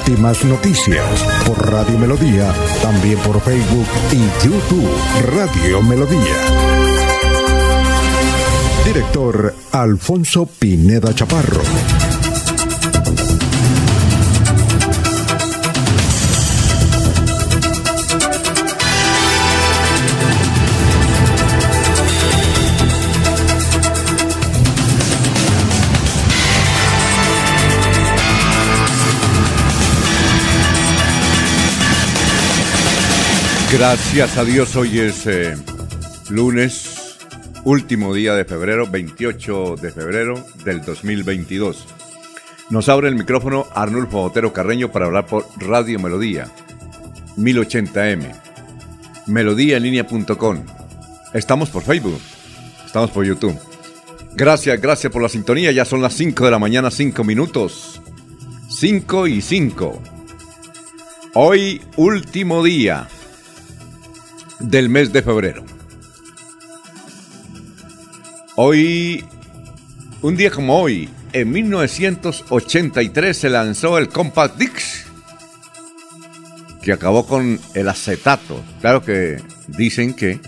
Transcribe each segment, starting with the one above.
Últimas noticias por Radio Melodía, también por Facebook y YouTube Radio Melodía. Director Alfonso Pineda Chaparro. Gracias a Dios, hoy es eh, lunes, último día de febrero, 28 de febrero del 2022. Nos abre el micrófono Arnulfo Otero Carreño para hablar por Radio Melodía, 1080m, melodíaenlínea.com. Estamos por Facebook, estamos por YouTube. Gracias, gracias por la sintonía. Ya son las 5 de la mañana, 5 minutos. 5 y 5. Hoy, último día del mes de febrero. Hoy, un día como hoy, en 1983 se lanzó el Compact Dix, que acabó con el acetato. Claro que dicen que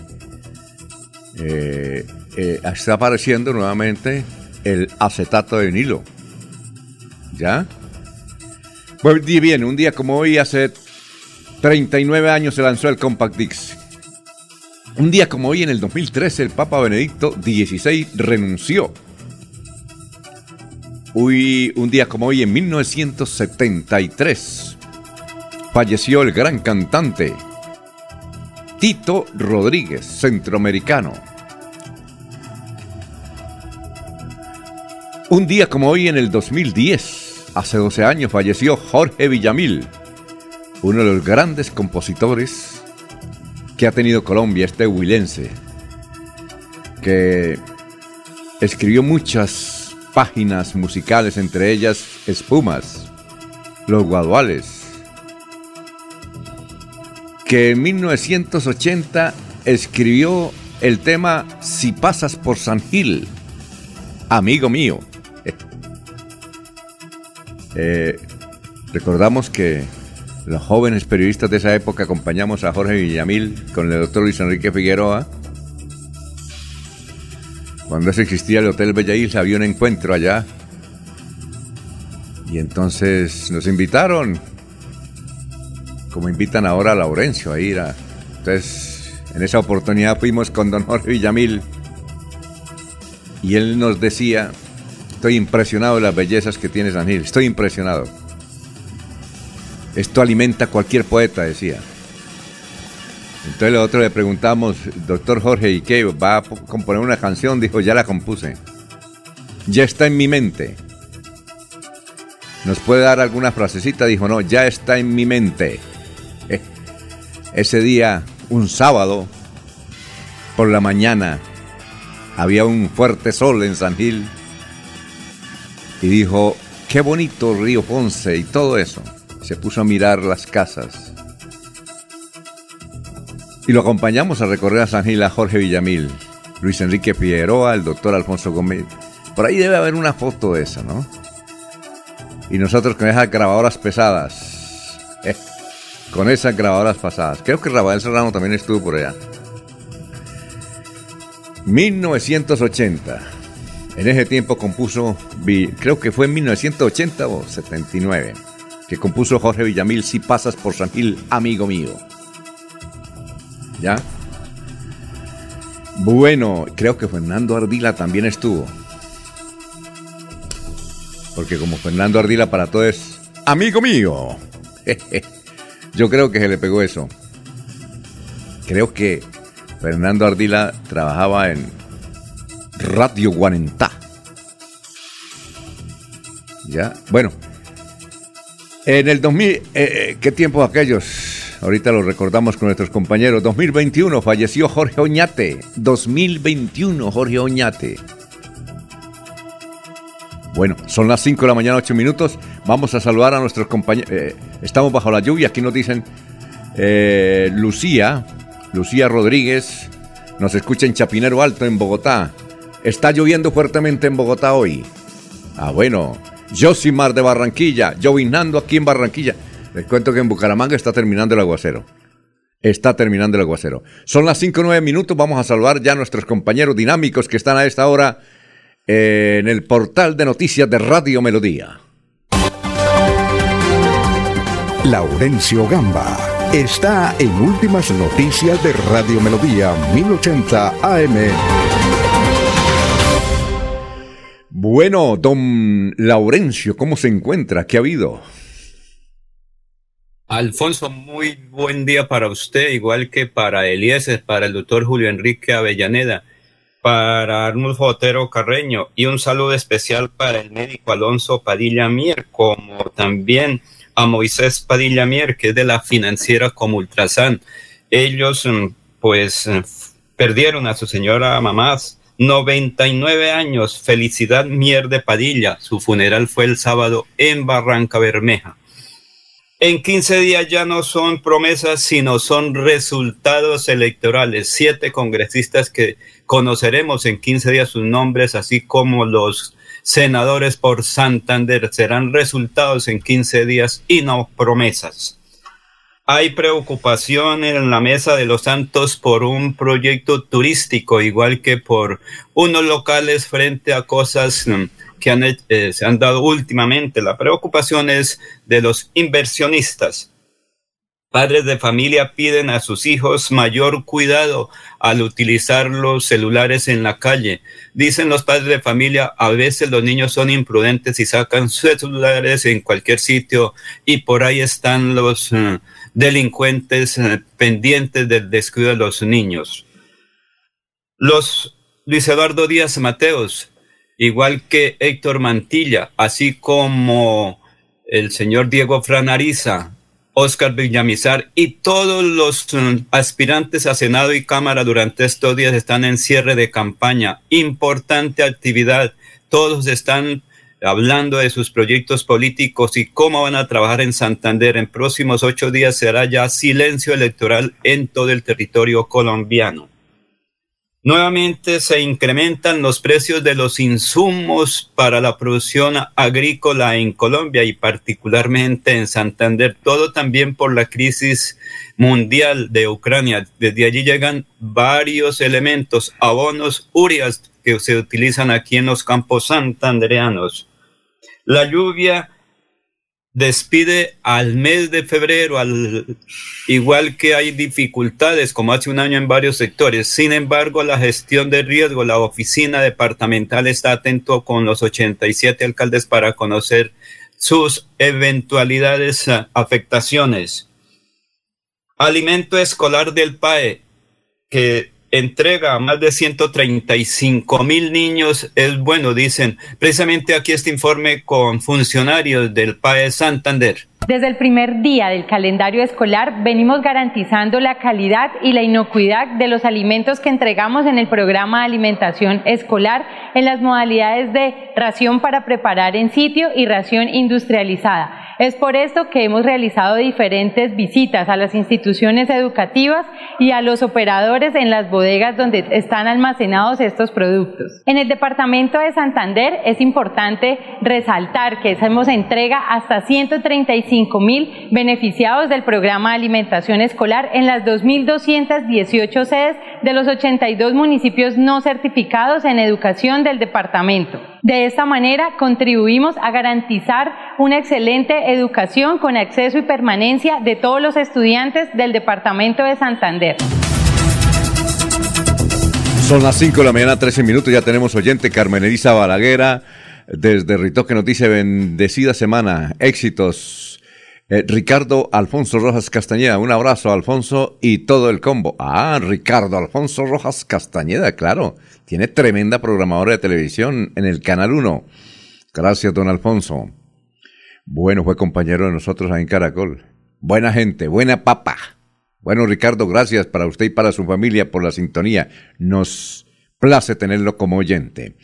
eh, eh, está apareciendo nuevamente el acetato de vinilo. ¿Ya? Pues bien, un día como hoy, hace 39 años se lanzó el Compact Dix. Un día como hoy, en el 2013, el Papa Benedicto XVI renunció. Hoy, un día como hoy, en 1973, falleció el gran cantante Tito Rodríguez, centroamericano. Un día como hoy, en el 2010, hace 12 años, falleció Jorge Villamil, uno de los grandes compositores que ha tenido Colombia, este huilense, que escribió muchas páginas musicales, entre ellas Espumas, Los Guaduales, que en 1980 escribió el tema Si pasas por San Gil, amigo mío. Eh, recordamos que los jóvenes periodistas de esa época acompañamos a Jorge Villamil con el doctor Luis Enrique Figueroa. Cuando eso existía el Hotel Bella Isla, había un encuentro allá. Y entonces nos invitaron, como invitan ahora a Laurencio a ir a... Entonces, en esa oportunidad fuimos con don Jorge Villamil. Y él nos decía, estoy impresionado de las bellezas que tiene San Gil, estoy impresionado. Esto alimenta a cualquier poeta, decía. Entonces nosotros le preguntamos, doctor Jorge, ¿y qué? ¿Va a componer una canción? Dijo, ya la compuse. Ya está en mi mente. ¿Nos puede dar alguna frasecita? Dijo, no, ya está en mi mente. Eh, ese día, un sábado, por la mañana, había un fuerte sol en San Gil. Y dijo, qué bonito Río Ponce y todo eso se puso a mirar las casas. Y lo acompañamos a recorrer a San Gil a Jorge Villamil, Luis Enrique Figueroa, el doctor Alfonso Gómez. Por ahí debe haber una foto de eso, ¿no? Y nosotros con esas grabadoras pesadas. Eh, con esas grabadoras pasadas. Creo que Rafael Serrano también estuvo por allá. 1980. En ese tiempo compuso, creo que fue en 1980 o 79 que compuso Jorge Villamil, Si pasas por San Gil, amigo mío. ¿Ya? Bueno, creo que Fernando Ardila también estuvo. Porque como Fernando Ardila para todo es amigo mío. Yo creo que se le pegó eso. Creo que Fernando Ardila trabajaba en Radio Guarentá. ¿Ya? Bueno, en el 2000, eh, eh, ¿qué tiempos aquellos? ahorita lo recordamos con nuestros compañeros. 2021 falleció Jorge Oñate. 2021 Jorge Oñate. Bueno, son las 5 de la mañana, 8 minutos. Vamos a saludar a nuestros compañeros. Eh, estamos bajo la lluvia. Aquí nos dicen eh, Lucía, Lucía Rodríguez. Nos escucha en Chapinero Alto, en Bogotá. Está lloviendo fuertemente en Bogotá hoy. Ah, bueno. Josimar de Barranquilla. Llovinando aquí en Barranquilla. Les cuento que en Bucaramanga está terminando el aguacero. Está terminando el aguacero. Son las 5 o 9 minutos. Vamos a saludar ya a nuestros compañeros dinámicos que están a esta hora en el portal de noticias de Radio Melodía. Laurencio Gamba está en Últimas Noticias de Radio Melodía 1080 AM. Bueno, don Laurencio, ¿cómo se encuentra? ¿Qué ha habido? Alfonso, muy buen día para usted, igual que para Eliezer, para el doctor Julio Enrique Avellaneda para Arnulfo Otero Carreño y un saludo especial para el médico Alonso Padilla Mier, como también a Moisés Padilla Mier, que es de la financiera como Ultrasan. Ellos, mm, pues, mm, perdieron a su señora mamás, 99 años, felicidad Mier de Padilla. Su funeral fue el sábado en Barranca Bermeja. En 15 días ya no son promesas, sino son resultados electorales. Siete congresistas que conoceremos en 15 días sus nombres, así como los senadores por Santander, serán resultados en 15 días y no promesas. Hay preocupación en la mesa de los santos por un proyecto turístico, igual que por unos locales frente a cosas mm, que eh, se han dado últimamente. La preocupación es de los inversionistas. Padres de familia piden a sus hijos mayor cuidado al utilizar los celulares en la calle. Dicen los padres de familia, a veces los niños son imprudentes y sacan sus celulares en cualquier sitio y por ahí están los eh, delincuentes eh, pendientes del descuido de los niños. Los Luis Eduardo Díaz Mateos igual que Héctor Mantilla, así como el señor Diego Franariza, Oscar Villamizar y todos los mm, aspirantes a Senado y Cámara durante estos días están en cierre de campaña. Importante actividad. Todos están hablando de sus proyectos políticos y cómo van a trabajar en Santander. En próximos ocho días será ya silencio electoral en todo el territorio colombiano. Nuevamente se incrementan los precios de los insumos para la producción agrícola en Colombia y particularmente en Santander, todo también por la crisis mundial de Ucrania. Desde allí llegan varios elementos, abonos, urias que se utilizan aquí en los campos santandereanos. La lluvia despide al mes de febrero, al igual que hay dificultades como hace un año en varios sectores. Sin embargo, la gestión de riesgo, la oficina departamental está atento con los 87 alcaldes para conocer sus eventualidades, eh, afectaciones. Alimento escolar del PAE, que entrega a más de 135 mil niños es bueno, dicen. Precisamente aquí este informe con funcionarios del PAE Santander. Desde el primer día del calendario escolar venimos garantizando la calidad y la inocuidad de los alimentos que entregamos en el programa de alimentación escolar en las modalidades de ración para preparar en sitio y ración industrializada es por esto que hemos realizado diferentes visitas a las instituciones educativas y a los operadores en las bodegas donde están almacenados estos productos. En el departamento de Santander es importante resaltar que hacemos entrega hasta 135 mil beneficiados del programa de alimentación escolar en las 2.218 sedes de los 82 municipios no certificados en educación del departamento. De esta manera contribuimos a garantizar una excelente educación con acceso y permanencia de todos los estudiantes del Departamento de Santander. Son las 5 de la mañana, 13 minutos, ya tenemos oyente Carmen Elisa Balaguera desde Ritoque nos dice bendecida semana, éxitos. Eh, Ricardo Alfonso Rojas Castañeda, un abrazo Alfonso y todo el combo. Ah, Ricardo Alfonso Rojas Castañeda, claro. Tiene tremenda programadora de televisión en el Canal 1. Gracias, don Alfonso. Bueno, fue compañero de nosotros ahí en Caracol. buena gente, buena papa. Bueno, Ricardo, gracias para usted y para su familia por la sintonía. Nos place tenerlo como oyente.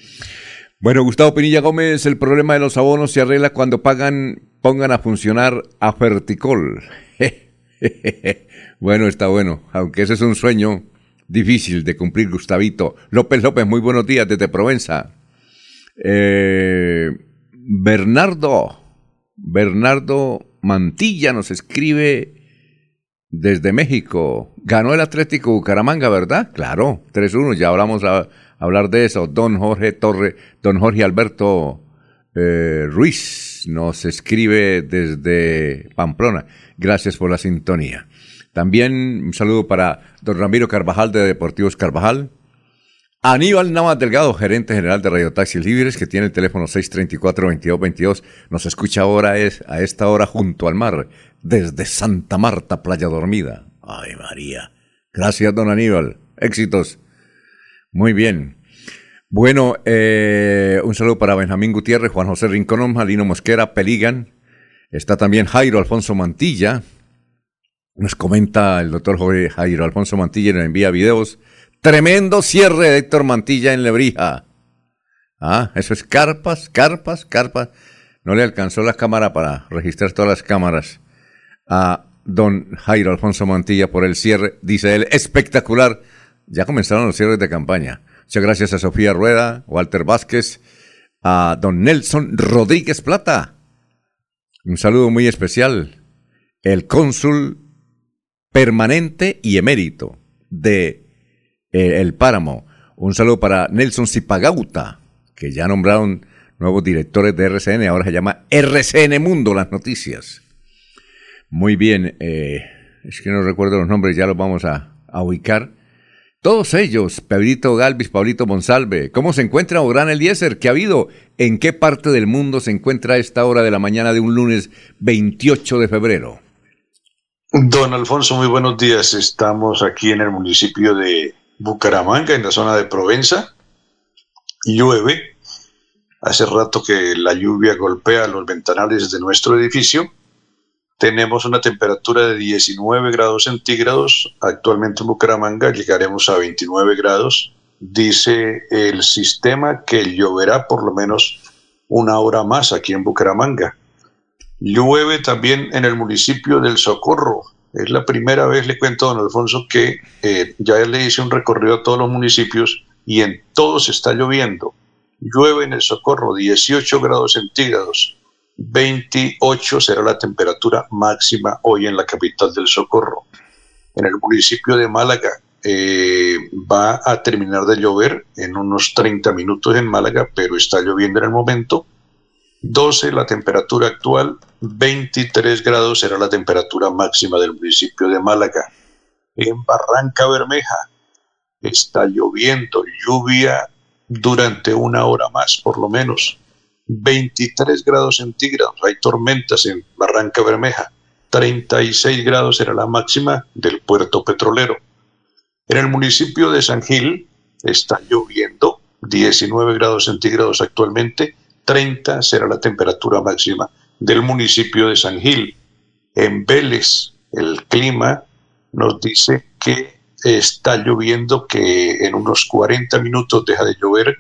Bueno, Gustavo Pinilla Gómez, el problema de los abonos se arregla cuando pagan, pongan a funcionar a Ferticol. bueno, está bueno, aunque ese es un sueño difícil de cumplir, Gustavito. López López, muy buenos días desde Provenza. Eh, Bernardo, Bernardo Mantilla nos escribe desde México. Ganó el Atlético Bucaramanga, ¿verdad? Claro, 3-1, ya hablamos a, hablar de eso. Don Jorge Torre, don Jorge Alberto eh, Ruiz nos escribe desde Pamplona. Gracias por la sintonía. También un saludo para don Ramiro Carvajal de Deportivos Carvajal. Aníbal Navas Delgado, gerente general de Radio Taxi Libres, que tiene el teléfono 634-2222, nos escucha ahora es, a esta hora junto al mar, desde Santa Marta, Playa Dormida. Ay, María. Gracias, don Aníbal. Éxitos. Muy bien. Bueno, eh, un saludo para Benjamín Gutiérrez, Juan José Rincón, Jalino Mosquera, Peligan. Está también Jairo Alfonso Mantilla. Nos comenta el doctor Jairo Alfonso Mantilla y nos envía videos. Tremendo cierre de Héctor Mantilla en Lebrija. Ah, eso es carpas, carpas, carpas. No le alcanzó la cámara para registrar todas las cámaras a don Jairo Alfonso Mantilla por el cierre, dice él, espectacular. Ya comenzaron los cierres de campaña. Muchas gracias a Sofía Rueda, Walter Vázquez, a don Nelson Rodríguez Plata. Un saludo muy especial. El cónsul permanente y emérito de eh, El Páramo. Un saludo para Nelson Zipagauta, que ya nombraron nuevos directores de RCN, ahora se llama RCN Mundo las noticias. Muy bien, eh, es que no recuerdo los nombres, ya los vamos a, ubicar. Todos ellos, Pablito Galvis, Pablito Monsalve, ¿cómo se encuentra Orán Eliezer? ¿Qué ha habido? ¿En qué parte del mundo se encuentra a esta hora de la mañana de un lunes 28 de febrero? Don Alfonso, muy buenos días. Estamos aquí en el municipio de Bucaramanga, en la zona de Provenza. Llueve. Hace rato que la lluvia golpea los ventanales de nuestro edificio tenemos una temperatura de 19 grados centígrados. Actualmente en Bucaramanga llegaremos a 29 grados. Dice el sistema que lloverá por lo menos una hora más aquí en Bucaramanga. Llueve también en el municipio del Socorro. Es la primera vez, le cuento a don Alfonso, que eh, ya le hice un recorrido a todos los municipios y en todos está lloviendo. Llueve en el Socorro, 18 grados centígrados. 28 será la temperatura máxima hoy en la capital del Socorro. En el municipio de Málaga eh, va a terminar de llover en unos 30 minutos en Málaga, pero está lloviendo en el momento. 12 la temperatura actual, 23 grados será la temperatura máxima del municipio de Málaga. En Barranca Bermeja está lloviendo, lluvia durante una hora más por lo menos. 23 grados centígrados, hay tormentas en Barranca Bermeja, 36 grados será la máxima del puerto petrolero. En el municipio de San Gil está lloviendo, 19 grados centígrados actualmente, 30 será la temperatura máxima del municipio de San Gil. En Vélez, el clima nos dice que está lloviendo, que en unos 40 minutos deja de llover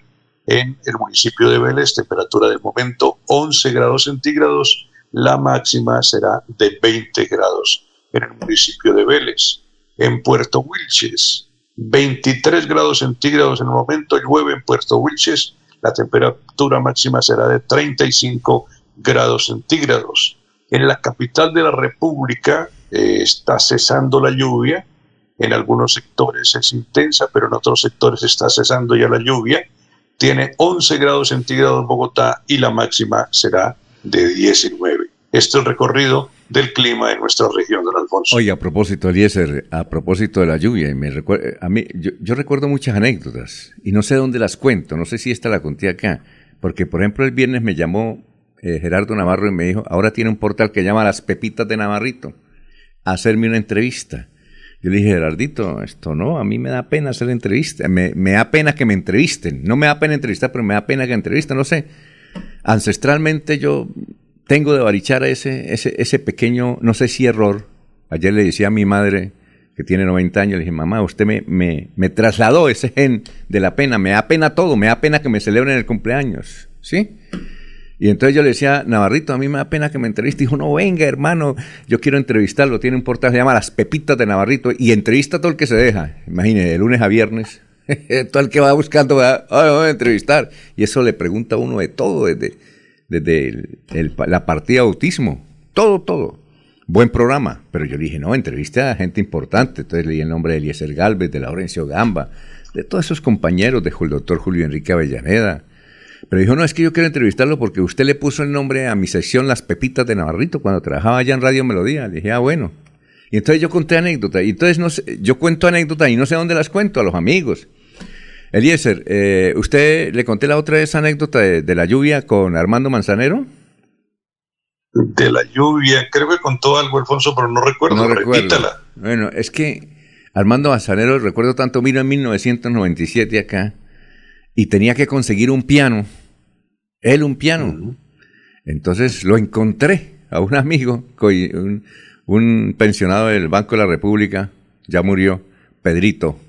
en el municipio de Vélez, temperatura del momento 11 grados centígrados, la máxima será de 20 grados en el municipio de Vélez. En Puerto Wilches, 23 grados centígrados en el momento, llueve en Puerto Wilches, la temperatura máxima será de 35 grados centígrados. En la capital de la República eh, está cesando la lluvia, en algunos sectores es intensa, pero en otros sectores está cesando ya la lluvia tiene 11 grados centígrados en Bogotá y la máxima será de 19. Este es el recorrido del clima en nuestra región, don Alfonso. Oye, a propósito, Eliezer, a propósito de la lluvia, me a mí, yo, recuerdo muchas anécdotas y no sé dónde las cuento, no sé si esta la conté acá, porque por ejemplo el viernes me llamó eh, Gerardo Navarro y me dijo, ahora tiene un portal que llama Las Pepitas de Navarrito, a hacerme una entrevista. Yo le dije, Gerardito, esto no, a mí me da pena hacer entrevista, me, me, da pena que me entrevisten, no me da pena entrevistar, pero me da pena que entrevisten, no sé. Ancestralmente yo tengo de barichar ese, ese, ese pequeño, no sé si error, Ayer le decía a mi madre, que tiene 90 años, le dije, mamá, usted me, me, me trasladó ese gen de la pena, me da pena todo, me da pena que me celebren el cumpleaños, ¿sí? Y entonces yo le decía, Navarrito, a mí me da pena que me entreviste. Dijo, no, venga, hermano, yo quiero entrevistarlo. Tiene un portal, se llama Las Pepitas de Navarrito. Y entrevista a todo el que se deja. Imagínese, de lunes a viernes. todo el que va buscando va, a entrevistar. Y eso le pregunta a uno de todo, desde, desde la partida de autismo. Todo, todo. Buen programa. Pero yo le dije, no, entrevista a gente importante. Entonces leí el nombre de Eliezer Galvez, de Laurencio Gamba, de todos esos compañeros, del doctor Julio Enrique Avellaneda pero dijo, no, es que yo quiero entrevistarlo porque usted le puso el nombre a mi sección Las Pepitas de Navarrito cuando trabajaba allá en Radio Melodía. Le dije, ah, bueno. Y entonces yo conté anécdotas. Y entonces no sé, yo cuento anécdotas y no sé dónde las cuento, a los amigos. Eliezer, eh, ¿usted le conté la otra vez anécdota de, la lluvia con Armando Manzanero? De la lluvia, creo que contó algo Alfonso, pero no recuerdo. No recuerdo. Bueno, es que Armando Manzanero, recuerdo tanto, vino en 1997 acá y tenía que conseguir un piano, él un piano. Entonces lo encontré a un amigo, un, pensionado del Banco de la República, ya murió, Pedrito.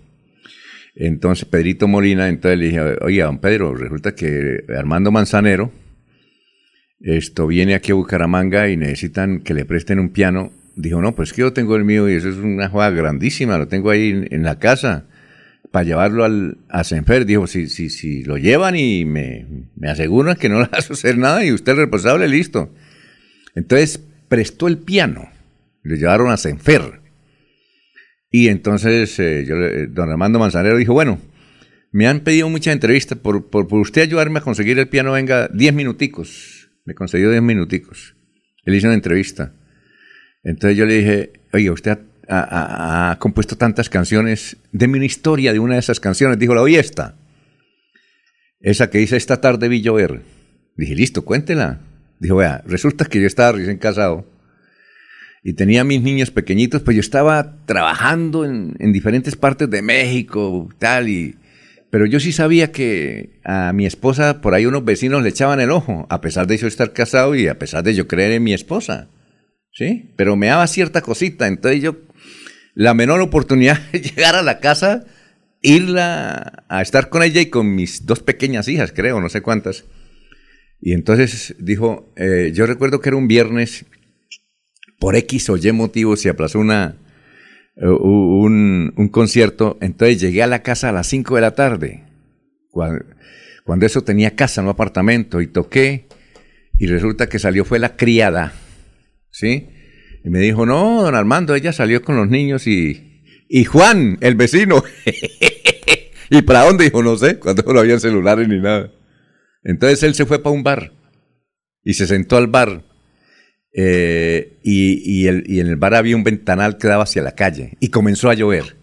Entonces, Pedrito Molina, entonces le dije, oye, don Pedro, resulta que Armando Manzanero, esto viene aquí a Bucaramanga y necesitan que le presten un piano. Dijo, no, pues que yo tengo el mío y eso es una jugada grandísima, lo tengo ahí en la casa para llevarlo al, a Senfer. Dijo, si, si, si lo llevan y me, me aseguran que no le va a suceder nada y usted es responsable, listo. Entonces prestó el piano, lo llevaron a Senfer. Y entonces eh, yo, don Armando Manzanero dijo, bueno, me han pedido muchas entrevistas, por, por, por usted ayudarme a conseguir el piano, venga, diez minuticos. Me concedió diez minuticos. Él hizo una entrevista. Entonces yo le dije, oye, usted ha, compuesto tantas canciones, deme una historia de una de esas canciones. Dijo, la oí esta. Esa que dice, esta tarde vi llover. Dije, listo, cuéntela. Dijo, vea, resulta que yo estaba recién casado y tenía mis niños pequeñitos, pues yo estaba trabajando en, en diferentes partes de México, tal, y, pero yo sí sabía que a mi esposa por ahí unos vecinos le echaban el ojo, a pesar de yo estar casado y a pesar de yo creer en mi esposa. ¿Sí? Pero me daba cierta cosita, entonces yo la menor oportunidad de llegar a la casa, irla a estar con ella y con mis dos pequeñas hijas, creo, no sé cuántas. Y entonces dijo, eh, yo recuerdo que era un viernes, por X o Y motivo se aplazó una, un, un, concierto, entonces llegué a la casa a las 5 de la tarde, cuando, cuando eso tenía casa, no apartamento, y toqué, y resulta que salió fue la criada, ¿sí? Y me dijo, no, don Armando, ella salió con los niños y, y Juan, el vecino. ¿Y para dónde? Dijo, no sé, cuando no había celulares ni nada. Entonces él se fue para un bar y se sentó al bar. Eh, y, el, y en el bar había un ventanal que daba hacia la calle y comenzó a llover.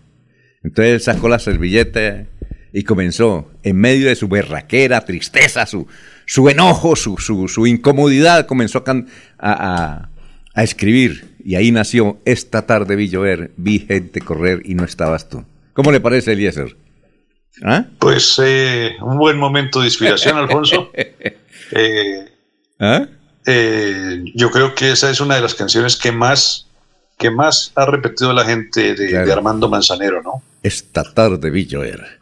Entonces él sacó la servilleta y comenzó, en medio de su berraquera, tristeza, su, su enojo, su, su, su incomodidad, comenzó a, a escribir y ahí nació Esta tarde vi llover, vi gente correr y no estabas tú. ¿Cómo le parece, Eliezer? ¿Ah? Pues eh, un buen momento de inspiración, Alfonso. Eh, ¿Ah? Eh, yo creo que esa es una de las canciones que más, que más ha repetido la gente de, Armando Manzanero, ¿no? Esta tarde vi llover.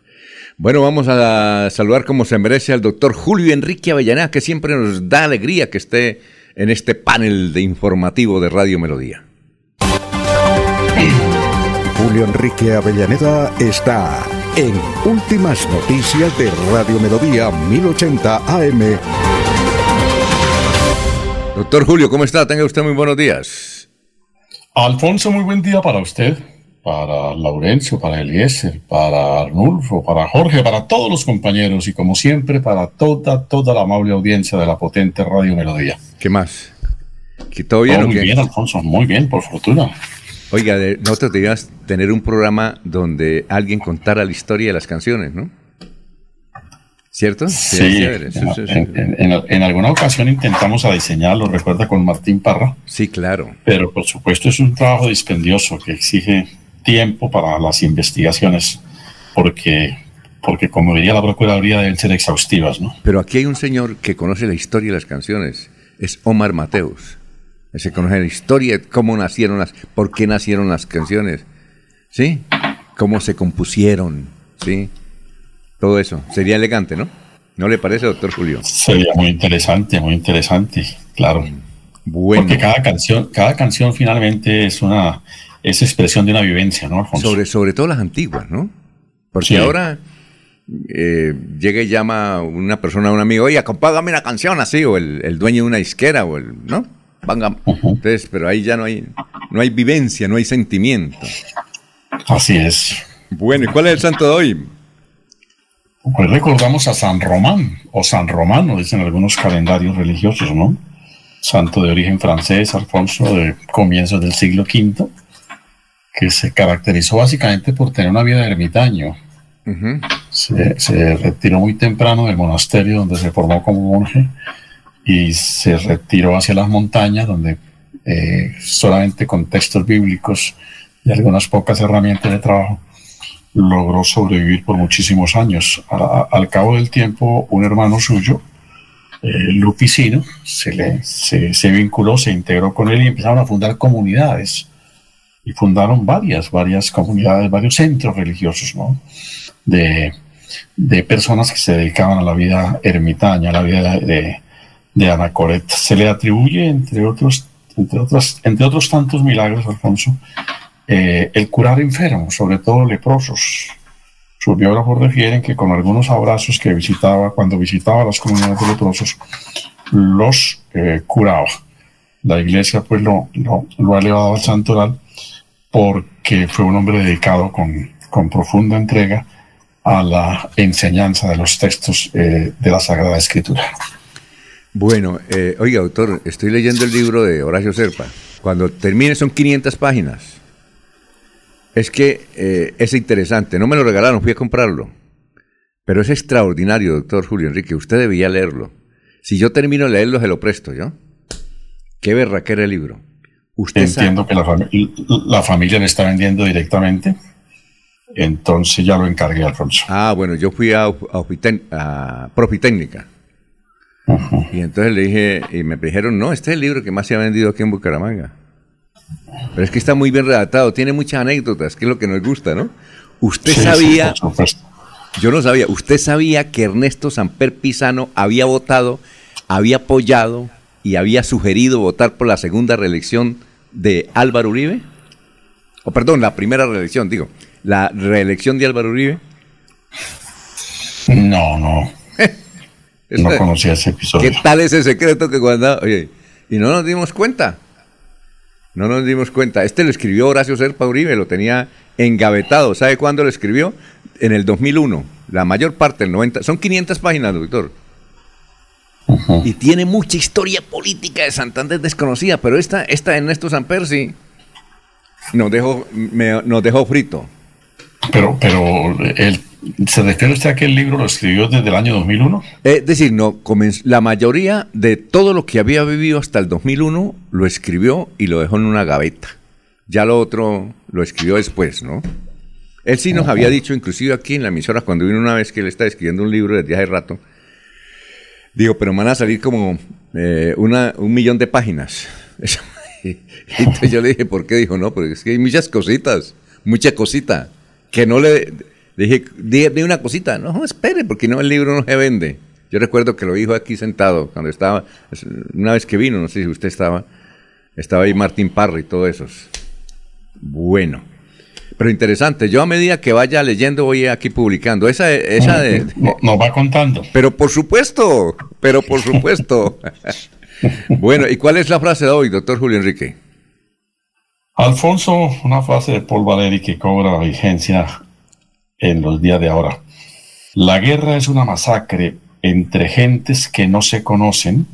Bueno, vamos a saludar como se merece al doctor Julio Enrique Avellaneda, que siempre nos da alegría que esté en este panel de informativo de Radio Melodía. Julio Enrique Avellaneda está en Últimas Noticias de Radio Melodía 1080 AM. Doctor Julio, ¿cómo está? Tenga usted muy buenos días. Alfonso, muy buen día para usted para Laurencio, para Eliezer, para Arnulfo, para Jorge, para todos los compañeros y como siempre para toda, toda la amable audiencia de la potente Radio Melodía. ¿Qué más? ¿Que todo bien? muy bien, Alfonso, muy bien, por fortuna. Oiga, no te digas tener un programa donde alguien contara la historia de las canciones, ¿no? ¿Cierto? Sí, en, alguna ocasión intentamos lo recuerda con Martín Parra. Sí, claro. Pero por supuesto es un trabajo dispendioso que exige tiempo para las investigaciones, porque, porque como diría la Procuraduría, deben ser exhaustivas. ¿no? Pero aquí hay un señor que conoce la historia de las canciones, es Omar Mateus. Se conoce la historia, cómo nacieron las, por qué nacieron las canciones, ¿sí? Cómo se compusieron, ¿sí? Todo eso. Sería elegante, ¿no? ¿No le parece, doctor Julio? Sería muy interesante, muy interesante, claro. Bueno. Porque cada canción, cada canción finalmente es una es expresión de una vivencia, ¿no, Sobre, sobre todo las antiguas, ¿no? Porque ahora eh, llega y llama una persona a un amigo, oye, compágame una canción así, o el, dueño de una isquera, o el, ¿no? Entonces, pero ahí ya no hay, no hay vivencia, no hay sentimiento. Así es. Bueno, ¿y cuál es el santo de hoy? Pues recordamos a San Román, o San Romano, dicen algunos calendarios religiosos, ¿no? Santo de origen francés, Alfonso, de comienzos del siglo V, que se caracterizó básicamente por tener una vida de ermitaño. se, retiró muy temprano del monasterio donde se formó como monje y se retiró hacia las montañas donde eh, solamente con textos bíblicos y algunas pocas herramientas de trabajo logró sobrevivir por muchísimos años. al cabo del tiempo, un hermano suyo, eh, Lupicino, se, le, se, vinculó, se integró con él y empezaron a fundar comunidades. Y fundaron varias, varias comunidades, varios centros religiosos, ¿no? De, personas que se dedicaban a la vida ermitaña, a la vida de, de Anacoret. Se le atribuye, entre otros, entre, otras, entre otros tantos milagros, Alfonso, eh, el curar enfermos, sobre todo leprosos. Sus biógrafos refieren que con algunos abrazos que visitaba, cuando visitaba las comunidades de leprosos, los eh, curaba. La iglesia pues lo, lo, ha elevado al santoral porque fue un hombre dedicado con, con profunda entrega a la enseñanza de los textos eh, de la Sagrada Escritura. Bueno, oiga, autor, estoy leyendo el libro de Horacio Serpa. Cuando termine son 500 páginas. Es que eh, es interesante. No me lo regalaron, fui a comprarlo. Pero es extraordinario, doctor Julio Enrique. Usted debía leerlo. Si yo termino de leerlo, se lo presto, ¿yo? Qué berraquera el libro. Usted Entiendo que la, familia le está vendiendo directamente. Entonces ya lo encargué, Alfonso. Ah, bueno, yo fui a, a, Profitécnica. Y entonces le dije, y me dijeron, no, este es el libro que más se ha vendido aquí en Bucaramanga. Pero es que está muy bien redactado, tiene muchas anécdotas, que es lo que nos gusta, ¿no? Usted sabía, yo no sabía, usted sabía que Ernesto Samper Pisano había votado, había apoyado y había sugerido votar por la segunda reelección de Álvaro Uribe? O perdón, la primera reelección, digo, la reelección de Álvaro Uribe. No, no. no conocía ese episodio. ¿Qué tal ese secreto que. Oye, y no nos dimos cuenta. No nos dimos cuenta. Este lo escribió Horacio Serpa Uribe, lo tenía engavetado. ¿Sabe cuándo lo escribió? En el 2001. La mayor parte, el 90. Son 500 páginas, doctor. Y tiene mucha historia política de Santander desconocida, pero esta, esta Ernesto Samper sí nos dejó, nos dejó frito. Pero, pero el ¿Se refiere usted a que el libro lo escribió desde el año 2001? Es decir, no, la mayoría de todo lo que había vivido hasta el 2001 lo escribió y lo dejó en una gaveta. Ya lo otro lo escribió después, ¿no? Él sí nos había dicho, inclusive aquí en la emisora, cuando vino una vez que él está escribiendo un libro desde hace rato, digo, pero van a salir como eh, una, un millón de páginas. Entonces yo le dije, ¿por qué? Dijo, no, porque es que hay muchas cositas, mucha cosita, que no le dije, dije una cosita, no, espere, porque no, el libro no se vende. Yo recuerdo que lo dijo aquí sentado, cuando estaba, una vez que vino, no sé si usted estaba, estaba ahí Martín Parra y todo eso. Bueno, pero interesante, yo a medida que vaya leyendo voy aquí publicando. Esa, esa de... Nos va contando. Pero por supuesto, pero por supuesto. bueno, ¿y cuál es la frase de hoy, doctor Julio Enrique? Alfonso, una frase de Paul Valéry que cobra vigencia en los días de ahora. La guerra es una masacre entre gentes que no se conocen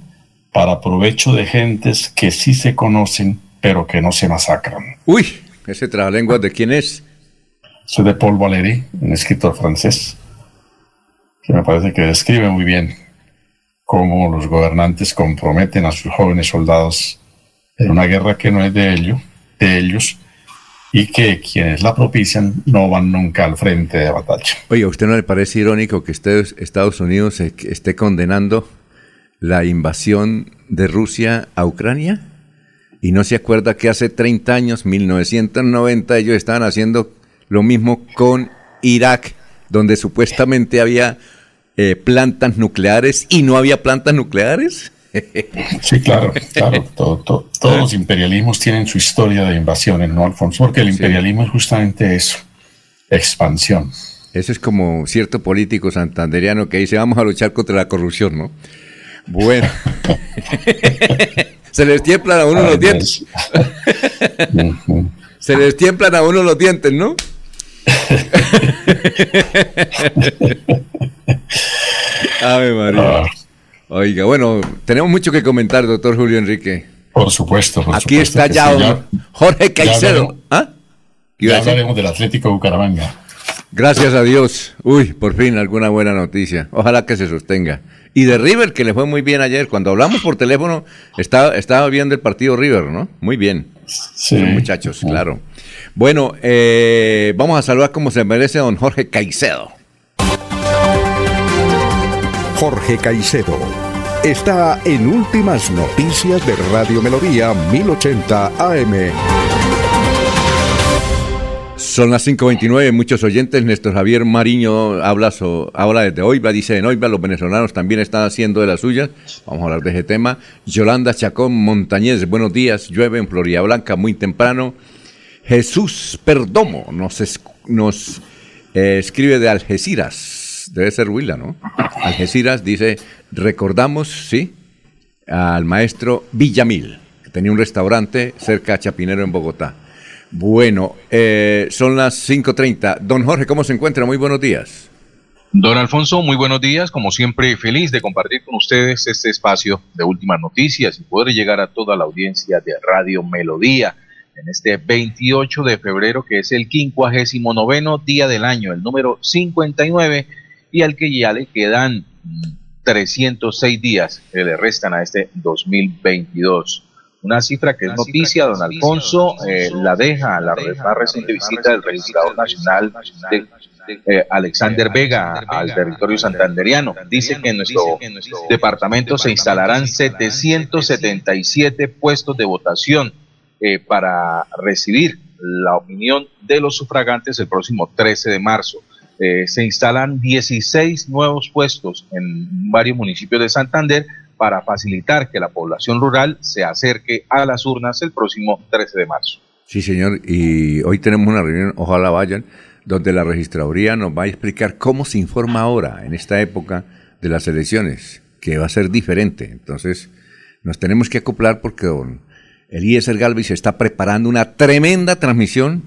para provecho de gentes que sí se conocen pero que no se masacran. Uy, ese trabalenguas de quién es? Soy de Paul Valéry, un escritor francés, que me parece que describe muy bien cómo los gobernantes comprometen a sus jóvenes soldados en una guerra que no es de ellos, de ellos, y que quienes la propician no van nunca al frente de batalla. Oye, ¿a usted no le parece irónico que Estados Unidos esté condenando la invasión de Rusia a Ucrania? Y no se acuerda que hace 30 años, 1990, ellos estaban haciendo lo mismo con Irak, donde supuestamente había eh, plantas nucleares y no había plantas nucleares. Sí, claro, claro. todos los imperialismos tienen su historia de invasiones, ¿no, Alfonso? Porque el imperialismo es justamente eso, expansión. Eso es como cierto político santanderiano que dice, vamos a luchar contra la corrupción, ¿no? Bueno. Se les tiemblan a uno los dientes. Se les tiemblan a uno los dientes, ¿no? Ave María. Ah. Oiga, bueno, tenemos mucho que comentar, doctor Julio Enrique. Por supuesto, por Aquí está ya, Jorge Caicedo. ¿Ah? Ya hablaremos del Atlético de Bucaramanga. Gracias a Dios. Uy, por fin alguna buena noticia. Ojalá que se sostenga. Y de River, que le fue muy bien ayer. Cuando hablamos por teléfono, estaba, estaba viendo el partido River, ¿no? Muy bien. Sí. muchachos, claro. Bueno, eh, vamos a saludar como se merece don Jorge Caicedo. Jorge Caicedo está en Últimas Noticias de Radio Melodía 1080 AM. Son las 5.29, muchos oyentes. Néstor Javier Mariño habla, habla desde Oiva, dice en Oiva, los venezolanos también están haciendo de las suyas. Vamos a hablar de ese tema. Yolanda Chacón Montañez, buenos días. Llueve en Florida Blanca muy temprano. Jesús Perdomo nos, nos eh, escribe de Algeciras. Debe ser Huila, ¿no? Algeciras dice, recordamos, sí, al maestro Villamil, que tenía un restaurante cerca de Chapinero en Bogotá. Bueno, eh, son las 5.30. Don Jorge, ¿cómo se encuentra? Muy buenos días. Don Alfonso, muy buenos días. Como siempre, feliz de compartir con ustedes este espacio de últimas noticias y poder llegar a toda la audiencia de Radio Melodía en este 28 de febrero, que es el 59 día del año, el número 59, y al que ya le quedan 306 días que le restan a este 2022. Una cifra que es noticia, don Alfonso, eh, la deja la más reciente visita del registrador nacional de, eh, Alexander Vega al territorio santanderiano. Dice que en nuestro departamento se instalarán 777 puestos de votación eh, para recibir la opinión de los sufragantes el próximo 13 de marzo. se instalan 16 nuevos puestos en varios municipios de Santander para facilitar que la población rural se acerque a las urnas el próximo 13 de marzo. Sí, señor, y hoy tenemos una reunión, ojalá vayan, donde la registraduría nos va a explicar cómo se informa ahora, en esta época de las elecciones, que va a ser diferente. Entonces, nos tenemos que acoplar porque don Eliezer Galvis está preparando una tremenda transmisión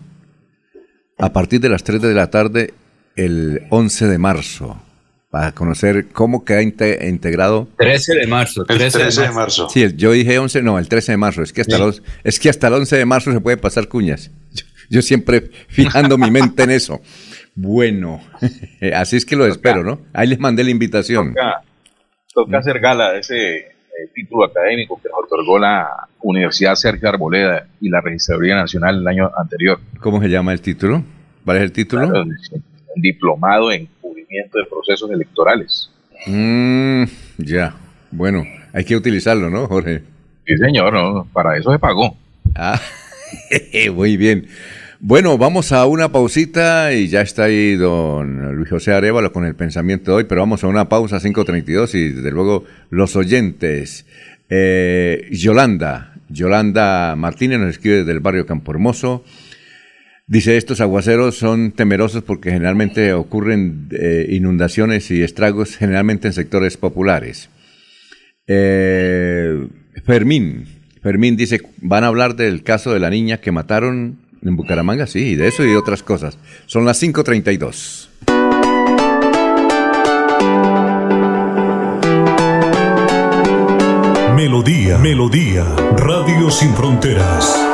a partir de las 3 de la tarde el 11 de marzo para conocer cómo queda integrado. 13 de marzo. 13, de, marzo. Sí, yo dije 11, no, el 13 de marzo. Es que hasta, los, es que hasta el 11 de marzo se puede pasar cuñas. Yo, siempre fijando mi mente en eso. Bueno, así es que lo espero, ¿no? Ahí les mandé la invitación. Toca, hacer gala de ese eh, título académico que nos otorgó la Universidad Sergio Arboleda y la Registraduría Nacional el año anterior. ¿Cómo se llama el título? ¿Cuál es el título? un diplomado en de procesos electorales. Mm, ya, bueno, hay que utilizarlo, ¿no, Jorge? Sí, señor, no, para eso se pagó. Ah, muy bien. Bueno, vamos a una pausita y ya está ahí don Luis José Arevalo con el pensamiento de hoy, pero vamos a una pausa 5.32 y desde luego los oyentes. Eh, Yolanda, Yolanda Martínez nos escribe desde el barrio Campo Hermoso. Dice, estos aguaceros son temerosos porque generalmente ocurren eh, inundaciones y estragos generalmente en sectores populares. Eh, Fermín, Fermín dice, ¿van a hablar del caso de la niña que mataron en Bucaramanga? Sí, de eso y de otras cosas. Son las 5.32. Melodía, Melodía, Radio Sin Fronteras.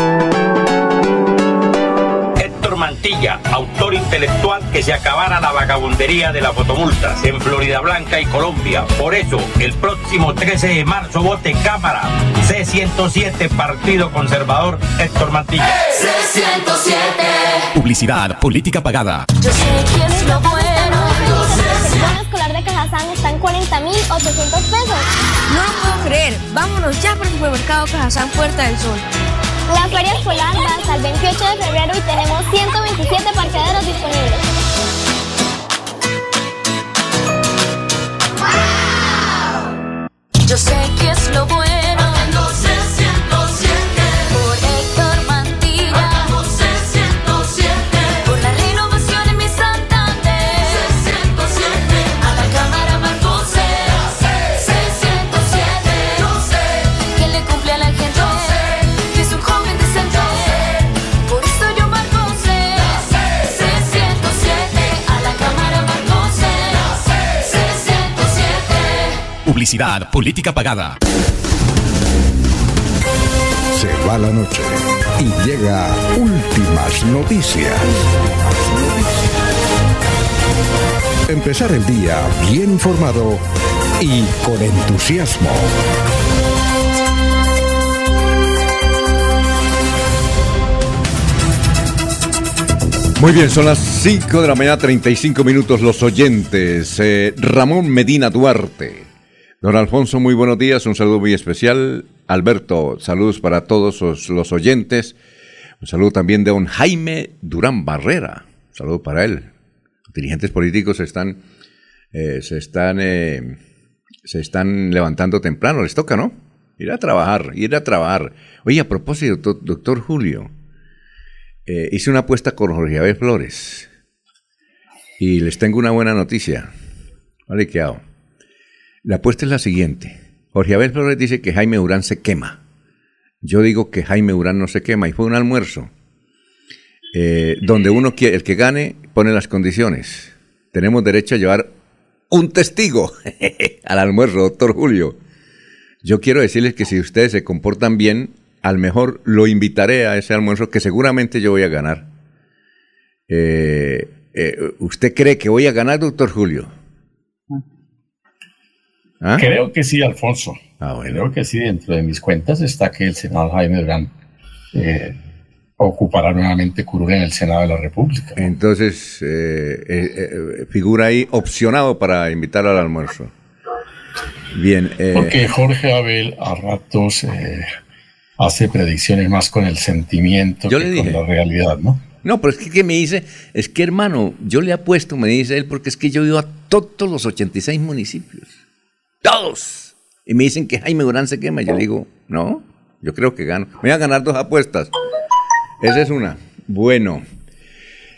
Mantilla, autor intelectual que se acabara la vagabundería de las fotomultas en Florida Blanca y Colombia. Por eso, el próximo 13 de marzo vote Cámara C107 Partido Conservador Héctor Mantilla. C107 Publicidad, política pagada. Yo sé que es lo bueno. El bono escolar de Cajazán está en 40.800 pesos. No lo puedo creer. Vámonos ya por el supermercado Cajazán Puerta del Sol. La feria escolar va hasta el 28 de febrero y tenemos 127 parqueaderos disponibles. Yo sé que es lo bueno. Publicidad, política pagada. Se va la noche y llega últimas noticias. Empezar el día bien informado y con entusiasmo. Muy bien, son las 5 de la mañana, 35 minutos los oyentes. Eh, Ramón Medina Duarte. Don Alfonso, muy buenos días, un saludo muy especial. Alberto, saludos para todos los, oyentes. Un saludo también de don Jaime Durán Barrera. Un saludo para él. Los dirigentes políticos están, eh, se están, eh, se están levantando temprano, les toca, ¿no? Ir a trabajar, ir a trabajar. Oye, a propósito, doctor, Julio, eh, hice una apuesta con Jorge Abel Flores y les tengo una buena noticia. La apuesta es la siguiente. Jorge Abel Flores dice que Jaime Urán se quema. Yo digo que Jaime Urán no se quema y fue un almuerzo eh, donde uno quiere, el que gane pone las condiciones. Tenemos derecho a llevar un testigo al almuerzo, doctor Julio. Yo quiero decirles que si ustedes se comportan bien, al mejor lo invitaré a ese almuerzo que seguramente yo voy a ganar. Eh, eh, ¿Usted cree que voy a ganar, doctor Julio? ¿Ah? Creo que sí, Alfonso. Ah, Creo que sí, dentro de mis cuentas está que el senador Jaime Durán eh, ocupará nuevamente curul en el Senado de la República. Entonces, eh, eh, figura ahí opcionado para invitar al almuerzo. Bien. Porque Jorge Abel a ratos hace predicciones más con el sentimiento que con la realidad, ¿no? No, pero es que, que, me dice, es que hermano, yo le apuesto, me dice él, porque es que yo he ido a todos los 86 municipios. Todos. Y me dicen que Jaime Durán se quema. Yo digo, no, yo creo que gano. Me voy a ganar dos apuestas. Esa es una. Bueno.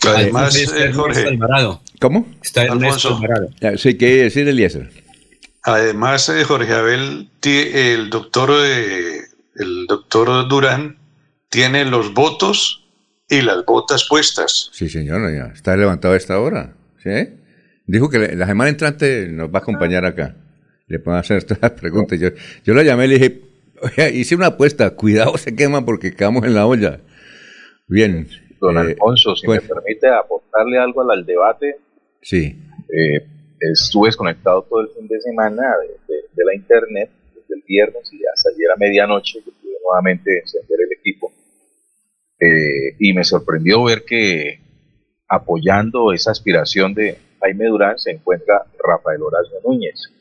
Además, eh, Jorge. ¿Cómo? Está Alfonso. Sí, ¿qué decir Eliezer? Además, eh, Jorge Abel, el doctor, eh, el doctor Durán tiene los votos y las botas puestas. Sí, señor, ya está levantado a esta hora. ¿Sí? Dijo que la semana entrante nos va a acompañar acá le puedo hacer estas preguntas. Yo, yo la llamé y le dije, oye, hice una apuesta, cuidado se quema porque quedamos en la olla. Bien. Don eh, Alfonso, si me pues permite aportarle algo al, debate. Sí. Eh, estuve desconectado todo el fin de semana de, la internet, desde el viernes y hasta ayer a medianoche, que pude nuevamente encender el equipo. Eh, y me sorprendió ver que apoyando esa aspiración de Jaime Durán se encuentra Rafael Horacio Núñez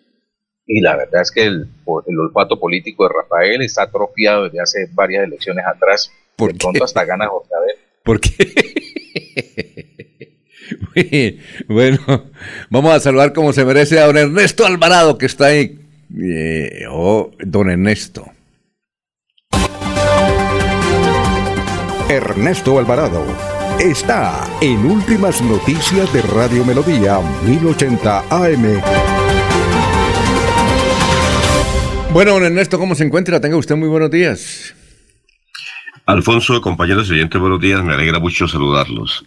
y la verdad es que el, el, olfato político de Rafael está atrofiado desde hace varias elecciones atrás. ¿Por de pronto hasta gana José Abel. ¿Por qué? bueno, vamos a saludar como se merece a don Ernesto Alvarado que está ahí. Eh, oh, don Ernesto. Ernesto Alvarado está en Últimas Noticias de Radio Melodía 1080 AM. Bueno, don Ernesto, ¿cómo se encuentra? Tenga usted muy buenos días. Alfonso, compañeros oyentes, buenos días. Me alegra mucho saludarlos.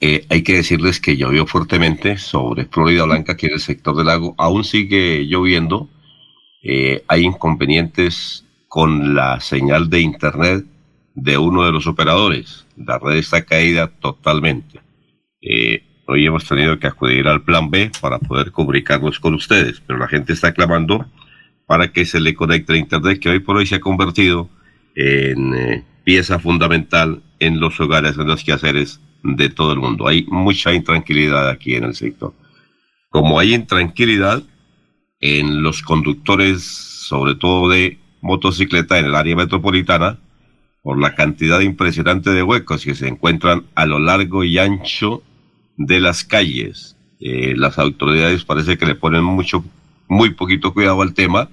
Eh, hay que decirles que llovió fuertemente sobre Florida Blanca, aquí en el sector del lago. Aún sigue lloviendo. Eh, hay inconvenientes con la señal de internet de uno de los operadores. La red está caída totalmente. Eh, hoy hemos tenido que acudir al plan B para poder comunicarnos con ustedes, pero la gente está clamando para que se le conecte a Internet, que hoy por hoy se ha convertido en eh, pieza fundamental en los hogares, en los quehaceres de todo el mundo. Hay mucha intranquilidad aquí en el sector. Como hay intranquilidad en los conductores, sobre todo de motocicleta en el área metropolitana, por la cantidad impresionante de huecos que se encuentran a lo largo y ancho de las calles. Eh, las autoridades parece que le ponen mucho, muy poquito cuidado al tema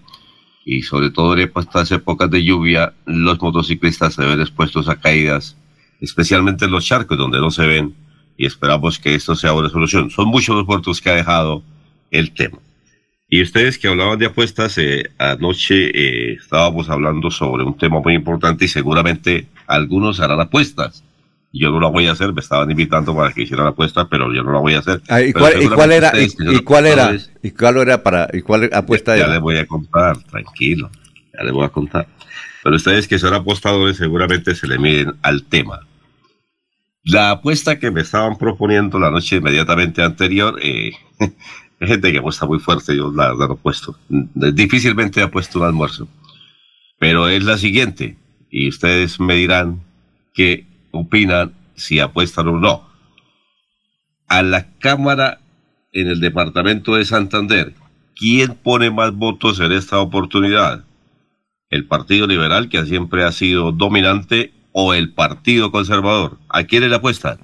y sobre todo en estas épocas de lluvia los motociclistas se ven expuestos a caídas, especialmente en los charcos donde no se ven y esperamos que esto sea una solución. Son muchos los puertos que ha dejado el tema. Y ustedes que hablaban de apuestas, eh, anoche eh, estábamos hablando sobre un tema muy importante y seguramente algunos harán apuestas. Yo no la voy a hacer, me estaban invitando para que hiciera la apuesta, pero yo no la voy a hacer. Ah, ¿y, cuál, era? ¿Y, cuál era? ¿Y cuál era para? ¿Y cuál apuesta ya, era? Ya les voy a contar, tranquilo. Ya les voy a contar. Pero ustedes que son apostadores seguramente se le miden al tema. La apuesta que me estaban proponiendo la noche inmediatamente anterior, eh, hay gente que apuesta muy fuerte, yo la verdad no he puesto. Difícilmente he puesto un almuerzo. Pero es la siguiente, y ustedes me dirán que opinan si apuestan o no. A la Cámara en el departamento de Santander, ¿quién pone más votos en esta oportunidad? ¿El Partido Liberal, que siempre ha sido dominante, o el Partido Conservador? ¿A quién le apuestan?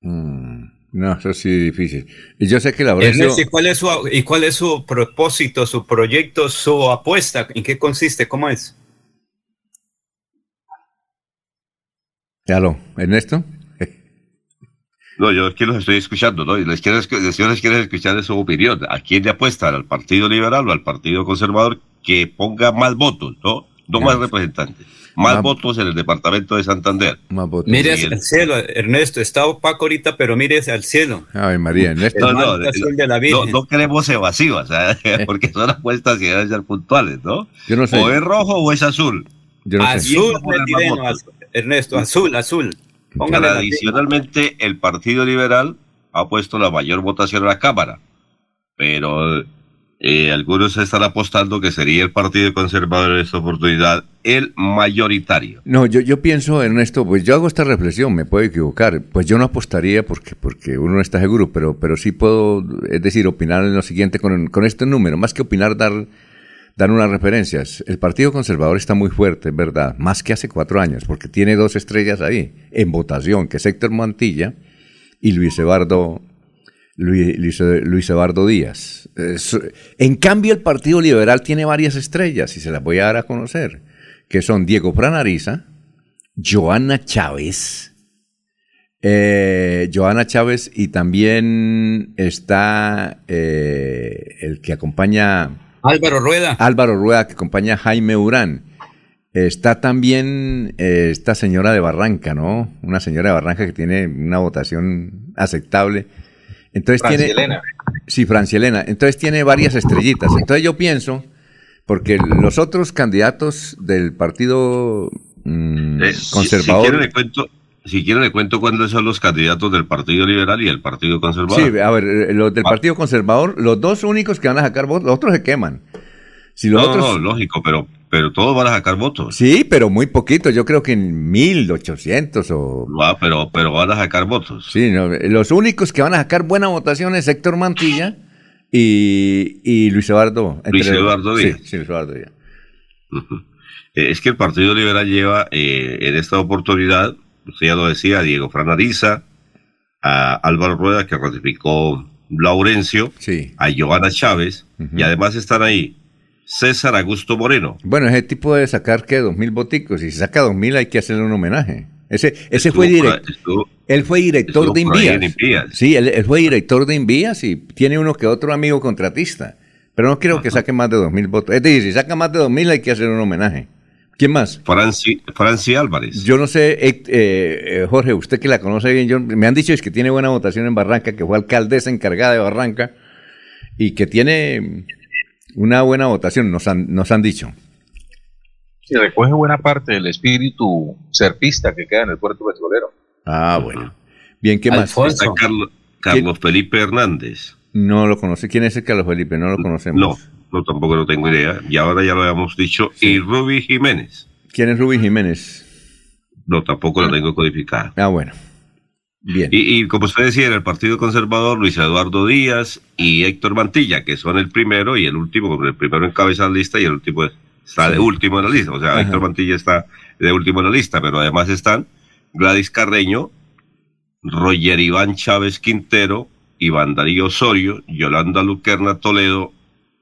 Mm, no, eso sí es difícil. Y yo sé que la verdad... ¿y, cuál es su, ¿Y cuál es su propósito, su proyecto, su apuesta? ¿En qué consiste? ¿Cómo es? Aló, Ernesto. No, yo es que los estoy escuchando, ¿no? Y les quiero, les quiero escuchar su opinión. ¿A quién le apuestan? ¿Al Partido Liberal o al Partido Conservador que ponga más votos, ¿no? No más representantes. Más, votos en el departamento de Santander. Más votos. Mire hacia el cielo, Ernesto. Está opaco ahorita, pero mire hacia el cielo. Ay, María, Ernesto. No, no, no, no, queremos evasivas, porque son apuestas que deben ser puntuales, ¿no? Yo no sé. O es rojo o es azul. Yo no azul, azul. Ernesto, azul, azul. Tradicionalmente el Partido Liberal ha puesto la mayor votación en la Cámara, pero eh, algunos están apostando que sería el Partido Conservador en esta oportunidad el mayoritario. No, yo, yo pienso, Ernesto, pues yo hago esta reflexión, me puedo equivocar, pues yo no apostaría porque, porque uno no está seguro, pero, pero sí puedo, es decir, opinar en lo siguiente con, con este número, más que opinar, dar dan unas referencias. El Partido Conservador está muy fuerte, verdad, más que hace cuatro años, porque tiene dos estrellas ahí en votación, que es Héctor Mantilla y Luis Eduardo, Luis, Díaz. en cambio, el Partido Liberal tiene varias estrellas, y se las voy a dar a conocer, que son Diego Pranariza, Joana Chávez, eh, Joana Chávez y también está eh, el que acompaña Álvaro Rueda. Álvaro Rueda, que acompaña a Jaime Urán. Está también eh, esta señora de Barranca, ¿no? Una señora de Barranca que tiene una votación aceptable. Entonces tiene. Sí, Francielena. Entonces tiene varias estrellitas. Entonces yo pienso, porque los otros candidatos del Partido mm, eh, Conservador. le cuento, si quiere le cuento cuáles son los candidatos del Partido Liberal y el Partido Conservador. Sí, a ver, eh, los del ah. Partido Conservador, los dos únicos que van a sacar votos, los otros se queman. Si los no, otros... no, lógico, pero, pero todos van a sacar votos. Sí, pero muy poquito, yo creo que en 1800 o... Ah, pero, pero van a sacar votos. Sí, los únicos que van a sacar buena votación es Héctor Mantilla y, y Luis Eduardo. Luis Eduardo Díaz. Sí, sí, Luis Eduardo Díaz. Eh, es que el Partido Liberal lleva eh, en esta oportunidad usted ya lo decía, Diego Franariza, a Álvaro Rueda, que ratificó Laurencio, a Giovanna Chávez, y además están ahí César Augusto Moreno. Bueno, ese tipo debe sacar que dos mil boticos, y si saca dos mil hay que hacerle un homenaje. Ese, ese fue director. Él fue director de Invías. Sí, él, fue director de Invías y tiene uno que otro amigo contratista. Pero no creo que saque más de dos mil votos. Es decir, si saca más de dos mil hay que hacer un homenaje. ¿Quién más? Franci, Álvarez. Yo no sé, eh, eh, Jorge, usted que la conoce bien, yo, me han dicho es que tiene buena votación en Barranca, que fue alcaldesa encargada de Barranca y que tiene una buena votación, nos han, nos han dicho. Sí, recoge buena parte del espíritu serpista que queda en el puerto petrolero. Ah, bueno. Bien, ¿qué más? Está Carlos, Carlos Felipe Hernández. No lo conoce. ¿Quién es el Carlos Felipe? No lo conocemos. No, no tampoco lo tengo idea. Y ahora ya lo habíamos dicho. Y Ruby Jiménez. ¿Quién es Ruby Jiménez? No, tampoco lo tengo codificada. Ah, bueno. Bien. Y, y como usted decía, en el Partido Conservador, Luis Eduardo Díaz y Héctor Mantilla, que son el primero y el último, el primero encabeza la lista y el último está de último en la lista. O sea, Ajá. Héctor Mantilla está de último en la lista, pero además están Gladys Carreño, Roger Iván Chávez Quintero, Iván Darío Osorio, Yolanda Luquerna Toledo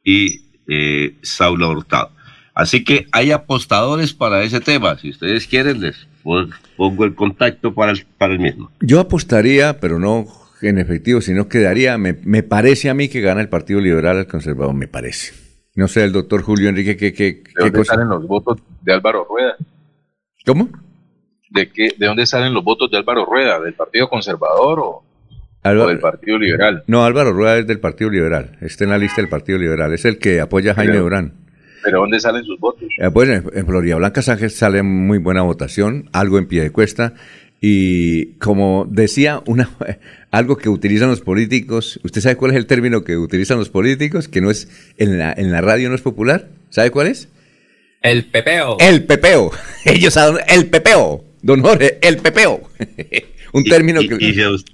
y eh, Saula Hurtado. Así que hay apostadores para ese tema. Si ustedes quieren, les pon- pongo el contacto para el, para el mismo. Yo apostaría, pero no en efectivo, sino que daría, me, me parece a mí que gana el Partido Liberal al Conservador, me parece. No sé, el doctor Julio Enrique, ¿qué, qué, ¿De qué dónde cosa? salen los votos de Álvaro Rueda? ¿Cómo? ¿De, qué, ¿De dónde salen los votos de Álvaro Rueda? ¿Del Partido Conservador o, Álvaro- o del Partido Liberal? No, Álvaro Rueda es del Partido Liberal, está en la lista del Partido Liberal, es el que apoya a Jaime Pero- Durán. ¿Pero dónde salen sus votos? Eh, Bueno, en- en Florida Blanca Sánchez sale muy buena votación, algo en pie de cuesta, y como decía, una, algo que utilizan los políticos, ¿usted sabe cuál es el término que utilizan los políticos? Que no es, en la, en la radio no es popular, ¿sabe cuál es? El pepeo. El pepeo. Ellos saben, el pepeo. Don Jorge, el pepeo. Un término y, que... y si a, us-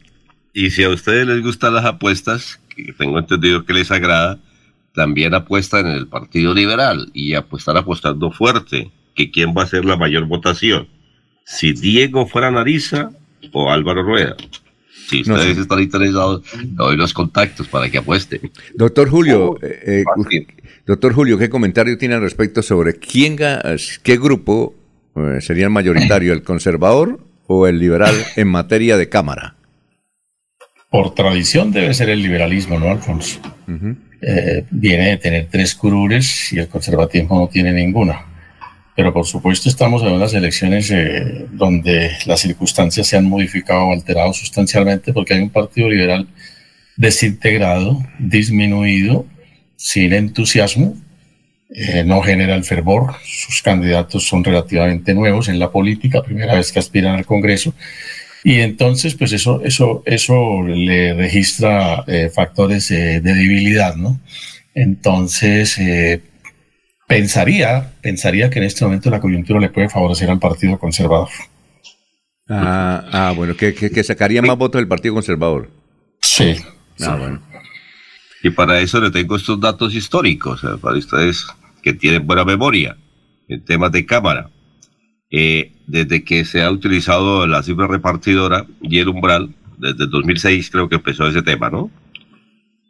y si a ustedes les gustan las apuestas, que tengo entendido que les agrada, también apuestan en el Partido Liberal y apostar apostando fuerte, que quién va a hacer la mayor votación, si Diego fuera Nariza o Álvaro Rueda. Si No ustedes sé. están interesados, doy los contactos para que apuesten. Doctor Oh, Julio, eh, eh, doctor Julio, ¿qué comentario tiene al respecto sobre quién, qué grupo eh, sería el mayoritario, el conservador o el liberal en materia de cámara? Por tradición debe ser el liberalismo, ¿no, Alfonso? Eh, viene de tener tres curules y el conservatismo no tiene ninguna. Pero por supuesto estamos en unas elecciones eh, donde las circunstancias se han modificado o alterado sustancialmente porque hay un partido liberal desintegrado, disminuido, sin entusiasmo, eh, no genera el fervor, sus candidatos son relativamente nuevos en la política, primera vez que aspiran al Congreso, y entonces pues eso, eso, eso le registra eh, factores eh, de debilidad, ¿no? Entonces, eh, pensaría, pensaría que en este momento la coyuntura le puede favorecer al Partido Conservador. Ah, ah, bueno, que, que- que sacaría más votos del Partido Conservador. Sí. Ah, bueno. Y para eso le tengo estos datos históricos, eh, para ustedes que tienen buena memoria en temas de cámara. Eh, desde que se ha utilizado la cifra repartidora y el umbral, desde el 2006 creo que empezó ese tema, ¿no?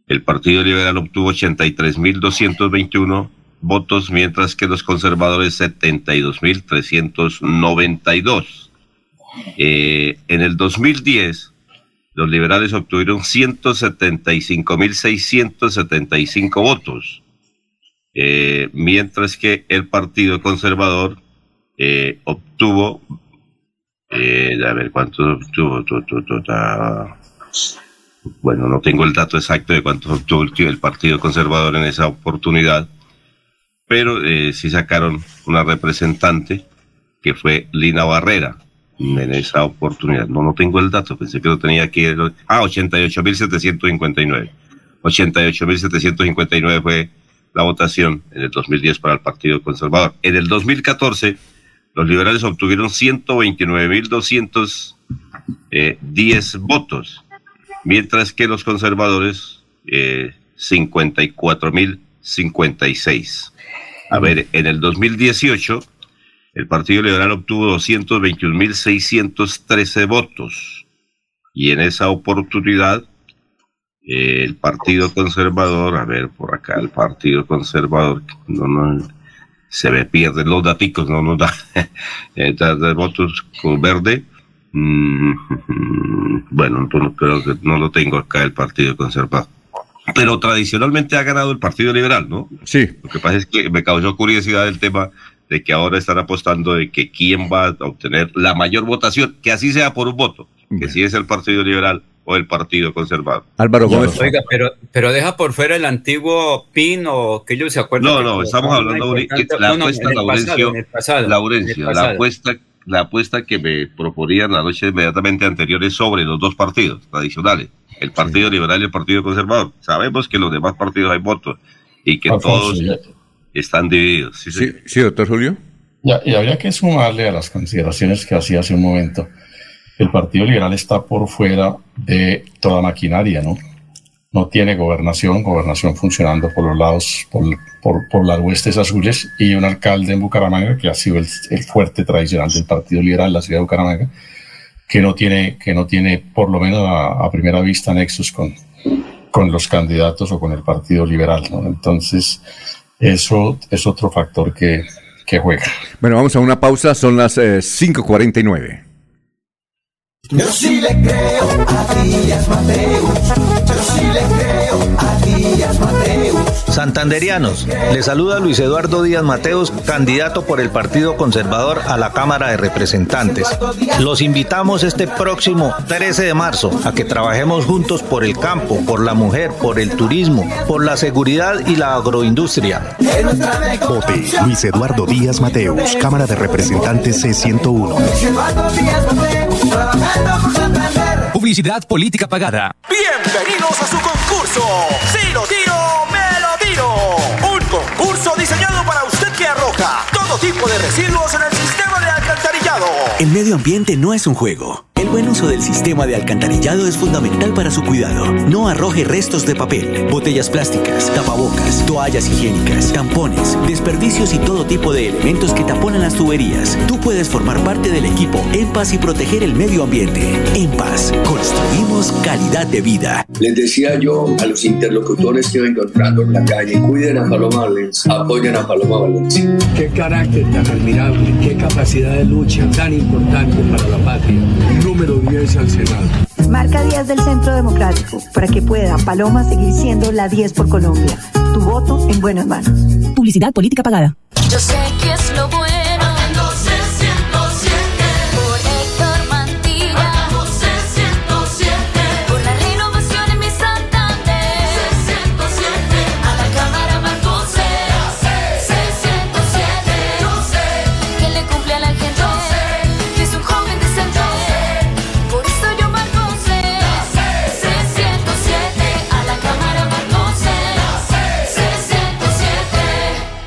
El Partido Liberal obtuvo 83.221 votos, mientras que los conservadores 72.392. Eh, en el 2010, los liberales obtuvieron 175.675 votos, eh, mientras que el Partido Conservador eh, obtuvo, eh, a ver cuántos obtuvo, tu, tu, bueno, no tengo el dato exacto de cuántos obtuvo el, el Partido Conservador en esa oportunidad, pero eh, sí sacaron una representante que fue Lina Barrera en esa oportunidad. No, no tengo el dato, pensé que lo tenía aquí. Ah, 88.759. 88.759 fue la votación en el 2010 para el Partido Conservador. En el 2014, los liberales obtuvieron 129.210 votos, mientras que los conservadores eh, 54.056. A ver, en el 2018, el Partido Liberal obtuvo 221.613 votos. Y en esa oportunidad, eh, el Partido Conservador, a ver, por acá, el Partido Conservador, no, no, se me pierden los daticos, no nos da eh, da votos con verde. Mm, bueno, entonces creo que no lo tengo acá el Partido Conservador. Pero tradicionalmente ha ganado el Partido Liberal, ¿no? Sí. Lo que pasa es que me causó curiosidad el tema de que ahora están apostando de que quién va a obtener la mayor votación, que así sea por un voto, que si es el Partido Liberal o el Partido Conservador. Álvaro Gómez. Oiga, pero, pero deja por fuera el antiguo PIN o que ellos se acuerdan. No, no, estamos hablando de la no, no, apuesta en Laurencio, en en Laurencio, la apuesta la apuesta que me proponían la noche inmediatamente anterior es sobre los dos partidos tradicionales, el Partido Liberal y el Partido Conservador. Sabemos que los demás partidos hay votos y que Alfonso, todos ya- están divididos. Sí, Sí, sí, doctor Julio. Ya, y habría que sumarle a las consideraciones que hacía hace un momento. El Partido Liberal está por fuera de toda maquinaria, ¿no? No tiene gobernación, gobernación funcionando por los lados, por, por, las huestes azules, y un alcalde en Bucaramanga, que ha sido el, el fuerte tradicional del Partido Liberal en la ciudad de Bucaramanga, que no tiene, que no tiene por lo menos a, a primera vista nexos con, con los candidatos o con el Partido Liberal, ¿no? Entonces, eso es otro factor que, que juega. Bueno, vamos a una pausa, son las eh, 5.49. Yo sí le creo a Díaz Mateus. Yo sí le creo a Díaz Mateus. Santanderianos, le saluda Luis Eduardo Díaz Mateos, candidato por el Partido Conservador a la Cámara de Representantes. Los invitamos este próximo 13 de marzo a que trabajemos juntos por el campo, por la mujer, por el turismo, por la seguridad y la agroindustria. Vote Luis Eduardo Díaz Mateus, Cámara de Representantes C101. Luis Eduardo Díaz Mateus, trabajando por Santander. Publicidad política pagada. Bienvenidos a su concurso. Si lo diseñado para usted que arroja todo tipo de residuos en el sistema de alcantarillado. El medio ambiente no es un juego. El buen uso del sistema de alcantarillado es fundamental para su cuidado. No arroje restos de papel, botellas plásticas, tapabocas, toallas higiénicas, tampones, desperdicios y todo tipo de elementos que taponan las tuberías. Tú puedes formar parte del equipo En Paz y proteger el medio ambiente. En Paz, construimos calidad de vida. Les decía yo a los interlocutores que iba encontrando en la calle, cuiden a Paloma Valencia, apoyen a Paloma Valencia. Qué carácter tan admirable, qué capacidad de lucha tan importante para la patria. Número 10 al Senado. Marca 10 del Centro Democrático para que pueda Paloma seguir siendo la 10 por Colombia. Tu voto en buenas manos. Publicidad política pagada. Yo sé que es lo bueno.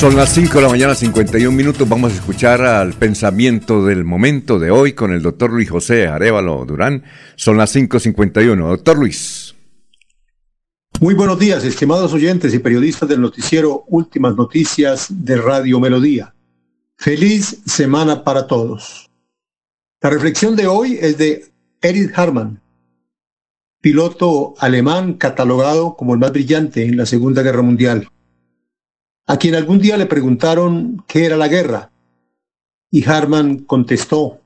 Son las 5 de la mañana, 51 minutos. Vamos a escuchar al pensamiento del momento de hoy con el doctor Luis José Arevalo Durán. Son las 5.51. Doctor Luis. Muy buenos días, estimados oyentes y periodistas del noticiero Últimas Noticias de Radio Melodía. Feliz semana para todos. La reflexión de hoy es de Erich Harman, piloto alemán catalogado como el más brillante en la Segunda Guerra Mundial, a quien algún día le preguntaron qué era la guerra. Y Harman contestó,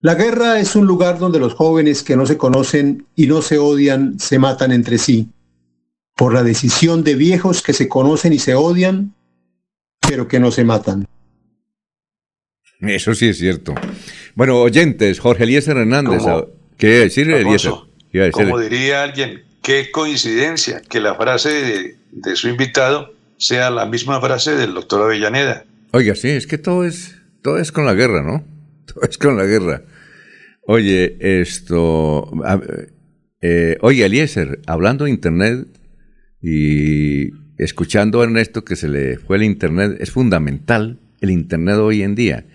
la guerra es un lugar donde los jóvenes que no se conocen y no se odian se matan entre sí por la decisión de viejos que se conocen y se odian, pero que no se matan. Eso sí es cierto. Bueno, oyentes, Jorge Eliezer Hernández. ¿Cómo? ¿Qué. Como diría alguien, qué coincidencia que la frase de, de su invitado sea la misma frase del doctor Avellaneda. Oiga, sí, es que todo es, todo es con la guerra, ¿no? Todo es con la guerra. Oye, esto... eh, oye, Eliezer, hablando de Internet y escuchando a Ernesto que se le fue el Internet, es fundamental el Internet hoy en día.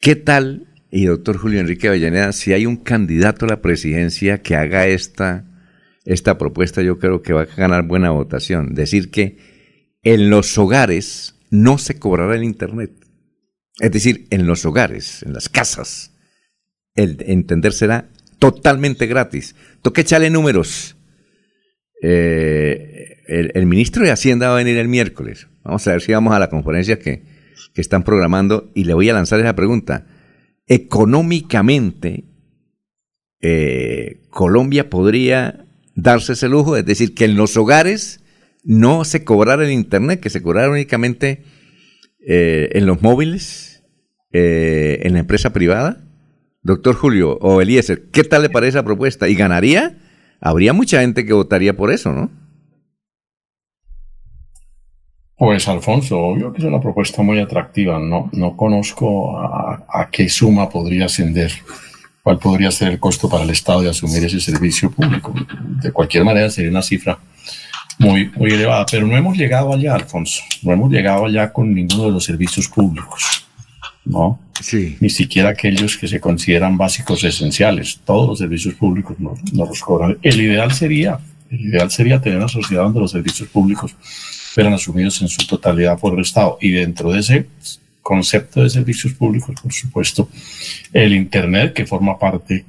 ¿Qué tal, y doctor Julio Enrique Avellaneda, si hay un candidato a la presidencia que haga esta, esta propuesta, yo creo que va a ganar buena votación? Decir que en los hogares no se cobrará el Internet. Es decir, en los hogares, en las casas, el entender será totalmente gratis. Toca echarle números. Eh, el, el ministro de Hacienda va a venir el miércoles. Vamos a ver si vamos a la conferencia que, que están programando y le voy a lanzar esa pregunta. Económicamente, eh, Colombia podría darse ese lujo, es decir, que en los hogares no se cobrara el Internet, que se cobrara únicamente eh, en los móviles, eh, en la empresa privada? Doctor Julio o Eliezer, ¿qué tal le parece esa propuesta? ¿Y ganaría? Habría mucha gente que votaría por eso, ¿no? Pues Alfonso, obvio que es una propuesta muy atractiva. No, no conozco a, a qué suma podría ascender, cuál podría ser el costo para el Estado de asumir ese servicio público. De cualquier manera sería una cifra muy, muy elevada, pero no hemos llegado allá, Alfonso. No hemos llegado allá con ninguno de los servicios públicos, ¿no? Sí. Ni siquiera aquellos que se consideran básicos esenciales. Todos los servicios públicos no, no los cobran. El ideal sería, el ideal sería tener una sociedad donde los servicios públicos fueran asumidos en su totalidad por el Estado. Y dentro de ese concepto de servicios públicos, por supuesto, el Internet, que forma parte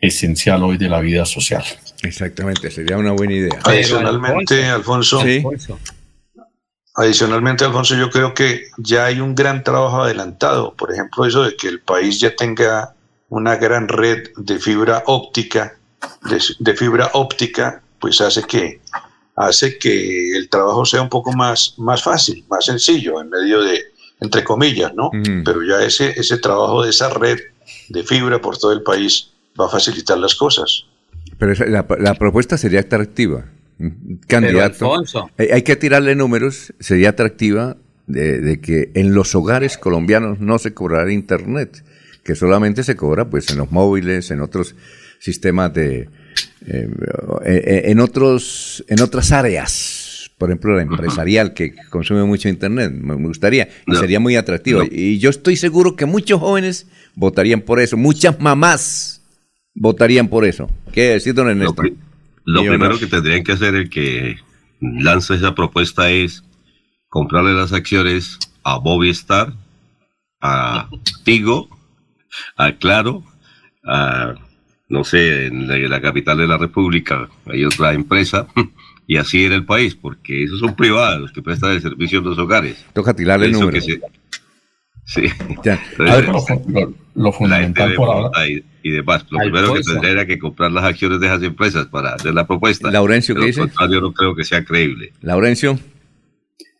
esencial hoy de la vida social. Exactamente, sería una buena idea. Adicionalmente, Alfonso, Sí. adicionalmente, Alfonso, yo creo que ya hay un gran trabajo adelantado. Por ejemplo, eso de que el país ya tenga una gran red de fibra óptica, de, de fibra óptica, pues hace que hace que el trabajo sea un poco más, más fácil, más sencillo, en medio de, entre comillas, ¿no? Pero ya ese, ese trabajo de esa red de fibra por todo el país va a facilitar las cosas. Pero esa- la, la propuesta sería atractiva. Un Candidato. Hay, hay que tirarle números, sería atractiva de, de que en los hogares colombianos no se cobrará internet, que solamente se cobra pues en los móviles, en otros sistemas de eh, eh, en otros en otras áreas, por ejemplo la empresarial que consume mucho internet, me me gustaría y No. sería muy atractivo. No. Y yo estoy seguro que muchos jóvenes votarían por eso, muchas mamás votarían por eso. ¿Qué decir, don Ernesto? Lo primero que tendrían que hacer el que lanza esa propuesta es comprarle las acciones a Movistar, a Tigo, a Claro, a, no sé, en la, en la capital de la República hay otra empresa, y así era el país, porque esos son privados los que prestan el servicio en los hogares. Toca tirarle el número. que se- Sí. Ya. Entonces, A ver, lo, fundamental por ahora. Y, demás. Lo primero que tendría era que comprar las acciones de esas empresas para hacer la propuesta. Laurencio, ¿qué lo dice? contrario, no creo que sea creíble. Laurencio.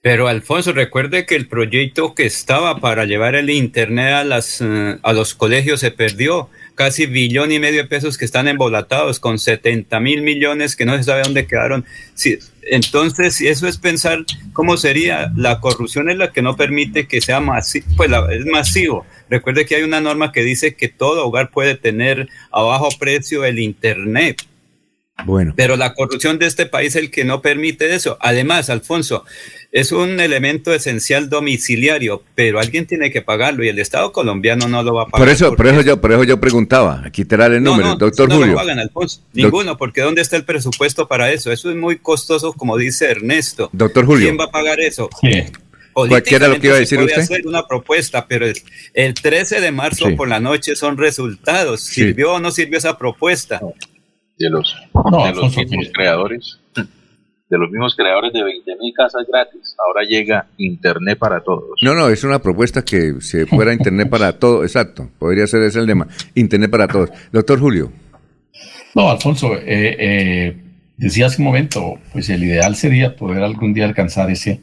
Pero Alfonso, recuerde que el proyecto que estaba para llevar el internet a las eh, a los colegios se perdió. Casi billón y medio de pesos que están embolatados con 70 mil millones que no se sabe dónde quedaron. Sí, entonces, si eso es pensar cómo sería, la corrupción es la que no permite que sea masivo, pues la- es masivo. Recuerde que hay una norma que dice que todo hogar puede tener a bajo precio el internet. Bueno. Pero la corrupción de este país es el que no permite eso. Además, Alfonso, es un elemento esencial domiciliario, pero alguien tiene que pagarlo y el Estado colombiano no lo va a pagar. Por eso, por eso yo, por eso yo preguntaba, aquí te daré el No, número, no, doctor no Julio. lo pagan, Alfonso. Ninguno, porque ¿dónde está el presupuesto para eso? Eso es muy costoso, como dice Ernesto. Doctor Julio. ¿Quién va a pagar eso? Cualquiera lo que iba a decir se puede usted. hacer una propuesta, pero el, el 13 de marzo Sí. por la noche son resultados. Sí. ¿Sirvió o no sirvió esa propuesta? de los, No, de los mismos creadores, de los mismos creadores de 20 mil casas gratis. Ahora llega Internet para todos. No, no, es una propuesta que se fuera internet para todo, exacto, podría ser ese el tema, internet para todos. Doctor Julio. No, Alfonso, eh, eh, decía hace un momento, pues el ideal sería poder algún día alcanzar ese,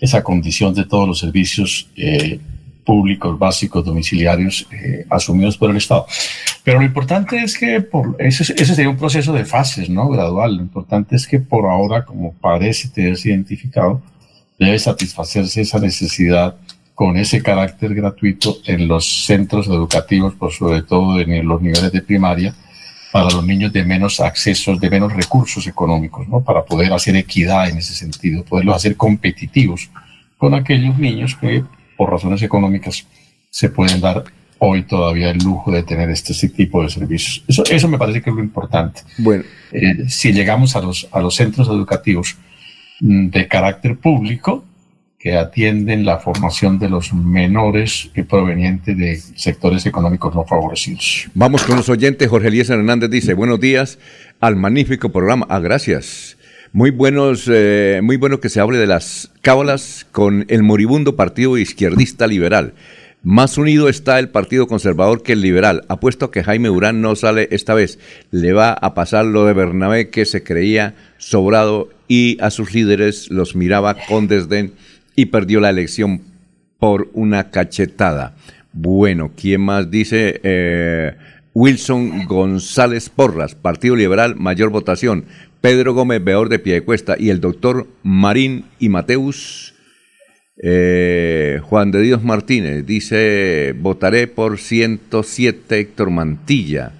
esa condición de todos los servicios eh, públicos básicos domiciliarios eh, asumidos por el Estado. Pero lo importante es que por, ese, sería un proceso de fases, ¿no? Gradual. Lo importante es que por ahora, como parece tenerse identificado, debe satisfacerse esa necesidad con ese carácter gratuito en los centros educativos, por sobre todo en los niveles de primaria, para los niños de menos accesos, de menos recursos económicos, ¿no? Para poder hacer equidad en ese sentido, poderlos hacer competitivos con aquellos niños que, por razones económicas, se pueden dar hoy todavía el lujo de tener este, este tipo de servicios. Eso, eso me parece que es lo importante. Bueno, Eh, si llegamos a los, a los centros educativos mm, de carácter público, que atienden la formación de los menores provenientes de sectores económicos no favorecidos. Vamos con los oyentes. Jorge Elías Hernández dice, buenos días al magnífico programa. Ah, gracias. Muy buenos, eh, muy bueno que se hable de las cábalas con el moribundo partido izquierdista liberal. Más unido está el Partido Conservador que el liberal. Apuesto que Jaime Durán no sale esta vez. Le va a pasar lo de Bernabé que se creía sobrado y a sus líderes los miraba con desdén y perdió la elección por una cachetada. Bueno, ¿quién más dice? Eh, Wilson González Porras, Partido Liberal, mayor votación. Pedro Gómez Beor de Piedecuesta y el doctor Marín y Mateus. eh, Juan de Dios Martínez dice, votaré por 107 Héctor Mantilla.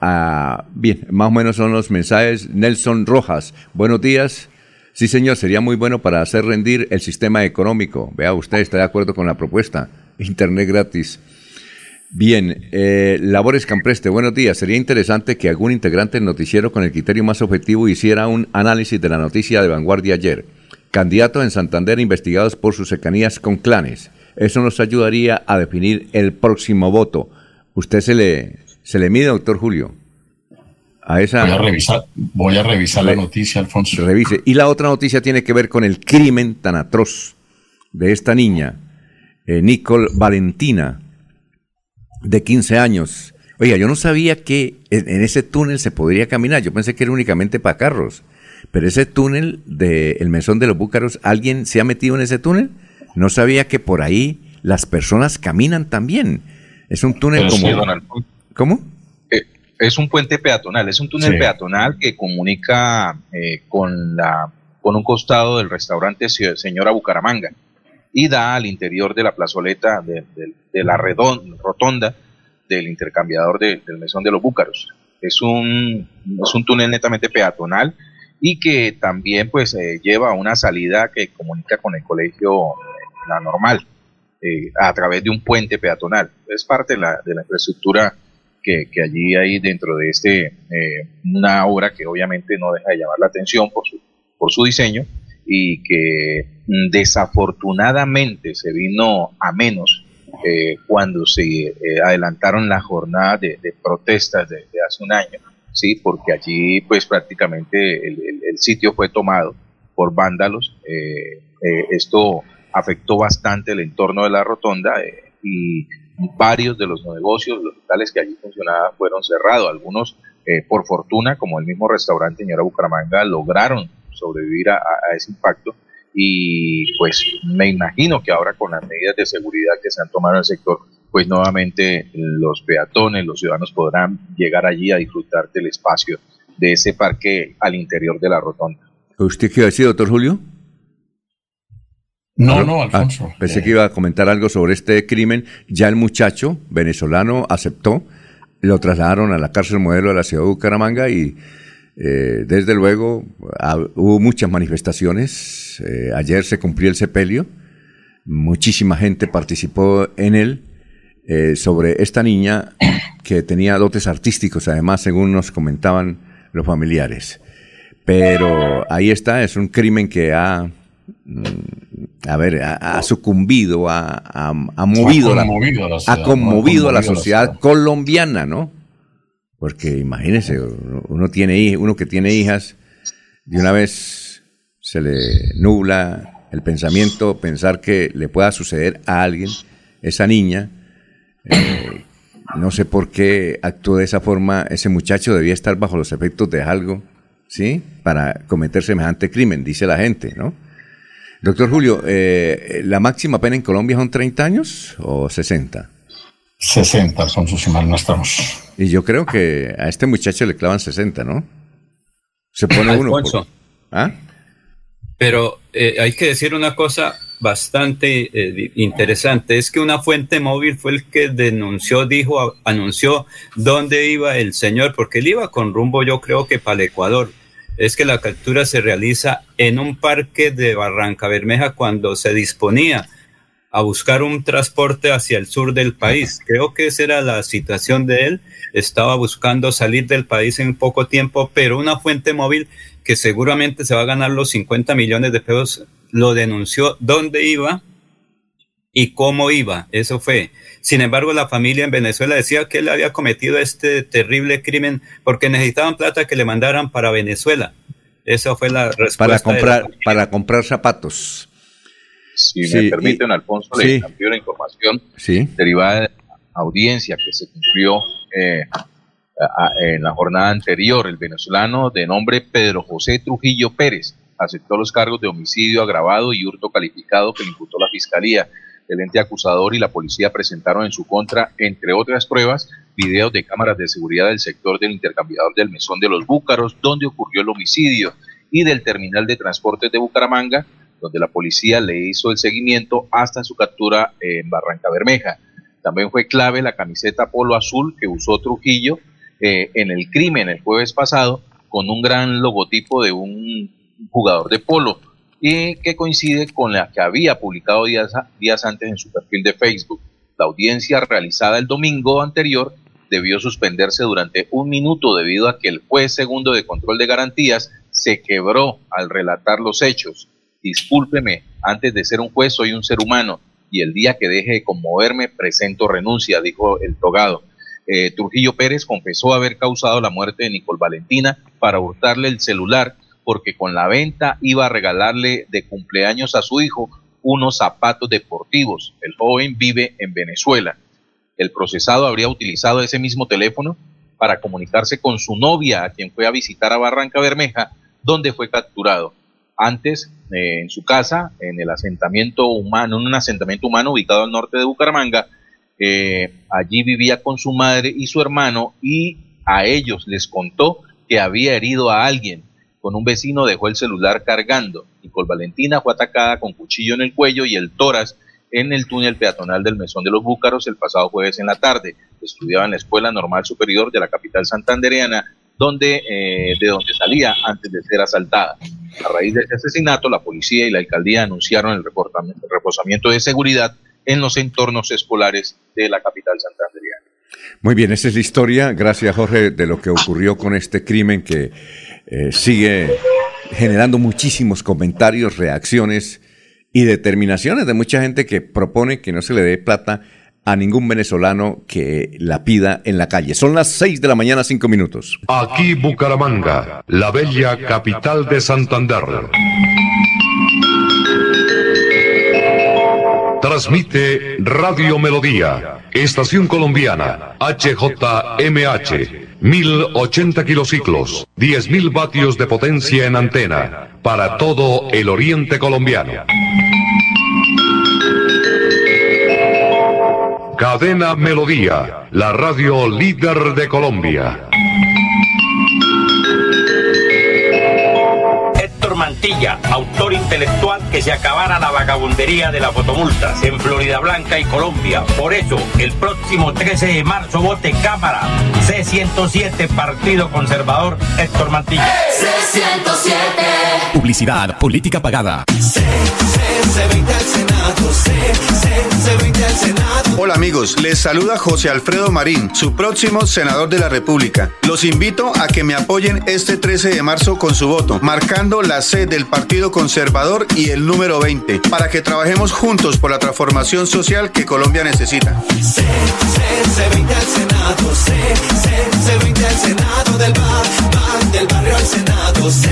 Ah, bien, más o menos son los mensajes. Nelson Rojas, buenos días. Sí, señor, sería muy bueno para hacer rendir el sistema económico. Vea, usted está de acuerdo con la propuesta. Internet gratis. Bien, eh, Labores Campreste, buenos días. Sería interesante que algún integrante del noticiero con el criterio más objetivo hiciera un análisis de la noticia de vanguardia ayer. Candidatos en Santander investigados por sus cercanías con clanes. Eso nos ayudaría a definir el próximo voto. ¿Usted se le, se le mide, doctor Julio? A esa... Voy a revisar, voy a revisar la noticia, Alfonso. Revise. Y la otra noticia tiene que ver con el crimen tan atroz de esta niña, eh, Nicole Valentina, de 15 años. Oiga, yo no sabía que en, en ese túnel se podría caminar. Yo pensé que era únicamente para carros. Pero ese túnel del mesón de los búcaros, ¿alguien se ha metido en ese túnel? No sabía que por ahí las personas caminan también. Es un túnel sí, como... ¿Cómo? Eh, es un puente peatonal, es un túnel Sí. peatonal que comunica eh, con, la, con un costado del restaurante Se- Señora Bucaramanga y da al interior de la plazoleta de, la redon- rotonda del intercambiador de- del mesón de los Búcaros. Es un, es un túnel netamente peatonal y que también pues eh, lleva a una salida que comunica con el colegio eh, La Normal eh, a través de un puente peatonal. Es parte de la, de la infraestructura que, que allí hay dentro de este una obra que obviamente no deja de llamar la atención por su, por su diseño y que mm, desafortunadamente se vino a menos eh, cuando se eh, adelantaron las jornadas de, protestas de, hace un año, sí, porque allí pues prácticamente el, sitio fue tomado por vándalos. eh, eh, esto afectó bastante el entorno de la rotonda y varios de los negocios, los locales que allí funcionaban fueron cerrados. Algunos, por fortuna, como el mismo restaurante Señora Bucaramanga, lograron sobrevivir a, ese impacto. Y pues me imagino que ahora con las medidas de seguridad que se han tomado en el sector, pues nuevamente los peatones, los ciudadanos podrán llegar allí a disfrutar del espacio de ese parque al interior de la rotonda. ¿Usted qué iba a decir, doctor Julio? No, no, Alfonso. Ah, pensé que iba a comentar algo sobre este crimen. Ya el muchacho venezolano aceptó, lo trasladaron a la cárcel modelo de la ciudad de Bucaramanga y eh, desde luego ah, hubo muchas manifestaciones. Eh, ayer se cumplió el sepelio, muchísima gente participó en él eh, sobre esta niña que tenía dotes artísticos, además, según nos comentaban los familiares. Pero ahí está, es un crimen que ha, mm, a ver, ha, ha sucumbido, ha, ha- ha movido, la- conmovido a la ha ciudad, conmovido a la ha conmovido a la sociedad colombiana, ¿no? Porque imagínese, uno, tiene uno que tiene hijas, de una vez se le nubla el pensamiento, pensar que le pueda suceder a alguien, esa niña, eh, no sé por qué actuó de esa forma. Ese muchacho debía estar bajo los efectos de algo, ¿sí? Para cometer semejante crimen, dice la gente, ¿no? Doctor Julio, eh, ¿la máxima pena en Colombia son 30 años o 60? 60, Alfonso, si mal no estamos. Y yo creo que a este muchacho le clavan 60, ¿no? Se pone uno. por-. ¿Ah? Pero eh, hay que decir una cosa bastante eh, interesante, es que una fuente móvil fue el que denunció, dijo, a- anunció dónde iba el señor, porque él iba con rumbo yo creo que para el Ecuador. Es que la captura se realiza en un parque de Barranca Bermeja cuando se disponía a buscar un transporte hacia el sur del país. Creo que esa era la situación de él. Estaba buscando salir del país en poco tiempo, pero una fuente móvil que seguramente se va a ganar los 50 millones de pesos lo denunció dónde iba y cómo iba. Eso fue. Sin embargo, la familia en Venezuela decía que él había cometido este terrible crimen porque necesitaban plata que le mandaran para Venezuela. Esa fue la respuesta. Para comprar, para comprar zapatos. Si Sí, me y- permiten, Alfonso, sí. le envío la información Sí. derivada de la audiencia que se cumplió eh, a- a- en la jornada anterior. El venezolano de nombre Pedro José Trujillo Pérez aceptó los cargos de homicidio agravado y hurto calificado que le imputó la Fiscalía. El ente acusador y la policía presentaron en su contra, entre otras pruebas, videos de cámaras de seguridad del sector del intercambiador del Mesón de los Búcaros, donde ocurrió el homicidio, y del terminal de transportes de Bucaramanga, donde la policía le hizo el seguimiento hasta su captura en Barranca Bermeja. También fue clave la camiseta polo azul que usó Trujillo eh, en el crimen el jueves pasado, con un gran logotipo de un jugador de polo, y que coincide con la que había publicado días, días antes en su perfil de Facebook. La audiencia realizada el domingo anterior debió suspenderse durante un minuto debido a que el juez segundo de control de garantías se quebró al relatar los hechos. Discúlpeme, antes de ser un juez soy un ser humano y el día que deje de conmoverme presento renuncia, dijo el togado. Eh, Trujillo Pérez confesó haber causado la muerte de Nicole Valentina para hurtarle el celular porque con la venta iba a regalarle de cumpleaños a su hijo unos zapatos deportivos. El joven vive en Venezuela. El procesado habría utilizado ese mismo teléfono para comunicarse con su novia, a quien fue a visitar a Barranca Bermeja, donde fue capturado. Antes, eh, en su casa, en el asentamiento humano, en un asentamiento humano ubicado al norte de Bucaramanga, eh, allí vivía con su madre y su hermano y a ellos les contó que había herido a alguien. Con un vecino dejó el celular cargando. Nicole Valentina fue atacada con cuchillo en el cuello y el tórax en el túnel peatonal del Mesón de los Búcaros el pasado jueves en la tarde. Estudiaba en la Escuela Normal Superior de la capital santandereana, donde, eh, de donde salía antes de ser asaltada. A raíz de este asesinato, la policía y la alcaldía anunciaron el reposamiento de seguridad en los entornos escolares de la capital santandereana. Muy bien, esa es la historia, gracias Jorge, de lo que ocurrió con este crimen que eh, sigue generando muchísimos comentarios, reacciones y determinaciones de mucha gente que propone que no se le dé plata a ningún venezolano que la pida en la calle. Son las 6 de la mañana, 5 minutos. Aquí Bucaramanga, la bella capital de Santander. Transmite Radio Melodía, Estación Colombiana, HJMH, 1080 kilociclos, 10.000 vatios de potencia en antena, para todo el oriente colombiano. Cadena Melodía, la radio líder de Colombia. Héctor Mantilla, autor intelectual que se acabara la vagabundería de las fotomultas en Florida Blanca y Colombia. Por eso, el próximo 13 de marzo vote Cámara C107 Partido Conservador Héctor Mantilla. C107. Publicidad, política pagada. Hola amigos, les saluda José Alfredo Marín, su próximo senador de la República. Los invito a que me apoyen este 13 de marzo con su voto, marcando la C del Partido Conservador y el número 20, para que trabajemos juntos por la transformación social que Colombia necesita. C20 al Senado, C, C, C20 al Senado del bar, bar, del barrio al Senado, C,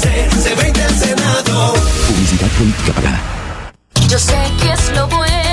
C, C20 al Senado. Publicidad, política pagada. Yo sé que es lo bueno.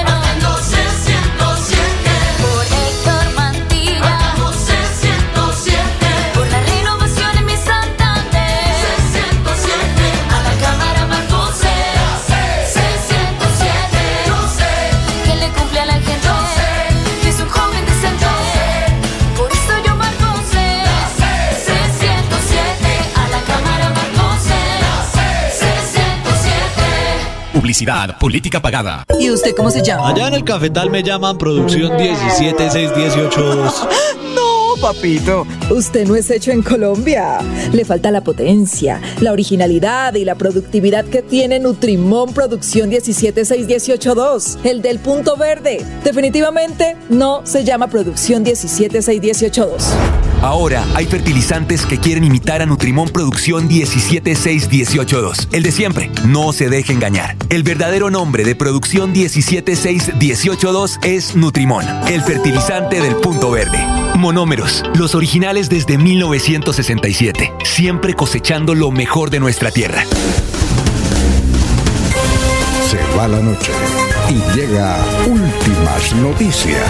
Publicidad, política pagada. ¿Y usted cómo se llama? Allá en el cafetal me llaman producción 17618. No, papito. Usted no es hecho en Colombia. Le falta la potencia, la originalidad y la productividad que tiene Nutrimón Producción 17618.2, el del punto verde. Definitivamente no se llama Producción 17618.2. Ahora hay fertilizantes que quieren imitar a Nutrimón Producción 17618.2. El de siempre. No se deje engañar. El verdadero nombre de Producción 17618.2 es Nutrimón, el fertilizante del punto verde. Monómeros, los originales desde 1967, siempre cosechando lo mejor de nuestra tierra. Se va la noche. Y llega Últimas Noticias.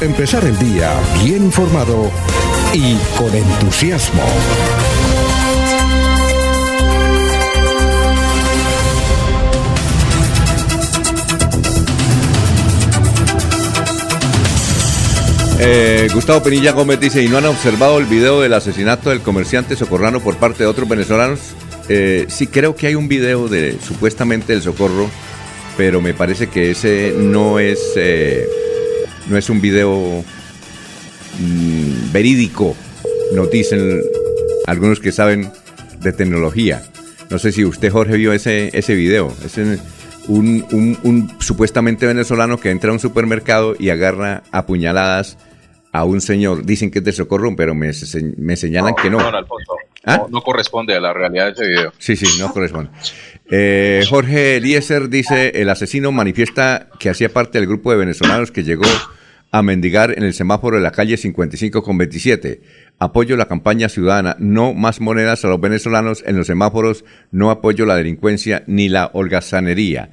Empezar el día bien informado y con entusiasmo. Eh, Gustavo Penilla Gómez dice, ¿y no han observado el video del asesinato del comerciante socorrano por parte de otros venezolanos? Eh, sí, creo que hay un video de supuestamente del socorro, pero me parece que ese no es, eh, no es un video mm, verídico, nos dicen algunos que saben de tecnología. No sé si usted, Jorge, vio ese, ese video. Es un, un- un supuestamente venezolano que entra a un supermercado y agarra a puñaladas a un señor. Dicen que es de socorro, pero me, se- me señalan que no. Alfonso, ¿Ah? no, no corresponde a la realidad de ese video. Sí, sí, no corresponde. Eh, Jorge Eliezer dice, el asesino manifiesta que hacía parte del grupo de venezolanos que llegó a mendigar en el semáforo de la calle 55 con 27. Apoyo la campaña ciudadana, no más monedas a los venezolanos en los semáforos, no apoyo la delincuencia ni la holgazanería.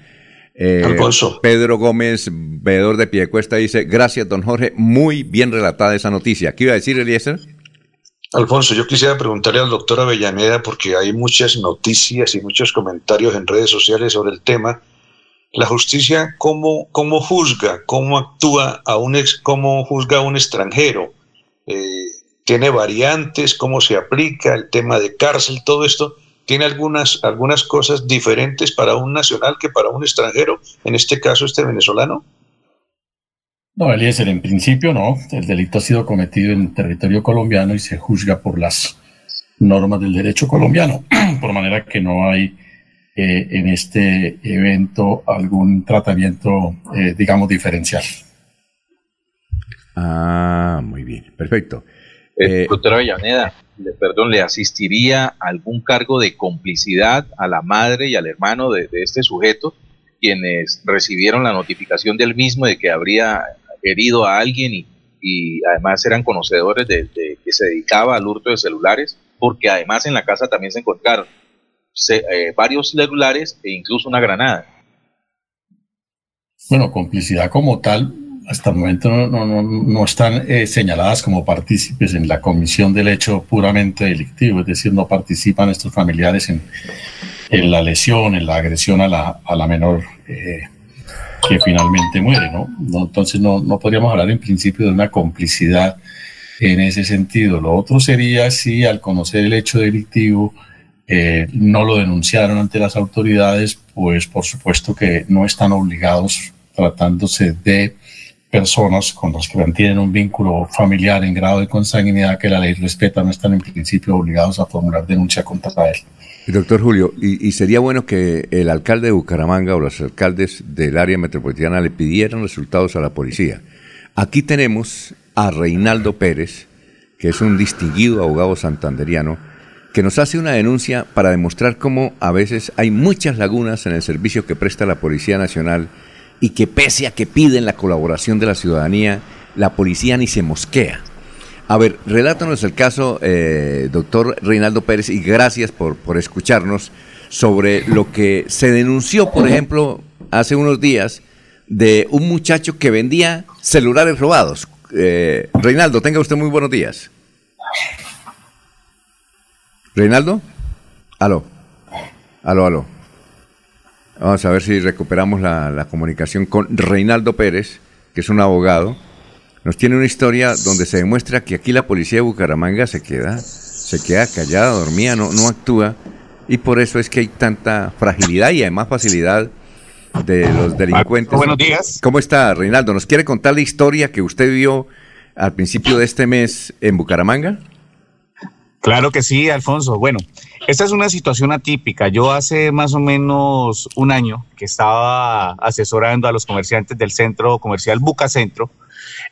Eh, Alfonso. Pedro Gómez, veedor de Piedecuesta, dice, gracias, don Jorge, muy bien relatada esa noticia. ¿Qué iba a decir, Eliezer? Alfonso, yo quisiera preguntarle al doctor Avellaneda, porque hay muchas noticias y muchos comentarios en redes sociales sobre el tema. La justicia, ¿cómo, cómo juzga, cómo actúa a un ex, cómo juzga a un extranjero? Eh, ¿Tiene variantes? ¿Cómo se aplica el tema de cárcel? Todo esto tiene algunas, algunas cosas diferentes para un nacional que para un extranjero, en este caso este venezolano. No, Eliezer, en principio no. El delito ha sido cometido en territorio colombiano y se juzga por las normas del derecho colombiano, por manera que no hay eh, en este evento algún tratamiento, eh, digamos, diferencial. Ah, muy bien, perfecto. Eh, doctor Avellaneda, le, perdón, ¿le asistiría algún cargo de complicidad a la madre y al hermano de, de este sujeto, quienes recibieron la notificación del mismo de que habría herido a alguien y, y además eran conocedores de, de que se dedicaba al hurto de celulares? Porque además en la casa también se encontraron eh, varios celulares e incluso una granada. Bueno, complicidad como tal, hasta el momento no, están eh, señaladas como partícipes en la comisión del hecho puramente delictivo, es decir, no participan estos familiares en, la lesión, en la agresión a la, a la menor eh, que finalmente muere, ¿no? No, entonces no, no podríamos hablar en principio de una complicidad en ese sentido. Lo otro sería si al conocer el hecho delictivo eh, no lo denunciaron ante las autoridades, pues por supuesto que no están obligados, tratándose de personas con las que mantienen un vínculo familiar en grado de consanguinidad que la ley respeta, no están en principio obligados a formular denuncia contra él. Doctor Julio, y, y sería bueno que el alcalde de Bucaramanga o los alcaldes del área metropolitana le pidieran resultados a la policía. Aquí tenemos a Reinaldo Pérez, que es un distinguido abogado santanderiano, que nos hace una denuncia para demostrar cómo a veces hay muchas lagunas en el servicio que presta la Policía Nacional y que pese a que piden la colaboración de la ciudadanía, la policía ni se mosquea. A ver, relátanos el caso, eh, doctor Reinaldo Pérez, y gracias por, por escucharnos sobre lo que se denunció, por ejemplo, hace unos días, de un muchacho que vendía celulares robados. Eh, Reinaldo, tenga usted muy buenos días. Reinaldo, aló, aló, aló. Vamos a ver si recuperamos la, la comunicación con Reinaldo Pérez, que es un abogado. Nos tiene una historia donde se demuestra que aquí la policía de Bucaramanga se queda, se queda callada, dormida, no, no actúa. Y por eso es que hay tanta fragilidad y además facilidad de los delincuentes. buenos días. ¿Cómo está, Reinaldo? ¿Nos quiere contar la historia que usted vio al principio de este mes en Bucaramanga? Claro que sí, Alfonso. Bueno, esta es una situación atípica. Yo hace más o menos un año que estaba asesorando a los comerciantes del centro comercial Bucacentro.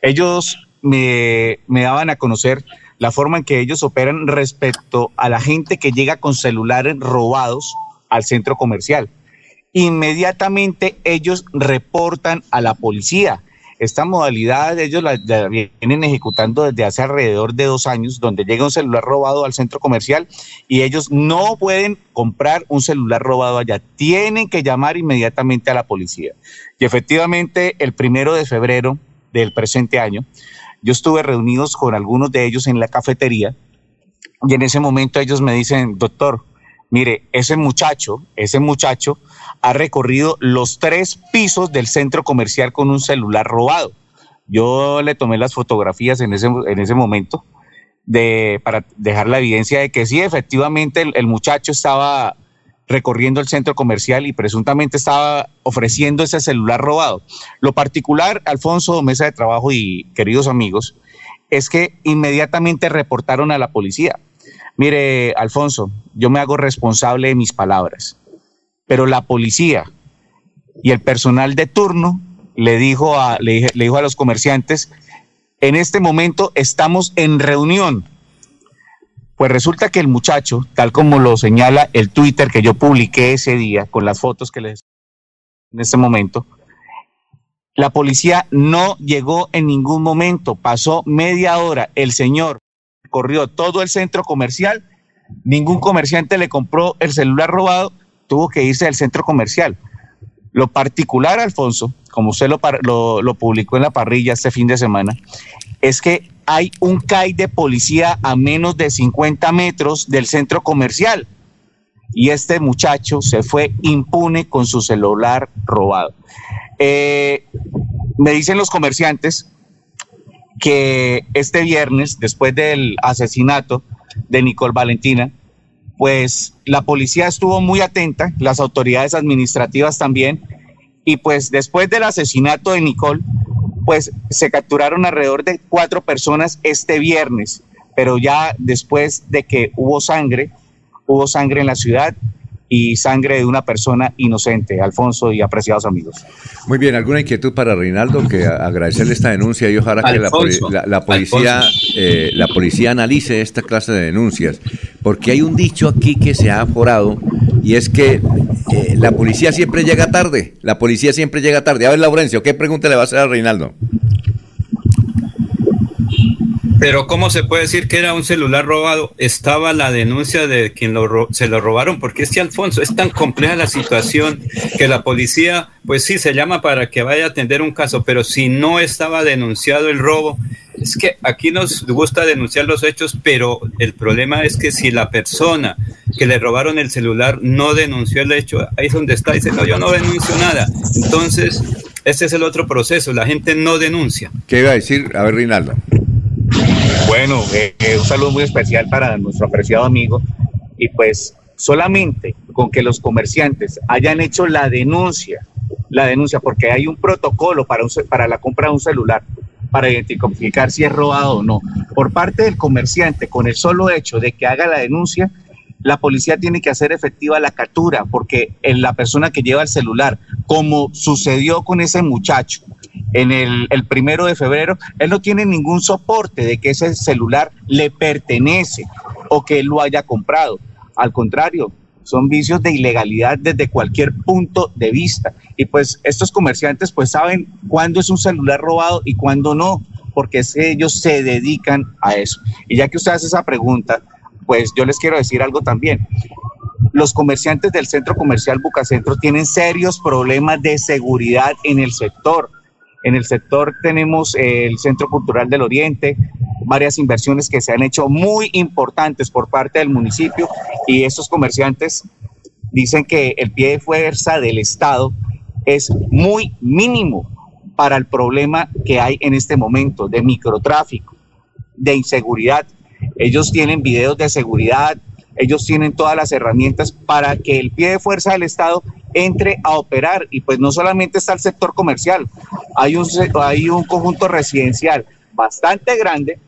Ellos me, me daban a conocer la forma en que ellos operan respecto a la gente que llega con celulares robados al centro comercial. Inmediatamente ellos reportan a la policía. Esta modalidad ellos la, vienen ejecutando desde hace alrededor de dos años, donde llega un celular robado al centro comercial y ellos no pueden comprar un celular robado allá. Tienen que llamar inmediatamente a la policía. Y efectivamente, el primero de febrero del presente año, yo estuve reunidos con algunos de ellos en la cafetería y en ese momento ellos me dicen, doctor, mire, ese muchacho, ese muchacho ha recorrido los tres pisos del centro comercial con un celular robado. Yo le tomé las fotografías en ese, en ese momento de, para dejar la evidencia de que sí, efectivamente el, el muchacho estaba recorriendo el centro comercial y presuntamente estaba ofreciendo ese celular robado. Lo particular, Alfonso, mesa de trabajo y queridos amigos, es que inmediatamente reportaron a la policía. Mire, Alfonso, yo me hago responsable de mis palabras, pero la policía y el personal de turno le dijo a, le, dijo a los comerciantes, en este momento estamos en reunión. Pues resulta que el muchacho, tal como lo señala el Twitter que yo publiqué ese día con las fotos que les en este momento, la policía no llegó en ningún momento, pasó media hora, el señor corrió todo el centro comercial, ningún comerciante le compró el celular robado, tuvo que irse del centro comercial. Lo particular, Alfonso, como usted lo, lo publicó en la parrilla este fin de semana, es que hay un CAI de policía a menos de 50 metros del centro comercial y este muchacho se fue impune con su celular robado. Eh, me dicen los comerciantes que este viernes, después del asesinato de Nicole Valentina, pues la policía estuvo muy atenta, las autoridades administrativas también, y pues después del asesinato de Nicole, pues se capturaron alrededor de cuatro personas este viernes, pero ya después de que hubo sangre, hubo sangre en la ciudad y sangre de una persona inocente, Alfonso y apreciados amigos. Muy bien, ¿alguna inquietud para Reinaldo? Que agradecerle esta denuncia y ojalá que la- la policía, eh, la policía analice esta clase de denuncias. Porque hay un dicho aquí que se ha aforado y es que eh, la policía siempre llega tarde. La policía siempre llega tarde. A ver, Laurencio, ¿qué pregunta le va a hacer a Reinaldo? Pero ¿cómo se puede decir que era un celular robado? Estaba la denuncia de quien lo se lo robaron, porque es que Alfonso, es tan compleja la situación que la policía, pues sí, se llama para que vaya a atender un caso, pero si no estaba denunciado el robo, es que aquí nos gusta denunciar los hechos, pero el problema es que si la persona que le robaron el celular no denunció el hecho, ahí es donde está, dice, no, yo no denuncio nada. Entonces, ese es el otro proceso, la gente no denuncia. ¿Qué iba a decir? A ver, Reinaldo. Bueno, eh, eh, un saludo muy especial para nuestro apreciado amigo. Y pues solamente con que los comerciantes hayan hecho la denuncia, la denuncia, porque hay un protocolo para, un para la compra de un celular, para identificar si es robado o no. Por parte del comerciante, con el solo hecho de que haga la denuncia, la policía tiene que hacer efectiva la captura, porque en la persona que lleva el celular, como sucedió con ese muchacho en el, el primero de febrero, él no tiene ningún soporte de que ese celular le pertenece o que él lo haya comprado. Al contrario, son vicios de ilegalidad desde cualquier punto de vista. Y pues estos comerciantes pues saben cuándo es un celular robado y cuándo no, porque ellos se dedican a eso. Y ya que usted hace esa pregunta, pues yo les quiero decir algo también. Los comerciantes del centro comercial Bucacentro tienen serios problemas de seguridad en el sector. En el sector tenemos el Centro Cultural del Oriente, varias inversiones que se han hecho muy importantes por parte del municipio y estos comerciantes dicen que el pie de fuerza del Estado es muy mínimo para el problema que hay en este momento de microtráfico, de inseguridad. Ellos tienen videos de seguridad, ellos tienen todas las herramientas para que el pie de fuerza del Estado entre a operar. Y pues no solamente está el sector comercial, hay un, hay un conjunto residencial bastante grande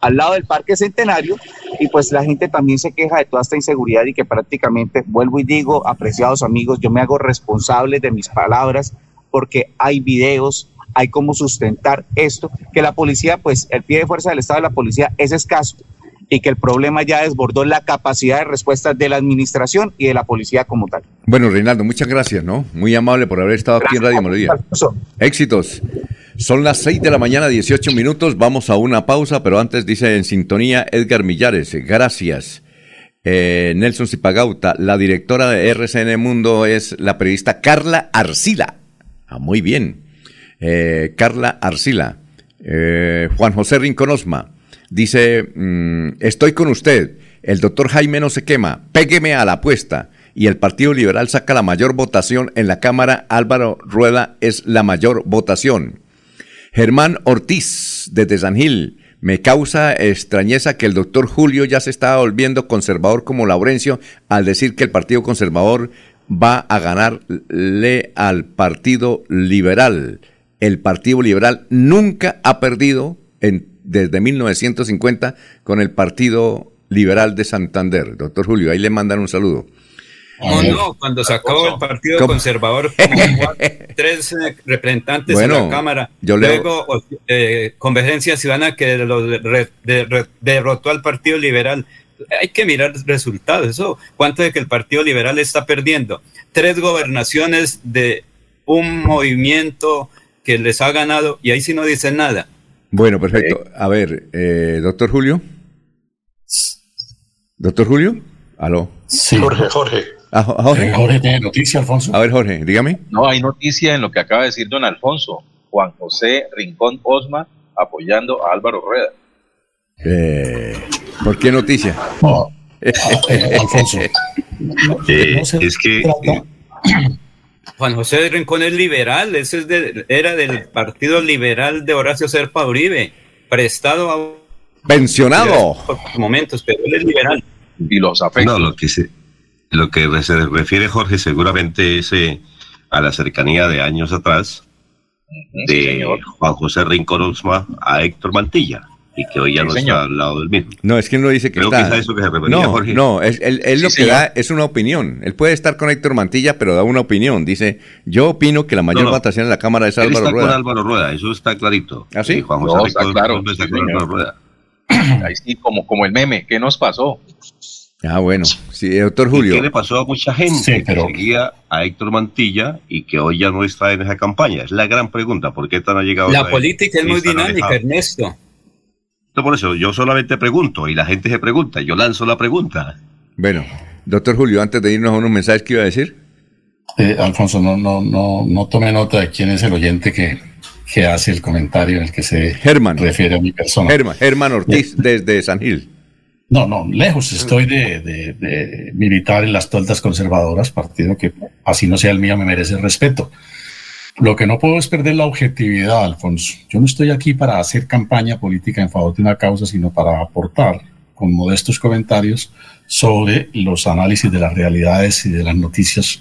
al lado del Parque Centenario y pues la gente también se queja de toda esta inseguridad y que prácticamente, vuelvo y digo, apreciados amigos, yo me hago responsable de mis palabras porque hay videos, hay cómo sustentar esto, que la policía, pues el pie de fuerza del Estado de la policía es escaso y que el problema ya desbordó la capacidad de respuesta de la administración y de la policía como tal. Bueno, Reinaldo, muchas gracias, ¿no? Muy amable por haber estado aquí en Radio Melodía. Éxitos. Son las 6 de la mañana, 18 minutos. Vamos a una pausa, pero antes dice en sintonía Edgar Millares. Gracias. Eh, Nelson Zipagauta, la directora de RCN Mundo es la periodista Carla Arcila. Ah, muy bien. Eh, Carla Arcila. Eh, Juan José Rinconosma dice: mm, Estoy con usted. El doctor Jaime no se quema. Pégueme a la apuesta. Y el Partido Liberal saca la mayor votación en la Cámara. Álvaro Rueda es la mayor votación. Germán Ortiz, desde San Gil. Me causa extrañeza que el doctor Julio ya se está volviendo conservador como Laurencio al decir que el Partido Conservador va a ganarle al Partido Liberal. El Partido Liberal nunca ha perdido en, desde 1950 con el Partido Liberal de Santander. Doctor Julio, ahí le mandan un saludo. No, no, cuando sacó el Partido ¿Cómo? Conservador como cuatro- tres representantes Bueno, en la Cámara, yo luego eh, Convergencia Ciudadana que lo de- re- de- re- derrotó al Partido Liberal. Hay que mirar resultados, eso, cuánto de que el Partido Liberal está perdiendo. Tres gobernaciones de un movimiento que les ha ganado y ahí sí no dicen nada. Bueno, perfecto. A ver, eh, doctor Julio. Doctor Julio. Aló. Sí. Jorge, Jorge. Ah, Jo- Jorge. Eh, Jorge tiene noticia, Alfonso. A ver, Jorge, dígame. No hay noticia en lo que acaba de decir don Alfonso. Juan José Rincón Osma apoyando a Álvaro Rueda. Eh, ¿Por qué noticia? eh, Alfonso. Eh, no se es que trata- Juan José Rincón es liberal, ese es de- era del Partido Liberal de Horacio Serpa Uribe, prestado a Pensionado. por momentos, pero él es liberal. Y los afectos. No, lo que se, lo que se refiere Jorge seguramente es eh, a la cercanía de años atrás de Juan José Rincón Osma a Héctor Mantilla y que hoy ya Sí, no señor. está al lado del mismo. No, es que él no dice que Creo que está. es a eso que se refería no, Jorge. no, es, él, él lo que señor. da es una opinión. Él puede estar con Héctor Mantilla, pero da una opinión. Dice, yo opino que la mayor No, no. votación en la Cámara es Él Álvaro está con Rueda. Álvaro Rueda, eso está clarito. ¿Ah, sí? Juan José No, está claro, Osma está sí, con señor. Álvaro Rueda. Ahí sí, como, como el meme. ¿Qué nos pasó? Ah, bueno. Sí, doctor ¿Y Julio. qué le pasó a mucha gente Sí, pero- que seguía a Héctor Mantilla y que hoy ya no está en esa campaña? Es la gran pregunta. ¿Por qué tan ha llegado La política es muy dinámica, alejado? Ernesto. No, por eso yo solamente pregunto y la gente se pregunta. Yo lanzo la pregunta. Bueno, doctor Julio, antes de irnos a unos mensajes que iba a decir. Eh, Alfonso, no, no, no, no tome nota de quién es el oyente que, que hace el comentario en el que se Germán. refiere a mi persona. Germán, Germán Ortiz, desde San Gil. No, no, lejos estoy de, de- de militar en las toldas conservadoras, partido que así no sea el mío me merece respeto. Lo que no puedo es perder la objetividad, Alfonso. Yo no estoy aquí para hacer campaña política en favor de una causa, sino para aportar con modestos comentarios sobre los análisis de las realidades y de las noticias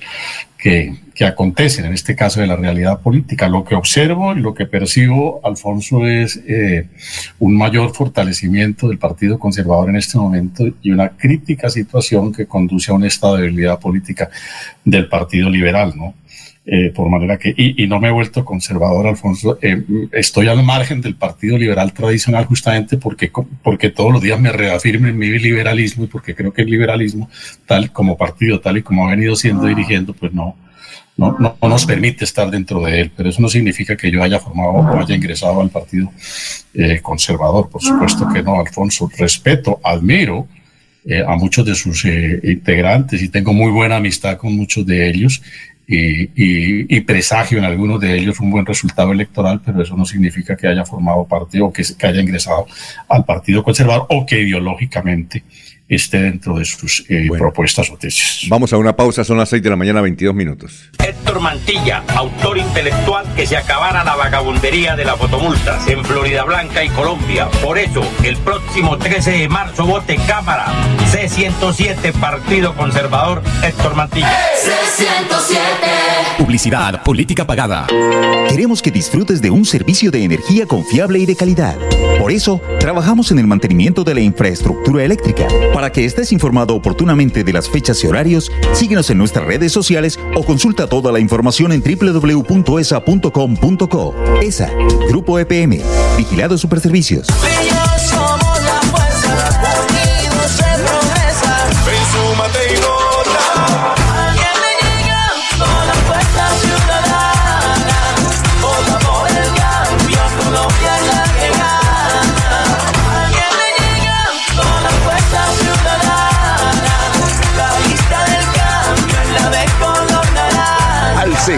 que, que acontecen, en este caso de la realidad política. Lo que observo y lo que percibo, Alfonso, es eh, un mayor fortalecimiento del Partido Conservador en este momento y una crítica situación que conduce a un estado de debilidad política del Partido Liberal, ¿no? Eh, por manera que, y, y no me he vuelto conservador, Alfonso, eh, estoy al margen del Partido Liberal tradicional justamente porque, porque todos los días me reafirmo en mi liberalismo y porque creo que el liberalismo, tal como partido, tal y como ha venido siendo dirigiendo, pues no, no, no, no nos permite estar dentro de él, pero eso no significa que yo haya formado o haya ingresado al Partido eh, Conservador, por supuesto que no, Alfonso, respeto, admiro eh, a muchos de sus eh, integrantes y tengo muy buena amistad con muchos de ellos y, y- y presagio en algunos de ellos un buen resultado electoral, pero eso no significa que haya formado parte o que, que haya ingresado al Partido Conservador o que ideológicamente esté dentro de sus eh, propuestas o tesis. Vamos a una pausa, son las 6 de la mañana, 22 minutos. Héctor Mantilla, autor intelectual que se acabara la vagabundería de las fotomultas en Florida Blanca y Colombia. Por eso, el próximo 13 de marzo vote Cámara C107 Partido Conservador Héctor Mantilla. Publicidad, política pagada. Queremos que disfrutes de un servicio de energía confiable y de calidad. Por eso, trabajamos en el mantenimiento de la infraestructura eléctrica. Para que estés informado oportunamente de las fechas y horarios, síguenos en nuestras redes sociales o consulta toda la información en www.esa.com.co. ESA, Grupo EPM, Vigilado Superservicios.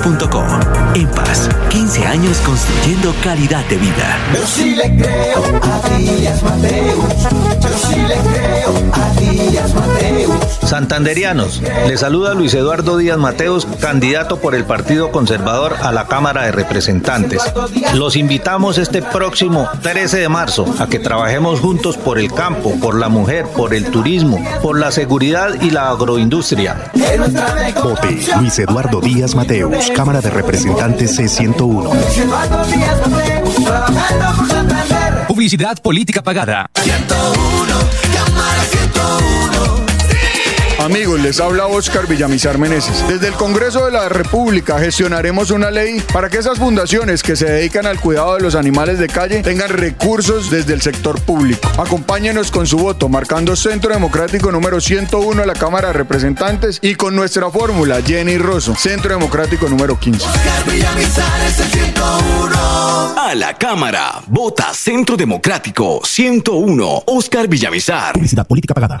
www.empas.gov.co. EMPAS, 15 años construyendo calidad de vida. Yo sí le creo a Díaz Mateus. Yo sí le creo a Díaz Mateus. Santanderianos, le saluda Luis Eduardo Díaz Mateos, candidato por el Partido Conservador a la Cámara de Representantes. Los invitamos este próximo 13 de marzo a que trabajemos juntos por el campo, por la mujer, por el turismo, por la seguridad y la agroindustria. Vote Luis Eduardo Díaz Cámara de Representantes C101. Publicidad política pagada. Amigos, les habla Oscar Villamizar Meneses. Desde el Congreso de la República gestionaremos una ley para que esas fundaciones que se dedican al cuidado de los animales de calle tengan recursos desde el sector público. Acompáñenos con su voto marcando Centro Democrático número 101 a la Cámara de Representantes y con nuestra fórmula Jenny Rosso, Centro Democrático número 15. A la Cámara. Vota Centro Democrático 101. Oscar Villamizar. Publicidad política pagada.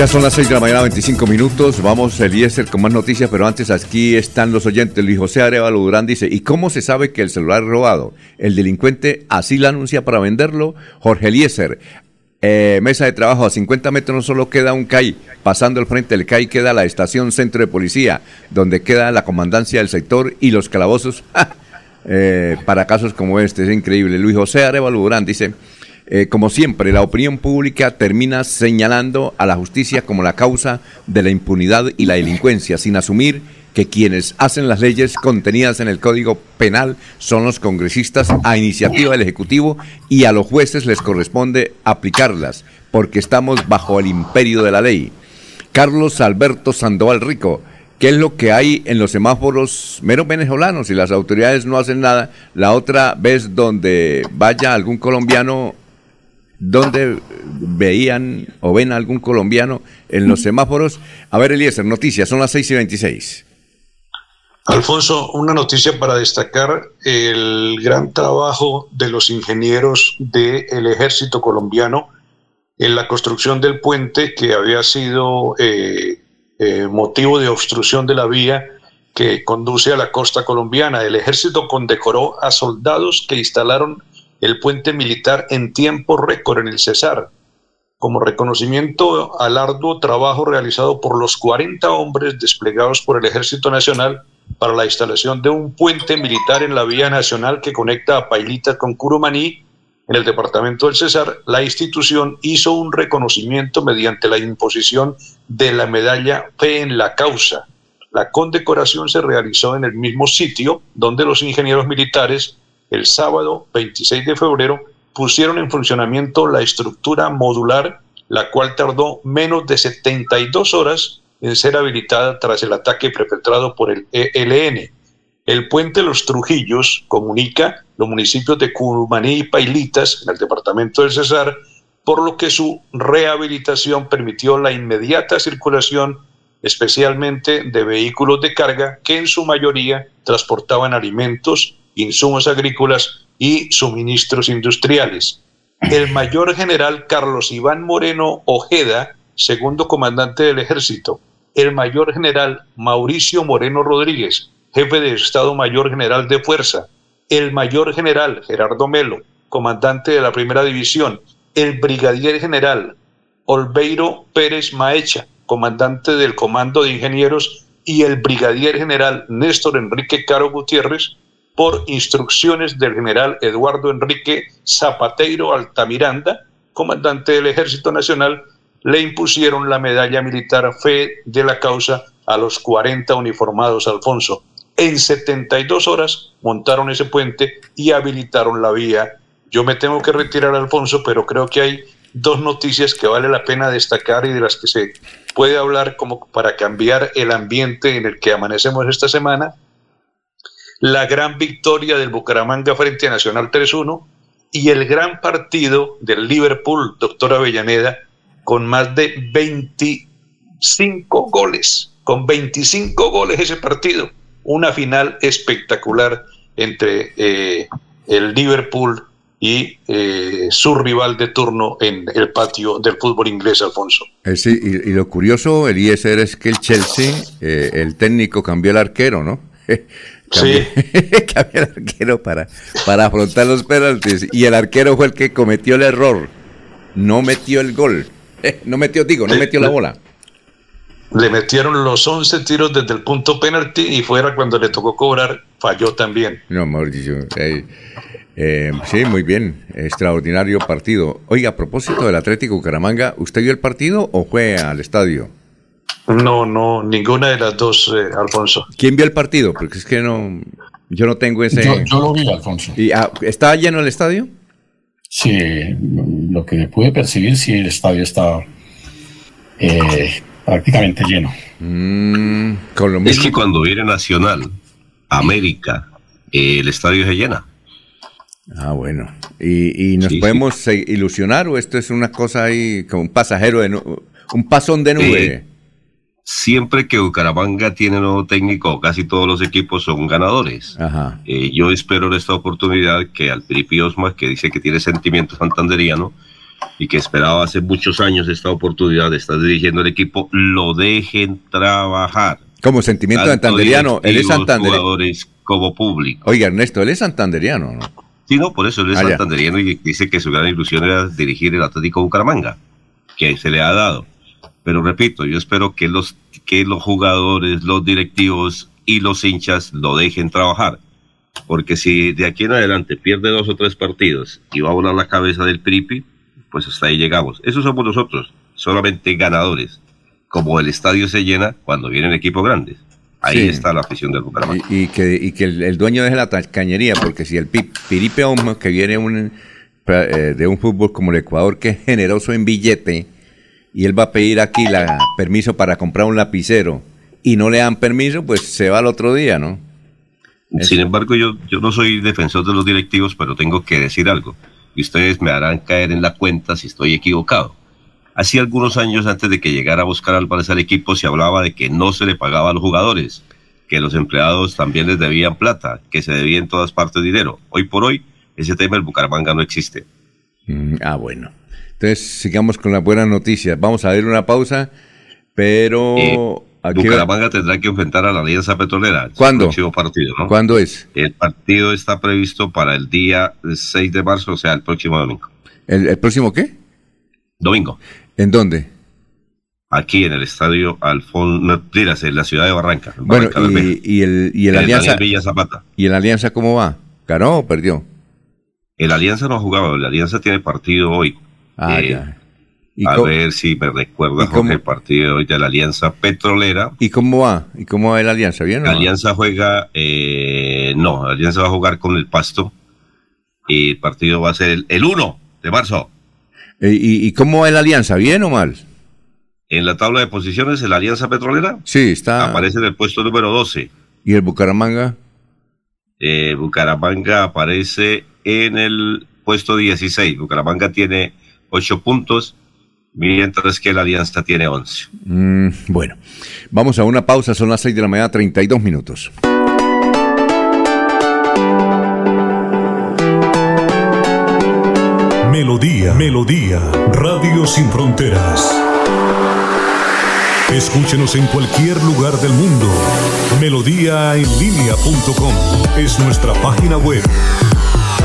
Ya son las 6 de la mañana, 25 minutos. Vamos, Eliezer, con más noticias, pero antes aquí están los oyentes. Luis José Arevalo Durán dice, ¿y cómo se sabe que el celular es robado? El delincuente así la anuncia para venderlo. Jorge Eliezer, eh, mesa de trabajo a 50 metros no solo queda un CAI, pasando al frente del CAI queda la estación centro de policía, donde queda la comandancia del sector y los calabozos eh, para casos como este. Es increíble. Luis José Arevalo Durán dice... Eh, como siempre, la opinión pública termina señalando a la justicia como la causa de la impunidad y la delincuencia, sin asumir que quienes hacen las leyes contenidas en el Código Penal son los congresistas a iniciativa del Ejecutivo y a los jueces les corresponde aplicarlas, porque estamos bajo el imperio de la ley. Carlos Alberto Sandoval Rico, ¿Qué es lo que hay en los semáforos menos venezolanos y las autoridades no hacen nada? La otra vez donde vaya algún colombiano ¿Dónde veían o ven a algún colombiano en los semáforos? A ver, Eliezer, noticias, son las 6 y 26. Alfonso, una noticia para destacar el gran trabajo de los ingenieros del ejército colombiano en la construcción del puente que había sido eh, eh, motivo de obstrucción de la vía que conduce a la costa colombiana. El ejército condecoró a soldados que instalaron el puente militar en tiempo récord en el Cesar, como reconocimiento al arduo trabajo realizado por los 40 hombres desplegados por el Ejército Nacional para la instalación de un puente militar en la vía nacional que conecta a Pailita con Curumaní, en el departamento del Cesar, la institución hizo un reconocimiento mediante la imposición de la medalla Fe en la causa. La condecoración se realizó en el mismo sitio donde los ingenieros militares el sábado 26 de febrero pusieron en funcionamiento la estructura modular, la cual tardó menos de 72 horas en ser habilitada tras el ataque perpetrado por el ELN. El puente Los Trujillos comunica los municipios de Curumaní y Pailitas en el departamento del Cesar, por lo que su rehabilitación permitió la inmediata circulación especialmente de vehículos de carga que en su mayoría transportaban alimentos, insumos agrícolas y suministros industriales. El mayor general Carlos Iván Moreno Ojeda, segundo comandante del ejército, el mayor general Mauricio Moreno Rodríguez, jefe de Estado Mayor General de Fuerza, el mayor general Gerardo Melo, comandante de la primera división, el brigadier general Olveiro Pérez Maecha, comandante del Comando de Ingenieros, y el brigadier general Néstor Enrique Caro Gutiérrez, por instrucciones del general Eduardo Enrique Zapateiro Altamiranda, comandante del Ejército Nacional, le impusieron la medalla militar Fe de la Causa a los 40 uniformados, Alfonso. En 72 horas montaron ese puente y habilitaron la vía. Yo me tengo que retirar, Alfonso, pero creo que hay dos noticias que vale la pena destacar y de las que se puede hablar como para cambiar el ambiente en el que amanecemos esta semana. La gran victoria del Bucaramanga frente a Nacional 3-1 y el gran partido del Liverpool, doctor Avellaneda, con más de 25 goles, con 25 goles ese partido. Una final espectacular entre eh, el Liverpool y eh, su rival de turno en el patio del fútbol inglés, Alfonso. Eh, sí, y, lo curioso, Eliezer, es que el Chelsea, el técnico cambió el arquero, ¿no? sí. cambió el arquero para, para afrontar los penaltis y el arquero fue el que cometió el error. No metió el gol. no metió, digo, no metió la bola. Le metieron los 11 tiros desde el punto penalti y fuera cuando le tocó cobrar, falló también. No, Mauricio. Eh, sí, muy bien. Extraordinario partido. Oiga, a propósito del Atlético Bucaramanga, ¿usted vio el partido o fue al estadio? No, no, ninguna de las dos, eh, Alfonso. ¿Quién vio el partido? Porque es que no, yo no tengo ese. Yo, lo vi, Alfonso. ¿Y, ah, ¿Está lleno el estadio? Sí, lo que pude percibir, sí, el estadio está eh, prácticamente lleno. Mm, es que cuando viene Nacional, América, el estadio se llena. Ah, bueno. ¿Y, nos podemos ilusionar o esto es una cosa ahí como un pasajero, de un pasón de nube? Siempre que Bucaramanga tiene nuevo técnico, casi todos los equipos son ganadores. Ajá. Eh, yo espero en esta oportunidad que al Piripi Osma, que dice que tiene sentimiento santanderiano y que esperaba hace muchos años esta oportunidad de estar dirigiendo el equipo, lo dejen trabajar. Como sentimiento santanderiano, él es santanderiano. como público. Oiga, Ernesto, él es santanderiano, ¿no? Sí, no, por eso él es ah, santanderiano y dice que su gran ilusión era dirigir el Atlético Bucaramanga, que se le ha dado. Pero repito, yo espero que los, que los jugadores, los directivos y los hinchas lo dejen trabajar. Porque si de aquí en adelante pierde dos o tres partidos y va a volar la cabeza del Pripi, pues hasta ahí llegamos. Eso somos nosotros, solamente ganadores. Como el estadio se llena cuando vienen equipos grandes. Ahí está la afición del Bucaramanga. Y, que, y que el, dueño deje la cañería, porque si el Piripe que viene un, eh, de un fútbol como el Ecuador, que es generoso en billete, y él va a pedir aquí la permiso para comprar un lapicero, y no le dan permiso, pues se va al otro día, ¿no? Sin embargo, yo, yo no soy defensor de los directivos, pero tengo que decir algo. Y ustedes me harán caer en la cuenta si estoy equivocado. Hace algunos años antes de que llegara a buscar Álvarez al equipo se hablaba de que no se le pagaba a los jugadores, que los empleados también les debían plata, que se debía en todas partes dinero. Hoy por hoy ese tema del Bucaramanga no existe. Mm, ah, bueno. Entonces sigamos con las buenas noticias. Vamos a ver una pausa, pero... Eh, Bucaramanga tendrá que enfrentar a la Alianza Petrolera. ¿Cuándo? El próximo partido, ¿no? ¿Cuándo es? El partido está previsto para el día 6 de marzo, o sea, el próximo domingo. el próximo qué? Domingo. ¿En dónde? Aquí en el estadio Alfonso, en la ciudad de Barranca. bueno, y, el, y el Alianza. Zapata. ¿Y el Alianza cómo va? ¿Ganó o perdió? El Alianza no ha jugado, el Alianza tiene partido hoy. Ah, eh, ya. a ver si me recuerda Jorge, el partido de hoy de la Alianza Petrolera. ¿Y cómo va? ¿Y cómo va el Alianza? ¿Bien La Alianza juega, eh, no, la Alianza va a jugar con el Pasto. Y el partido va a ser el, el 1 de marzo. ¿Y, cómo va la alianza? ¿Bien o mal? En la tabla de posiciones, la Alianza Petrolera. Sí, está. Aparece en el puesto número 12. ¿Y el Bucaramanga? Eh, Bucaramanga aparece en el puesto 16. Bucaramanga tiene 8 puntos, mientras que la Alianza tiene 11. Mm, bueno, vamos a una pausa, son las 6 de la mañana, 32 minutos. Melodía, Melodía, Radio Sin Fronteras. Escúchenos en cualquier lugar del mundo. Melodíaenlínea.com es nuestra página web.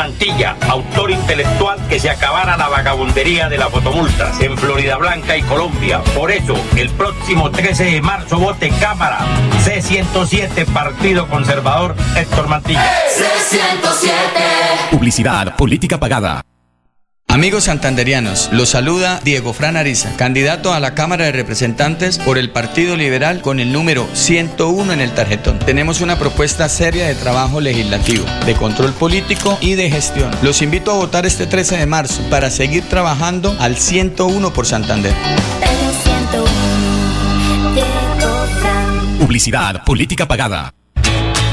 Mantilla, autor intelectual que se acabara la vagabundería de las fotomultas en Florida Blanca y Colombia. Por eso, el próximo 13 de marzo vote Cámara C107 Partido Conservador Héctor Mantilla. C107. Publicidad, política pagada. Amigos santanderianos, los saluda Diego Fran Ariza, candidato a la Cámara de Representantes por el Partido Liberal con el número 101 en el tarjetón. Tenemos una propuesta seria de trabajo legislativo, de control político y de gestión. Los invito a votar este 13 de marzo para seguir trabajando al 101 por Santander. Publicidad, política pagada.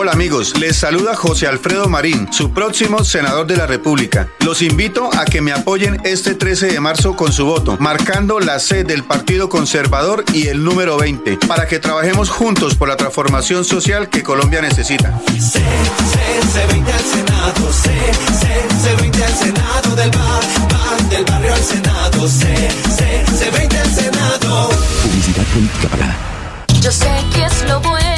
Hola amigos, les saluda José Alfredo Marín, su próximo senador de la República. Los invito a que me apoyen este 13 de marzo con su voto, marcando la C del Partido Conservador y el número 20, para que trabajemos juntos por la transformación social que Colombia necesita. C, C20 al Senado, C, C, C20 al Senado del bar, del barrio al Senado, C, C, C20 al Senado. Publicidad política pagada. Yo sé que es lo bueno.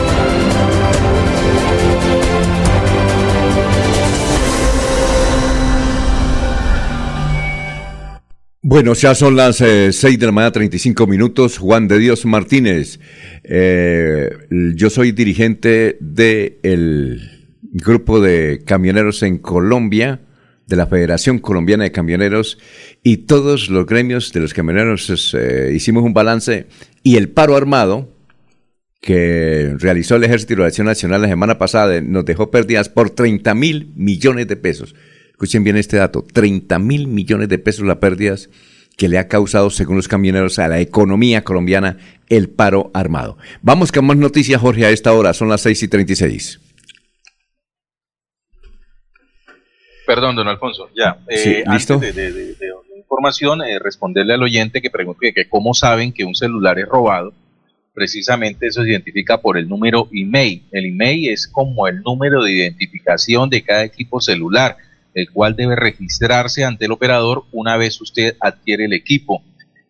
Bueno, ya son las 6 de la mañana, 35 minutos. Juan de Dios Martínez. Eh, yo soy dirigente del grupo de camioneros en Colombia, de la Federación Colombiana de Camioneros, y todos los gremios de los camioneros eh, hicimos un balance y el paro armado que realizó el Ejército de la Acción Nacional la semana pasada nos dejó pérdidas por 30 mil millones de pesos. Escuchen bien este dato, 30 mil millones de pesos las pérdidas que le ha causado, según los camioneros, a la economía colombiana el paro armado. Vamos con más noticias, Jorge, a esta hora, son las 6 y 36. Perdón, don Alfonso, ya. Sí, eh, ¿listo? Antes de, de- de- de información, eh, responderle al oyente que pregunta que, que cómo saben que un celular es robado. Precisamente eso se identifica por el número email. El email es como el número de identificación de cada equipo celular, el cual debe registrarse ante el operador una vez usted adquiere el equipo.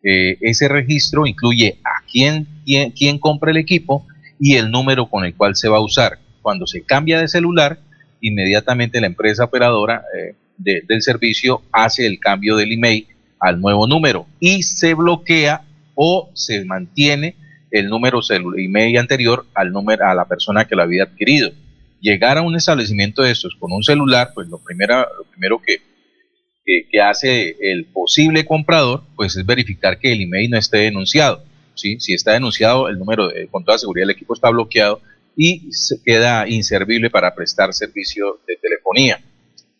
Eh, ese registro incluye a quién, quién, quién compra el equipo y el número con el cual se va a usar. Cuando se cambia de celular, inmediatamente la empresa operadora eh, de- del servicio hace el cambio del email al nuevo número y se bloquea o se mantiene el número email anterior al número a la persona que lo había adquirido. Llegar a un establecimiento de estos con un celular, pues lo primero, lo primero que, que, hace el posible comprador, pues es verificar que el email no esté denunciado. ¿sí? Si está denunciado, el número, de- con toda seguridad el equipo está bloqueado y queda inservible para prestar servicio de telefonía.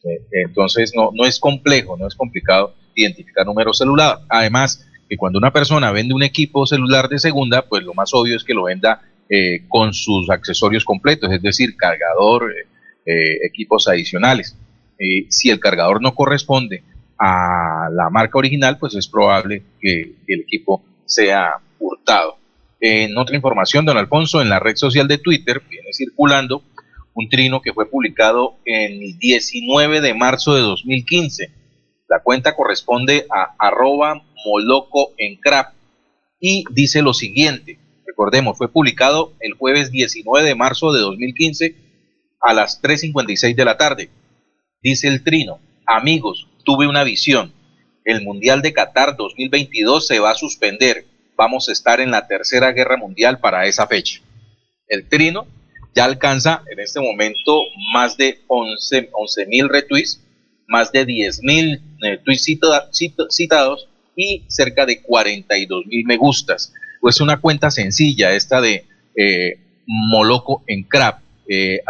Eh, Entonces no, no es complejo, no es complicado identificar número celular. Además, que cuando una persona vende un equipo celular de segunda, pues lo más obvio es que lo venda eh, con sus accesorios completos, es decir, cargador, eh, eh, equipos adicionales. Si el cargador no corresponde a la marca original, pues es probable que el equipo sea hurtado. En otra información, don Alfonso, en la red social de Twitter viene circulando un trino que fue publicado el 19 de marzo de 2015. La cuenta corresponde a arroba moloco y dice lo siguiente. Recordemos, fue publicado el jueves 19 de marzo de 2015 a las 3.56 de la tarde. Dice el trino, amigos, tuve una visión. El Mundial de Qatar 2022 se va a suspender. vamos a estar en la tercera guerra mundial para esa fecha. El trino ya alcanza en este momento más de 11 mil retweets, más de 10 mil eh, tweets cita- cita- citados y cerca de 42 mil me gustas. Pues una cuenta sencilla esta de eh, Moloco en Crap. Eh,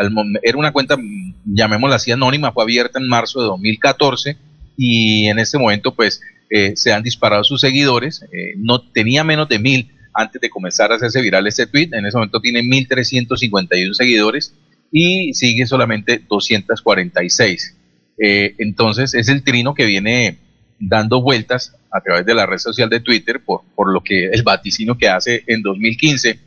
era una cuenta, mm, llamémosla así, anónima, fue abierta en marzo de 2014 y en este momento pues eh, se han disparado sus seguidores. eh, no tenía menos de mil antes de comenzar a hacerse viral este tweet. En ese momento tiene 1.351 seguidores y sigue solamente 246. Eh, entonces es el trino que viene dando vueltas a través de la red social de Twitter por, por lo que el vaticino que hace en 2015.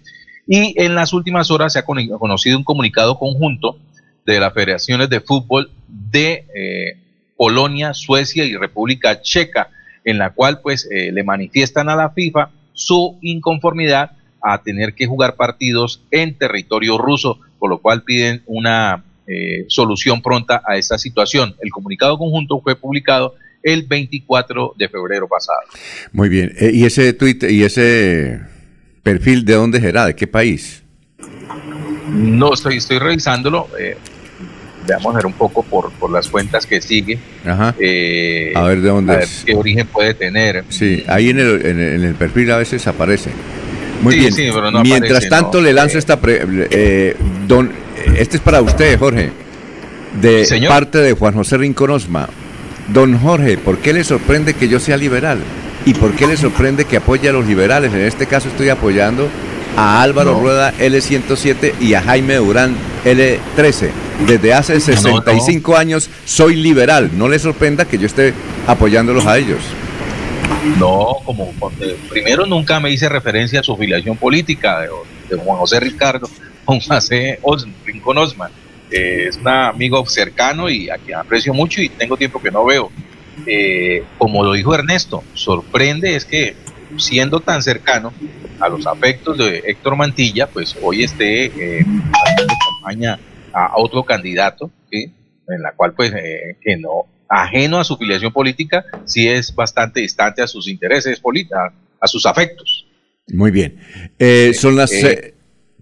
Y en las últimas horas se ha con- conocido un comunicado conjunto de las federaciones de fútbol de eh, Polonia, Suecia y República Checa, en la cual pues eh, le manifiestan a la FIFA su inconformidad a tener que jugar partidos en territorio ruso, por lo cual piden una eh, solución pronta a esta situación. El comunicado conjunto fue publicado el 24 de febrero pasado. Muy bien. Eh, ¿Y ese tweet y ese perfil de dónde será? ¿De qué país? No estoy, estoy revisándolo. eh, veamos a ver un poco por, por las cuentas que sigue. Ajá. eh, A ver de dónde a ver es. qué origen puede tener. Sí, ahí en el, en el- en el perfil a veces aparece. Muy Sí, bien. sí, pero no Mientras aparece, tanto, no. le lanzo esta. pre- eh, don, este es para usted, Jorge. De Señor. parte de Juan José Rincón Osma. Don Jorge, ¿por qué le sorprende que yo sea liberal? ¿Y por qué le sorprende que apoye a los liberales? En este caso estoy apoyando a Álvaro No. Rueda L107 y a Jaime Durán L13. Desde hace 65 años soy liberal. No le sorprenda que yo esté apoyándolos a ellos. No, como primero nunca me hice referencia a su filiación política de, de Juan José Ricardo, Juan José Os- Rincón Osma. Eh, es un amigo cercano y a quien aprecio mucho y tengo tiempo que no veo. Eh, como lo dijo Ernesto, sorprende es que siendo tan cercano a los afectos de Héctor Mantilla, pues hoy esté eh, haciendo campaña a, a otro candidato, ¿sí? en la cual pues eh, que no, ajeno a su filiación política, sí es bastante distante a sus intereses políticos, a sus afectos. Muy bien. Eh, son las...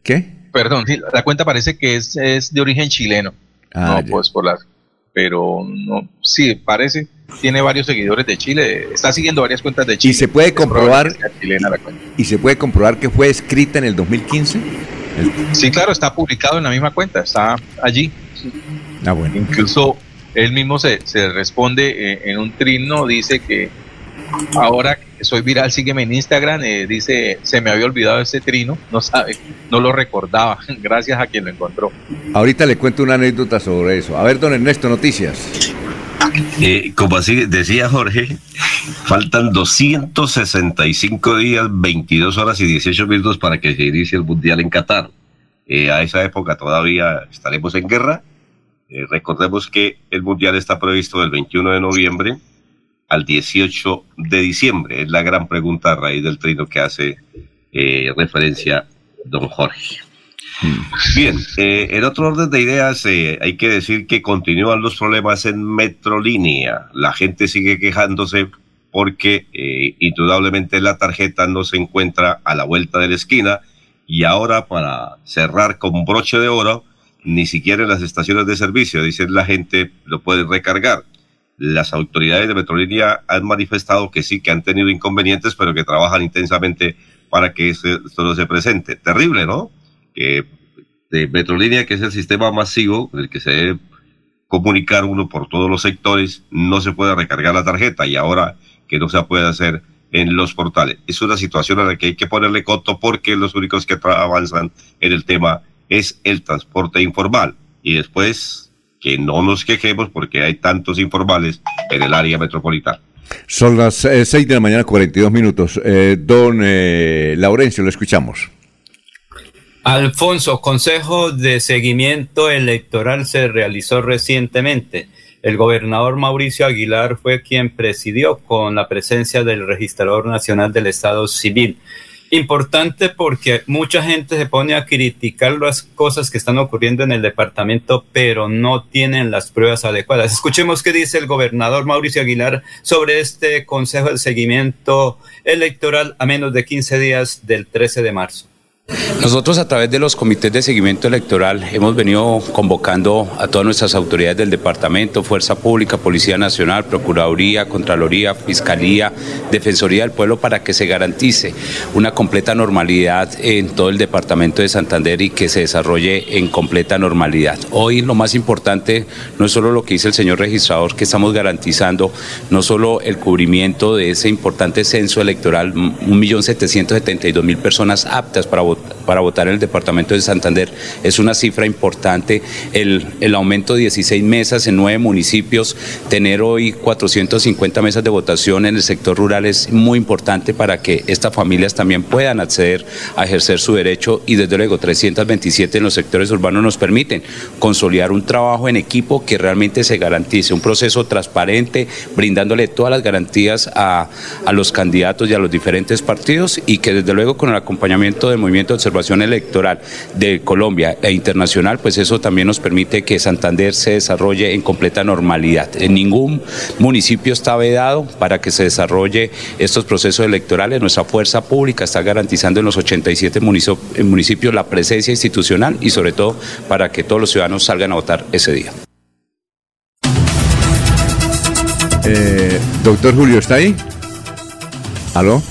¿Qué? Perdón, sí, la cuenta parece que es, es de origen chileno. Ah, no, ya. pues por las. Pero no, sí, parece. Tiene varios seguidores de Chile. Está siguiendo varias cuentas de Chile. ¿Y se puede comprobar que sea chilena la cuenta. y se puede comprobar que fue escrita en el 2015? Sí, claro, está publicado en la misma cuenta. Está allí. Ah, bueno. Incluso él mismo se, se responde eh, en un trino, dice que ahora que soy viral, sígueme en Instagram, eh, dice, se me había olvidado ese trino, no sabe, no lo recordaba, gracias a quien lo encontró. Ahorita le cuento una anécdota sobre eso. A ver, don Ernesto, noticias. Eh, como así decía Jorge, faltan 265 días, 22 horas y 18 minutos para que se inicie el Mundial en Qatar. Eh, a esa época todavía estaremos en guerra. Eh, recordemos que el Mundial está previsto del 21 de noviembre al 18 de diciembre. Es la gran pregunta a raíz del trino que hace eh, referencia don Jorge. Bien, eh, en otro orden de ideas, eh, hay que decir que continúan los problemas en Metrolínea. La gente sigue quejándose porque eh, indudablemente la tarjeta no se encuentra a la vuelta de la esquina y ahora para cerrar con broche de oro, ni siquiera en las estaciones de servicio, dicen la gente, lo pueden recargar. Las autoridades de Metrolínea han manifestado que sí, que han tenido inconvenientes, pero que trabajan intensamente para que eso- no se presente. Terrible, ¿no? que de Metrolínea, que es el sistema masivo en el que se debe comunicar uno por todos los sectores, no se puede recargar la tarjeta y ahora que no se puede hacer en los portales. Es una situación a la que hay que ponerle coto porque los únicos que avanzan en el tema es el transporte informal. Y después que no nos quejemos porque hay tantos informales en el área metropolitana. Son las 6 de la mañana, 42 minutos. Eh, don eh, Laurencio, lo escuchamos. Alfonso, Consejo de Seguimiento Electoral se realizó recientemente. El gobernador Mauricio Aguilar fue quien presidió con la presencia del registrador nacional del Estado Civil. Importante porque mucha gente se pone a criticar las cosas que están ocurriendo en el departamento, pero no tienen las pruebas adecuadas. Escuchemos qué dice el gobernador Mauricio Aguilar sobre este Consejo de Seguimiento Electoral a menos de 15 días del 13 de marzo. Nosotros a través de los comités de seguimiento electoral hemos venido convocando a todas nuestras autoridades del departamento, Fuerza Pública, Policía Nacional, Procuraduría, Contraloría, Fiscalía, Defensoría del Pueblo para que se garantice una completa normalidad en todo el departamento de Santander y que se desarrolle en completa normalidad. Hoy lo más importante no es solo lo que dice el señor registrador, que estamos garantizando no solo el cubrimiento de ese importante censo electoral, 1.772.000 personas aptas para votar para votar en el departamento de Santander. Es una cifra importante. El, el aumento de 16 mesas en nueve municipios, tener hoy 450 mesas de votación en el sector rural es muy importante para que estas familias también puedan acceder a ejercer su derecho y desde luego 327 en los sectores urbanos nos permiten consolidar un trabajo en equipo que realmente se garantice, un proceso transparente, brindándole todas las garantías a, a los candidatos y a los diferentes partidos y que desde luego con el acompañamiento del movimiento de observación electoral de Colombia e internacional, pues eso también nos permite que Santander se desarrolle en completa normalidad. En ningún municipio está vedado para que se desarrolle estos procesos electorales. Nuestra fuerza pública está garantizando en los 87 municip- municipios la presencia institucional y sobre todo para que todos los ciudadanos salgan a votar ese día. Eh, doctor Julio, ¿está ahí? ¿Aló?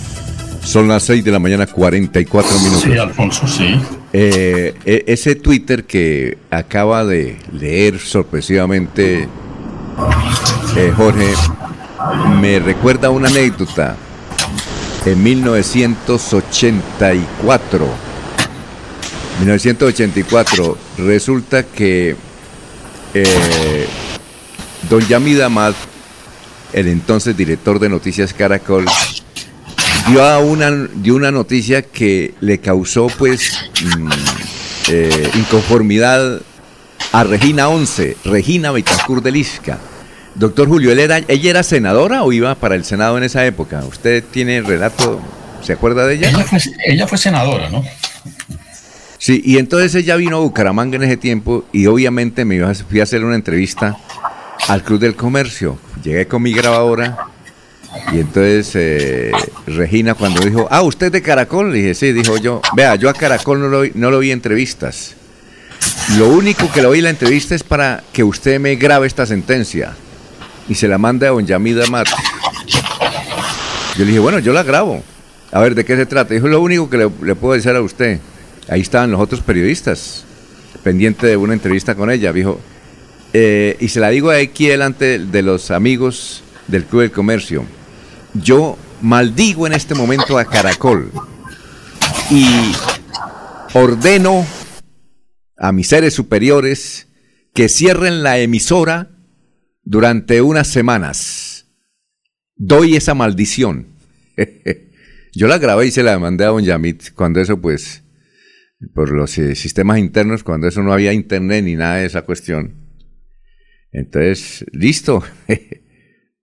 Son las 6 de la mañana, 44 minutos. Sí, Alfonso, sí. Eh, e- ese Twitter que acaba de leer sorpresivamente eh, Jorge me recuerda una anécdota. En 1984, 1984, resulta que eh, don Yamid Amad, el entonces director de Noticias Caracol, dio, a una, dio una noticia que le causó pues mm, eh, inconformidad a Regina 11, Regina Betancourt de Lisca. Doctor Julio, ¿él era, ¿ella era senadora o iba para el Senado en esa época? ¿Usted tiene el relato? ¿Se acuerda de ella? Ella fue, ella fue senadora, ¿no? Sí, y entonces ella vino a Bucaramanga en ese tiempo y obviamente me iba fui a hacer una entrevista al Club del Comercio. Llegué con mi grabadora y entonces eh, Regina cuando dijo, ah, ¿usted es de Caracol? Le dije, sí, dijo yo, vea, yo a Caracol no lo, no lo vi en entrevistas. Lo único que vi en la entrevista es para que usted me grabe esta sentencia y se la manda a don Yamid Amat. Yo le dije, bueno, yo la grabo. A ver, ¿de qué se trata? Dijo, lo único que le, le puedo decir a usted. Ahí estaban los otros periodistas, pendiente de una entrevista con ella. Dijo, eh, y se la digo aquí delante de los amigos del Club del Comercio. Yo maldigo en este momento a Caracol y ordeno a mis seres superiores que cierren la emisora durante unas semanas. Doy esa maldición. Yo la grabé y se la mandé a Don Yamit cuando eso pues, por los eh, sistemas internos, cuando eso no había internet ni nada de esa cuestión. Entonces, listo.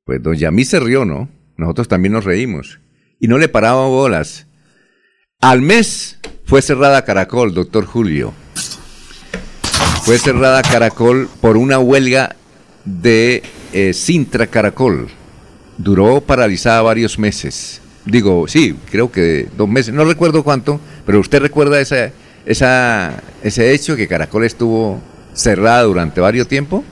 Pues Don Yamit se rió, ¿no? Nosotros también nos reímos. Y no le parábamos bolas. Al mes fue cerrada Caracol, doctor Julio. Fue cerrada Caracol por una huelga de eh, Sintra Caracol. Duró paralizada varios meses. Digo, sí, creo que dos meses, no recuerdo cuánto, pero usted recuerda esa, esa, ese hecho que Caracol estuvo cerrada durante varios tiempo.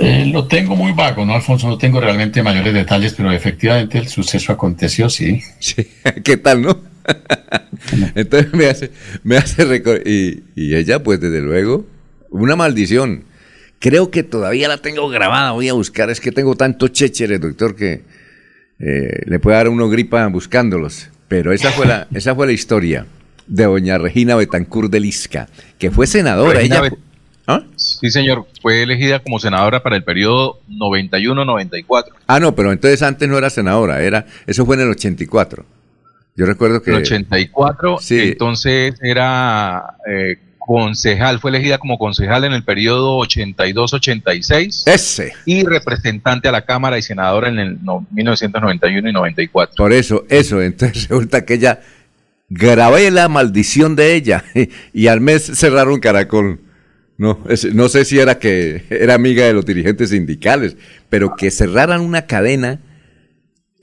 Eh, lo tengo muy vago, ¿no, Alfonso? No tengo realmente mayores detalles, pero efectivamente el suceso aconteció, sí. Sí, ¿qué tal, no? Entonces me hace, me hace y, y ella, pues desde luego, una maldición. Creo que todavía la tengo grabada, voy a buscar, es que tengo tantos chécheres, doctor, que eh, le puede dar a uno gripa buscándolos. Pero esa fue la, esa fue la historia de doña Regina Betancourt de Lisca, que fue senadora. Regina ella, Bet- Sí, señor. Fue elegida como senadora para el periodo 91-94. ah, no, pero entonces antes no era senadora, era, eso fue en el 84. Yo recuerdo que... En el 84, Sí. entonces era eh, concejal, fue elegida como concejal en el periodo 82-86. Ese. Y representante a la Cámara y senadora en el no- 1991 y 94. Por eso, eso, entonces resulta que ella grabé la maldición de ella y al mes cerraron Caracol. No, es- no sé si era que era amiga de los dirigentes sindicales, pero que cerraran una cadena,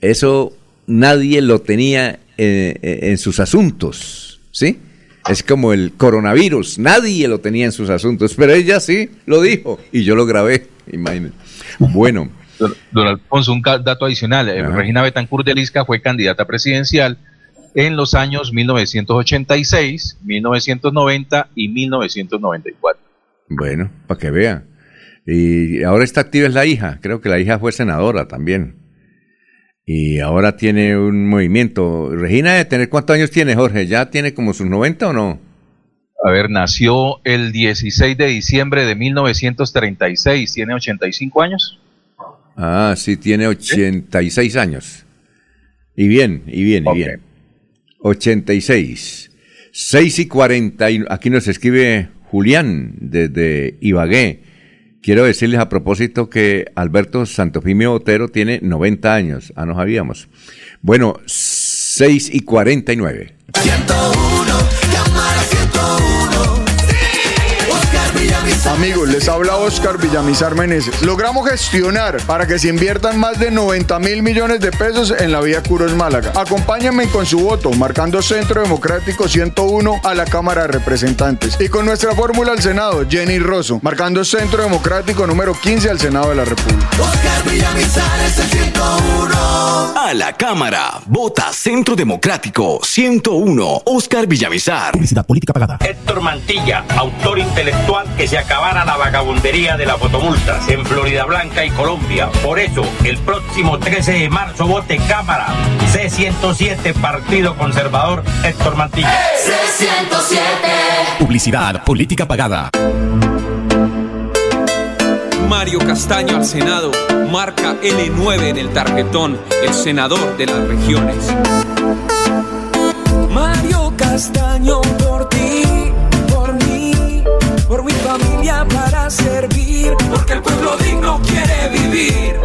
eso nadie lo tenía eh, eh, en sus asuntos, ¿sí? Es como el coronavirus, nadie lo tenía en sus asuntos, pero ella sí lo dijo y yo lo grabé, imagínense. Bueno, Don, don Alfonso, un dato adicional. eh, Ajá. Regina Betancourt de Lisca fue candidata presidencial en los años 1986, 1990 y 1994. Bueno, para que vea. Y ahora está activa es la hija. Creo que la hija fue senadora también. Y ahora tiene un movimiento. Regina, ¿de tener cuántos años tiene, Jorge? ¿Ya tiene como sus 90 o no? A ver, nació el 16 de diciembre de 1936, tiene 85 años. Ah, sí, tiene 86 años. Y bien, y bien, y bien. 86. 6 y 40. y- Aquí nos escribe Julián desde Ibagué. Quiero decirles a propósito que Alberto Santofimio Otero tiene 90 años. Ah, no sabíamos. Bueno, 6 y 49. 101, Amigos, les habla Oscar Villamizar Meneses. Logramos gestionar para que se inviertan más de 90 mil millones de pesos en la vía Curos Málaga. Acompáñenme con su voto, marcando Centro Democrático 101 a la Cámara de Representantes. Y con nuestra fórmula al Senado, Jenny Rosso, marcando Centro Democrático número 15 al Senado de la República. Oscar Villamizar es el 101. A la Cámara, vota Centro Democrático 101, Oscar Villamizar. Publicidad política pagada. Héctor Mantilla, autor intelectual que se acabara la vagabundería de las fotomultas en Florida Blanca y Colombia. Por eso, el próximo 13 de marzo vote Cámara C107 Partido Conservador Héctor Mantilla. C107. Publicidad política pagada. Mario Castaño al Senado, marca L9 en el tarjetón, el senador de las regiones. Mario Castaño por ti, por mi familia para servir, porque el pueblo digno quiere vivir.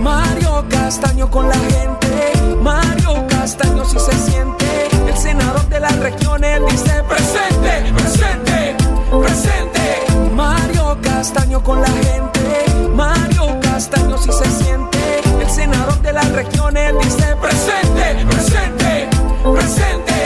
Mario Castaño con la gente, Mario Castaño si se siente, el senador de las regiones dice presente, presente, presente. Mario Castaño con la gente, Mario Castaño si se siente, el senador de las regiones dice presente, presente, presente.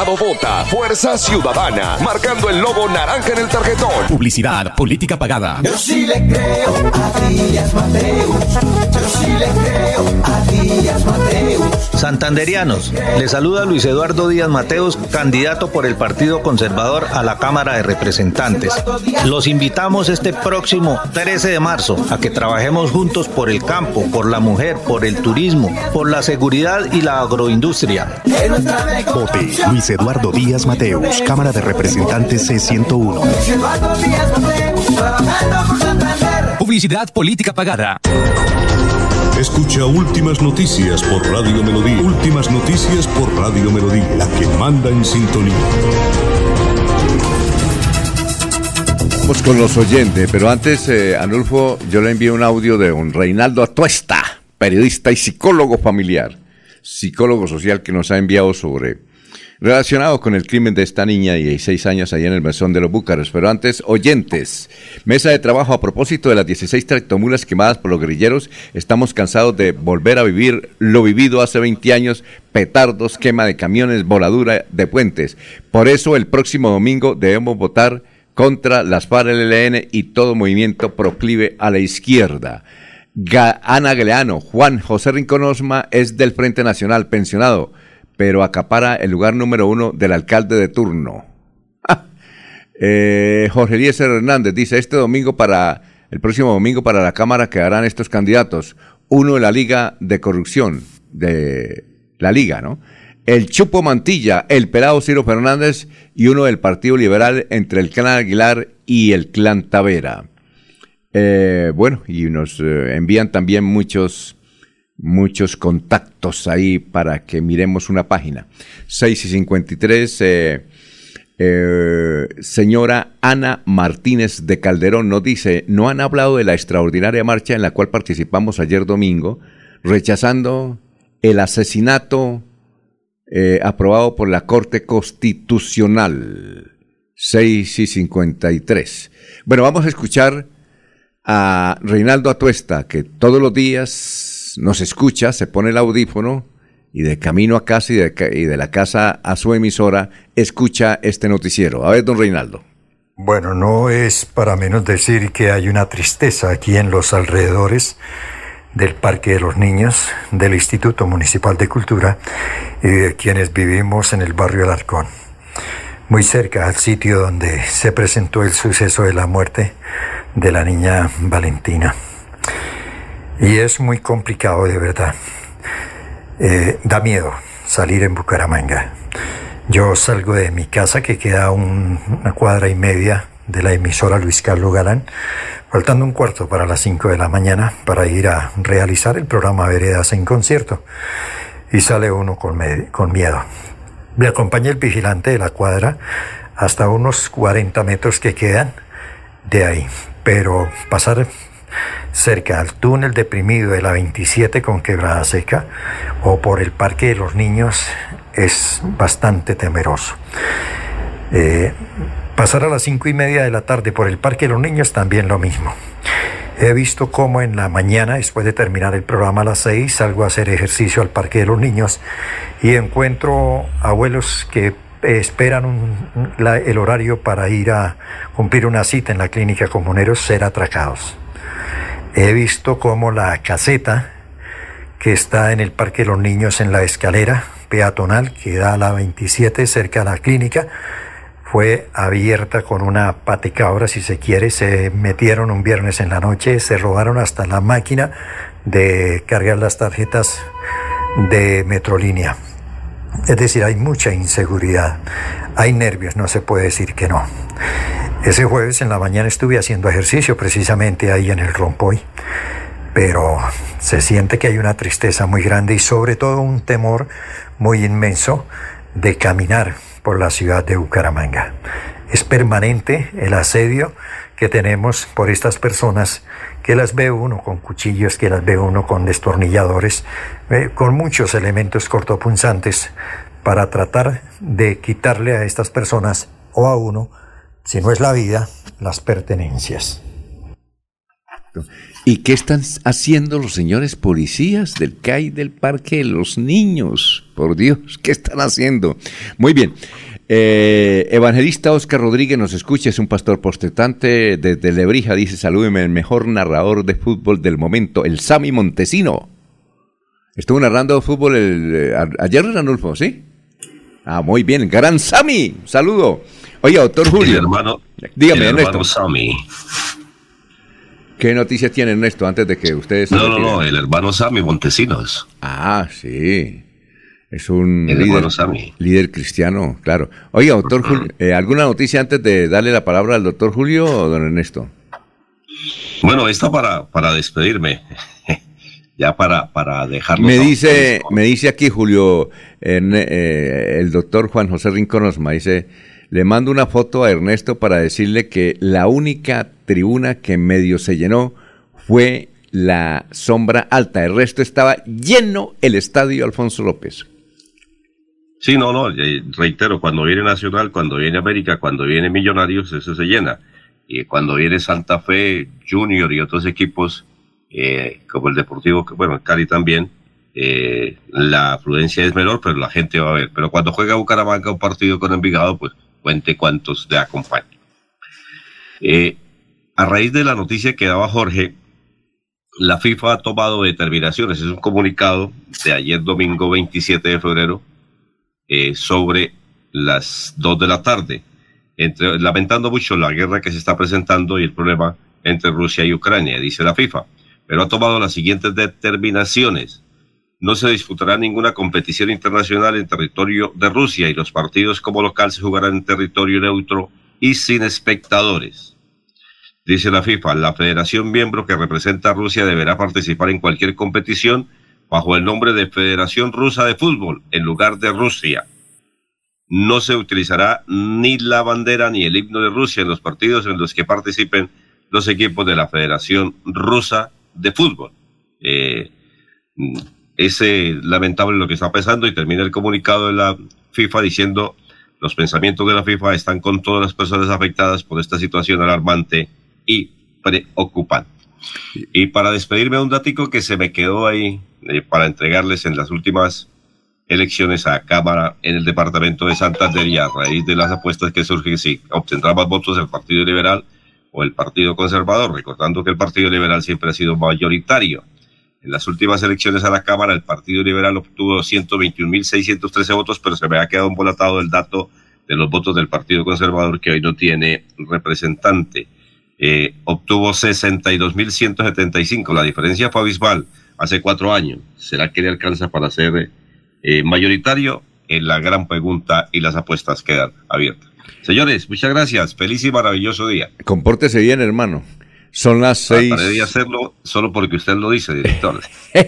Senado vota Fuerza Ciudadana, marcando el logo naranja en el tarjetón. Publicidad política pagada. Yo sí le creo a Díaz Mateus. Yo sí le creo a Díaz Mateus. Santanderianos, les saluda Luis Eduardo Díaz Mateos, candidato por el Partido Conservador a la Cámara de Representantes. Los invitamos este próximo 13 de marzo a que trabajemos juntos por el campo, por la mujer, por el turismo, por la seguridad y la agroindustria. Vote Luis Eduardo Díaz Mateus, Cámara de Representantes C101. Publicidad política pagada. Escucha Últimas Noticias por Radio Melodía. Últimas Noticias por Radio Melodía, la que manda en sintonía. Vamos con los oyentes, pero antes, eh, Anulfo, yo le envié un audio de un Reinaldo Atuesta, periodista y psicólogo familiar, psicólogo social que nos ha enviado sobre relacionado con el crimen de esta niña y seis años allá en el mesón de los Búcaros. Pero antes, oyentes, mesa de trabajo a propósito de las 16 tractomulas quemadas por los guerrilleros. Estamos cansados de volver a vivir lo vivido hace 20 años, petardos, quema de camiones, voladura de puentes. Por eso el próximo domingo debemos votar contra las FARC, el ELN y todo movimiento proclive a la izquierda. Ana Galeano, Juan José Rincón Osma es del Frente Nacional, pensionado, pero acapara el lugar número uno del alcalde de turno. ¡Ja! Eh, Jorge Eliezer Hernández dice, este domingo para, el próximo domingo para la Cámara quedarán estos candidatos. Uno de la Liga de Corrupción, de la Liga, ¿no? El Chupo Mantilla, el Pelado Ciro Fernández y uno del Partido Liberal entre el Clan Aguilar y el Clan Tavera. Eh, bueno, y nos eh, envían también muchos, muchos contactos ahí para que miremos una página. 6 y 53, eh, eh, señora Ana Martínez de Calderón nos dice, no han hablado de la extraordinaria marcha en la cual participamos ayer domingo, rechazando el asesinato eh, aprobado por la Corte Constitucional. 6 y 53. Bueno, vamos a escuchar a Reinaldo Atuesta, que todos los días nos escucha, se pone el audífono y de camino a casa y de, y de la casa a su emisora escucha este noticiero. A ver, don Reinaldo. Bueno, no es para menos decir que hay una tristeza aquí en los alrededores del Parque de los Niños, del Instituto Municipal de Cultura y de quienes vivimos en el barrio Alarcón, muy cerca al sitio donde se presentó el suceso de la muerte de la niña Valentina. Y es muy complicado de verdad. Eh, da miedo salir en Bucaramanga. Yo salgo de mi casa que queda un- una cuadra y media de la emisora Luis Carlos Galán, faltando un cuarto para las 5 de la mañana para ir a realizar el programa Veredas en concierto. Y sale uno con, con miedo. Me acompaña el vigilante de la cuadra hasta unos 40 metros que quedan de ahí. Pero pasar cerca al túnel deprimido de la 27 con quebrada seca o por el parque de los niños es bastante temeroso. Eh, pasar a las cinco y media de la tarde por el parque de los niños también lo mismo. He visto cómo en la mañana, después de terminar el programa a las 6, salgo a hacer ejercicio al Parque de los Niños y encuentro abuelos que esperan un- la- el horario para ir a cumplir una cita en la clínica Comuneros ser atracados. He visto cómo la caseta que está en el Parque de los Niños en la escalera peatonal que da a la 27 cerca de la clínica, fue abierta con una patecabra, si se quiere. Se metieron un viernes en la noche, se robaron hasta la máquina de cargar las tarjetas de Metrolínea. Es decir, hay mucha inseguridad, hay nervios, no se puede decir que no. Ese jueves en la mañana estuve haciendo ejercicio precisamente ahí en el Rompoy, pero se siente que hay una tristeza muy grande y sobre todo un temor muy inmenso de caminar por la ciudad de Bucaramanga. Es permanente el asedio que tenemos por estas personas que las ve uno con cuchillos, que las ve uno con destornilladores, eh, con muchos elementos cortopunzantes para tratar de quitarle a estas personas o a uno, si no es la vida, las pertenencias. ¿Y qué están haciendo los señores policías del CAI del Parque los Niños? Por Dios, ¿qué están haciendo? Muy bien. Eh, evangelista Oscar Rodríguez nos escucha, es un pastor postetante desde Lebrija, dice, salúdeme, el mejor narrador de fútbol del momento, el Sami Montesino. Estuvo narrando fútbol el, eh, a- ayer, Ranulfo, ¿sí? Ah, muy bien, gran Sami, saludo. Oye, doctor Julio. El hermano, Dígame, el Ernesto. hermano Sammy. ¿Qué noticias tiene Ernesto antes de que ustedes... No, no, no, el hermano Sammy Montesinos. Ah, sí. Es un líder, cristiano, claro. Oiga, doctor Julio, eh, ¿alguna noticia antes de darle la palabra al doctor Julio o don Ernesto? Bueno, esta para, para despedirme. ya para, para dejarlo. Me dice, me dice aquí Julio, Erne- eh, el doctor Juan José Rincón Osma, dice, le mando una foto a Ernesto para decirle que la única tribuna que medio se llenó fue la sombra alta. El resto estaba lleno el estadio Alfonso López. Sí, no, no, eh, reitero, cuando viene Nacional, cuando viene América, cuando viene Millonarios, eso se llena. Y cuando viene Santa Fe, Junior y otros equipos, eh, como el Deportivo, bueno, el Cali también, eh, la afluencia es menor, pero la gente va a ver. Pero cuando juega Bucaramanga un partido con Envigado, pues cuente cuántos le acompañan. A raíz de la noticia que daba Jorge la FIFA ha tomado determinaciones. Es un comunicado de ayer domingo 27 de febrero eh, sobre las 2 de la tarde, entre, lamentando mucho la guerra que se está presentando y el problema entre Rusia y Ucrania, dice la FIFA. Pero ha tomado las siguientes determinaciones. No se disputará ninguna competición internacional en territorio de Rusia y los partidos como local se jugarán en territorio neutro y sin espectadores. Dice la FIFA, la federación miembro que representa a Rusia deberá participar en cualquier competición bajo el nombre de Federación Rusa de Fútbol en lugar de Rusia. No se utilizará ni la bandera ni el himno de Rusia en los partidos en los que participen los equipos de la Federación Rusa de Fútbol. Eh, es eh, lamentable lo que está pasando y termina el comunicado de la FIFA diciendo los pensamientos de la FIFA están con todas las personas afectadas por esta situación alarmante y preocupante. Y para despedirme un datico que se me quedó ahí eh, para entregarles en las últimas elecciones a Cámara en el departamento de Santander y a raíz de las apuestas que surgen si obtendrá más votos el Partido Liberal o el Partido Conservador, recordando que el Partido Liberal siempre ha sido mayoritario. En las últimas elecciones a la Cámara, el Partido Liberal obtuvo 221.613 votos, pero se me ha quedado embolatado el dato de los votos del Partido Conservador, que hoy no tiene representante. Eh, obtuvo 62.175. La diferencia fue abismal hace cuatro años. ¿Será que le alcanza para ser eh, mayoritario? En la gran pregunta y las apuestas quedan abiertas. Señores, muchas gracias. Feliz y maravilloso día. Compórtese bien, hermano. Son las seis. Trataré de hacerlo solo porque usted lo dice, director.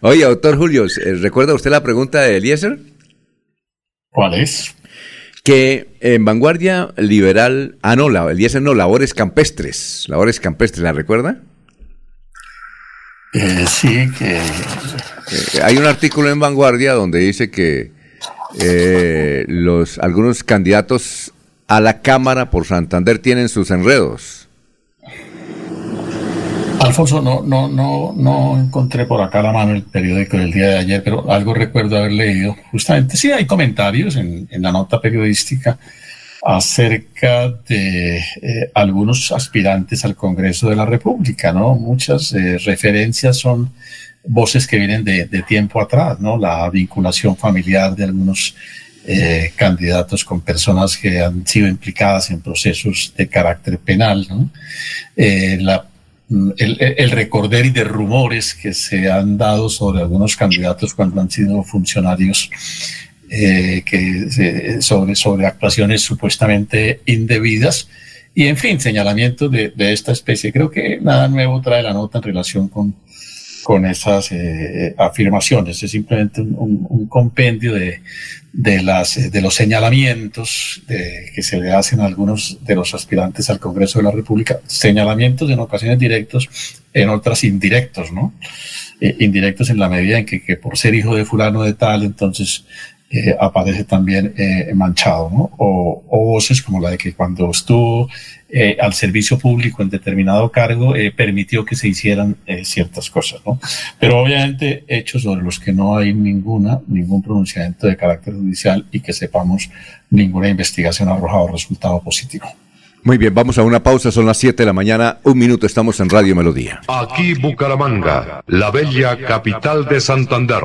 Oye, doctor Julio, ¿recuerda usted la pregunta de Eliezer? ¿Cuál es? Que en Vanguardia Liberal, ah no, la, Eliezer no, labores campestres, labores campestres, ¿la recuerda? Eh, sí, que... Eh, hay un artículo en Vanguardia donde dice que eh, los, algunos candidatos a la Cámara por Santander tienen sus enredos. Alfonso, no, no, no, no encontré por acá la mano el periódico del día de ayer, pero algo recuerdo haber leído. Justamente, sí, hay comentarios en, la nota periodística acerca de eh, algunos aspirantes al Congreso de la República, ¿no? Muchas eh, referencias son voces que vienen de, de, tiempo atrás, ¿no? La vinculación familiar de algunos eh, candidatos con personas que han sido implicadas en procesos de carácter penal, ¿no? la el, el recorder y de rumores que se han dado sobre algunos candidatos cuando han sido funcionarios eh, que, sobre, sobre actuaciones supuestamente indebidas y, en fin, señalamientos de, de, esta especie. Creo que nada nuevo trae la nota en relación con, con esas eh, afirmaciones. Es simplemente un, compendio de, de, las, de los señalamientos que se le hacen a algunos de los aspirantes al Congreso de la República. Señalamientos en ocasiones directos, en otras indirectos, ¿no? Eh, indirectos en la medida en que, que por ser hijo de fulano de tal, entonces eh, aparece también eh, manchado, ¿no? O, o, voces como la de que cuando estuvo eh, al servicio público en determinado cargo eh, permitió que se hicieran eh, ciertas cosas, ¿no? Pero obviamente hechos sobre los que no hay ninguna, ningún pronunciamiento de carácter judicial y que sepamos ninguna investigación ha arrojado resultado positivo. Muy bien, vamos a una pausa, son las 7 de la mañana, un minuto, estamos en Radio Melodía. Aquí Bucaramanga, la bella capital de Santander.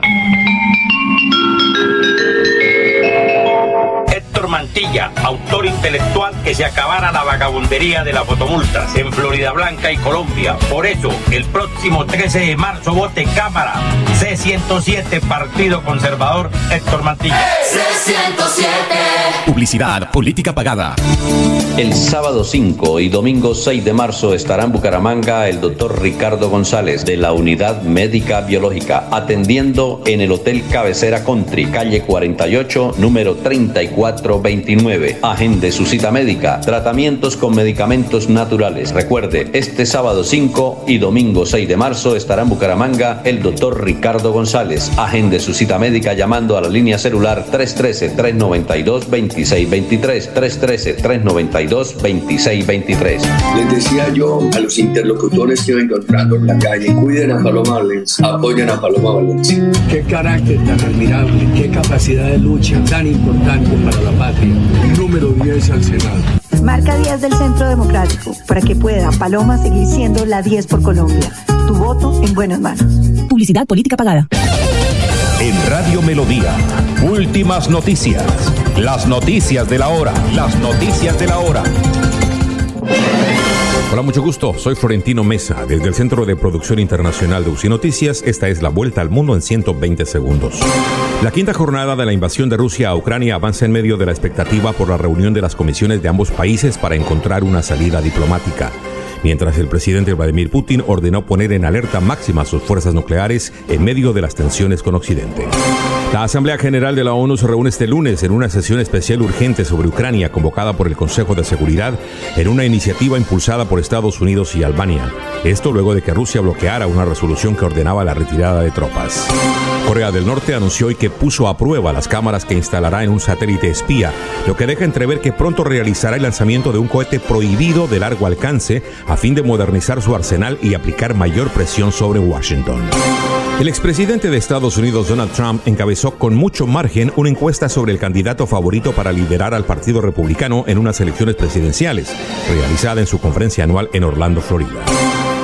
Mantilla, autor intelectual que se acabara la vagabundería de las fotomultas en Florida Blanca y Colombia. Por eso, el próximo 13 de marzo vote Cámara C107 Partido Conservador Héctor Mantilla. C107 Publicidad, política pagada. El sábado 5 y domingo 6 de marzo estará en Bucaramanga el doctor Ricardo González de la Unidad Médica Biológica atendiendo en el Hotel Cabecera Country, calle 48, número 34 3429. Agende su cita médica. Tratamientos con medicamentos naturales. Recuerde, este sábado 5 y domingo 6 de marzo estará en Bucaramanga el doctor Ricardo González. Agende su cita médica llamando a la línea celular 313-392-2623. 313-392-2623. Les decía yo a los interlocutores que iba encontrando en la calle, cuiden a Paloma Valencia, apoyen a Paloma Valencia. Qué carácter tan admirable, qué capacidad de lucha tan importante para la patria. Número 10 al Senado. Marca 10 del Centro Democrático para que pueda Paloma seguir siendo la 10 por Colombia. Tu voto en buenas manos. Publicidad política pagada. En Radio Melodía, últimas noticias. Las noticias de la hora. Las noticias de la hora. Hola, mucho gusto. Soy Florentino Mesa, desde el Centro de Producción Internacional de UCI Noticias. Esta es la vuelta al mundo en 120 segundos. La quinta jornada de la invasión de Rusia a Ucrania avanza en medio de la expectativa por la reunión de las comisiones de ambos países para encontrar una salida diplomática. Mientras el presidente Vladimir Putin ordenó poner en alerta máxima sus fuerzas nucleares en medio de las tensiones con Occidente. La Asamblea General de la ONU se reúne este lunes en una sesión especial urgente sobre Ucrania convocada por el Consejo de Seguridad en una iniciativa impulsada por Estados Unidos y Albania. Esto luego de que Rusia bloqueara una resolución que ordenaba la retirada de tropas. Corea del Norte anunció hoy que puso a prueba las cámaras que instalará en un satélite espía, lo que deja entrever que pronto realizará el lanzamiento de un cohete prohibido de largo alcance a fin de modernizar su arsenal y aplicar mayor presión sobre Washington. El expresidente de Estados Unidos, Donald Trump, encabezó con mucho margen una encuesta sobre el candidato favorito para liderar al Partido Republicano en unas elecciones presidenciales, realizada en su conferencia anual en Orlando, Florida.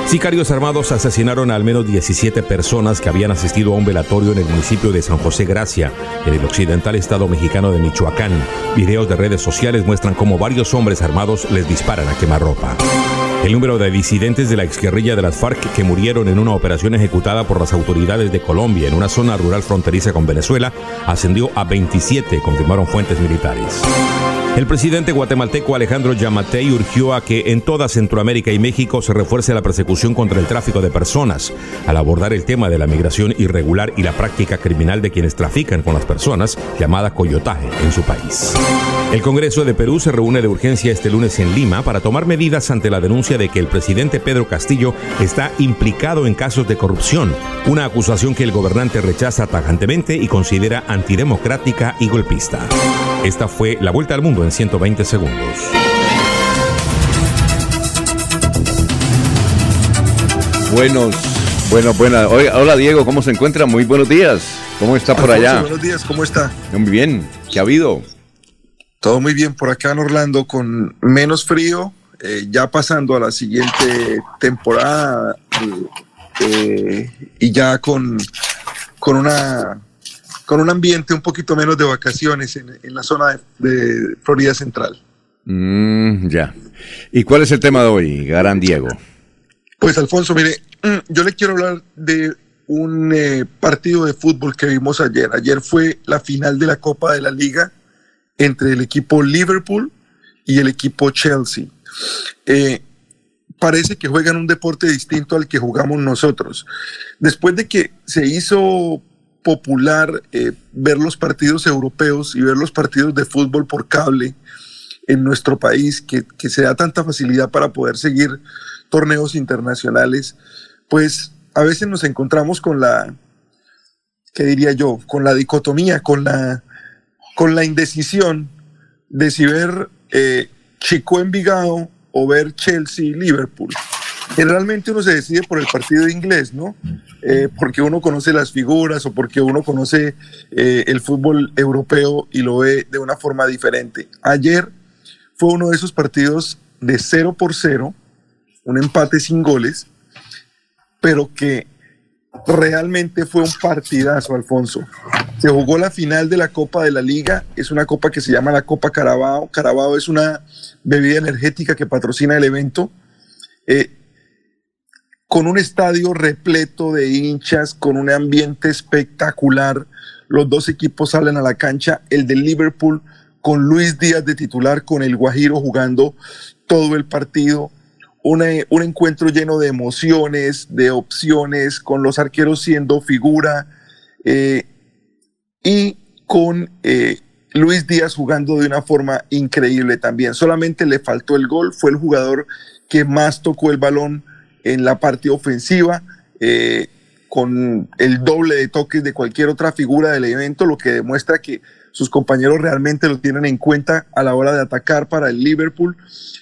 Sicarios armados asesinaron a al menos 17 personas que habían asistido a un velatorio en el municipio de San José Gracia, en el occidental estado mexicano de Michoacán. Videos de redes sociales muestran cómo varios hombres armados les disparan a quemarropa. El número de disidentes de la exguerrilla de las FARC que murieron en una operación ejecutada por las autoridades de Colombia en una zona rural fronteriza con Venezuela ascendió a 27, confirmaron fuentes militares. El presidente guatemalteco Alejandro Yamatei urgió a que en toda Centroamérica y México se refuerce la persecución contra el tráfico de personas, al abordar el tema de la migración irregular y la práctica criminal de quienes trafican con las personas, llamada coyotaje en su país. El Congreso de Perú se reúne de urgencia este lunes en Lima para tomar medidas ante la denuncia de que el presidente Pedro Castillo está implicado en casos de corrupción, una acusación que el gobernante rechaza tajantemente y considera antidemocrática y golpista. Esta fue la vuelta al mundo en 120 segundos. Buenos, bueno, buena. Hola Diego, ¿cómo se encuentra? Muy buenos días. ¿Cómo está por Alfonso, allá? Buenos días, ¿cómo está? Muy bien. ¿Qué ha habido? Todo muy bien por acá en Orlando, con menos frío, eh, ya pasando a la siguiente temporada eh, y ya con, con, una, con un ambiente un poquito menos de vacaciones en, en la zona de, de Florida Central. Mm, ya. ¿Y cuál es el tema de hoy, Gran Diego? Pues Alfonso, mire, mm, yo le quiero hablar de un eh, partido de fútbol que vimos ayer. Ayer fue la final de la Copa de la Liga entre el equipo Liverpool y el equipo Chelsea. Eh, parece que juegan un deporte distinto al que jugamos nosotros. Después de que se hizo popular eh, ver los partidos europeos y ver los partidos de fútbol por cable en nuestro país, que, que se da tanta facilidad para poder seguir torneos internacionales, pues a veces nos encontramos con la, ¿qué diría yo? Con la dicotomía, con la, con la indecisión de si ver eh, Chico Envigado o ver Chelsea Liverpool. Generalmente uno se decide por el partido inglés, ¿no? Eh, porque uno conoce las figuras o porque uno conoce eh, el fútbol europeo y lo ve de una forma diferente. Ayer fue uno de esos partidos de 0 por 0, un empate sin goles, pero que realmente fue un partidazo, Alfonso. Se jugó la final de la Copa de la Liga, es una copa que se llama la Copa Carabao. Carabao es una bebida energética que patrocina el evento. Eh, con un estadio repleto de hinchas, con un ambiente espectacular. Los dos equipos salen a la cancha, el de Liverpool con Luis Díaz de titular, con el Guajiro jugando todo el partido. Un encuentro lleno de emociones, de opciones, con los arqueros siendo figura eh, y con eh, Luis Díaz jugando de una forma increíble también. Solamente le faltó el gol, fue el jugador que más tocó el balón en la parte ofensiva, eh, con el doble de toques de cualquier otra figura del evento, lo que demuestra que sus compañeros realmente lo tienen en cuenta a la hora de atacar para el Liverpool.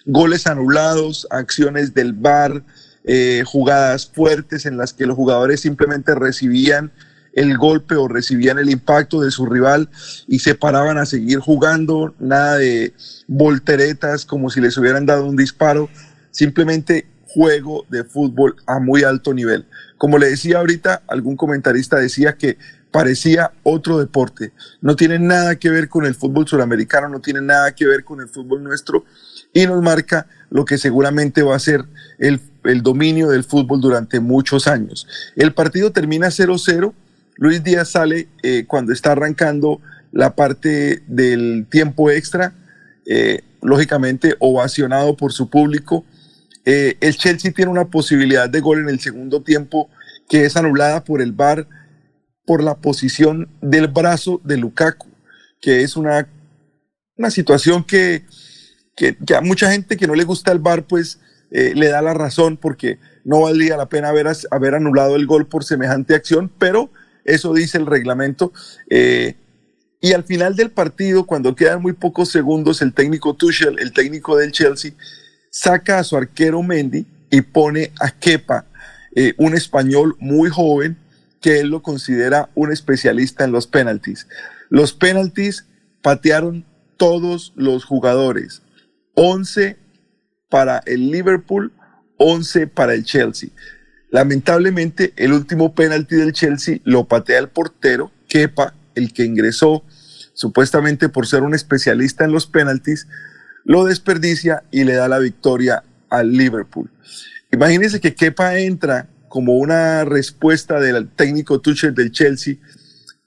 Goles anulados, acciones del VAR, eh, jugadas fuertes en las que los jugadores simplemente recibían el golpe o recibían el impacto de su rival y se paraban a seguir jugando, nada de volteretas como si les hubieran dado un disparo, simplemente juego de fútbol a muy alto nivel. Como le decía ahorita, algún comentarista decía que parecía otro deporte. No tiene nada que ver con el fútbol suramericano, no tiene nada que ver con el fútbol nuestro y nos marca lo que seguramente va a ser el, el dominio del fútbol durante muchos años. El partido termina 0-0 Luis Díaz sale eh, cuando está arrancando la parte del tiempo extra, eh, lógicamente ovacionado por su público. Eh, el Chelsea tiene una posibilidad de gol en el segundo tiempo que es anulada por el VAR por la posición del brazo de Lukaku, que es una, una situación que, que, a mucha gente que no le gusta el VAR, pues le da la razón porque no valdría la pena haber, haber anulado el gol por semejante acción, pero eso dice el reglamento. Eh, y al final del partido, cuando quedan muy pocos segundos, el técnico Tuchel, el técnico del Chelsea, saca a su arquero Mendy y pone a Kepa, eh, un español muy joven, que él lo considera un especialista en los penaltis. Los penaltis patearon todos los jugadores. 11 para el Liverpool, 11 para el Chelsea. Lamentablemente, el último penalti del Chelsea lo patea el portero, Kepa, el que ingresó supuestamente por ser un especialista en los penaltis, lo desperdicia y le da la victoria al Liverpool. Imagínense que Kepa entra como una respuesta del técnico Tuchel del Chelsea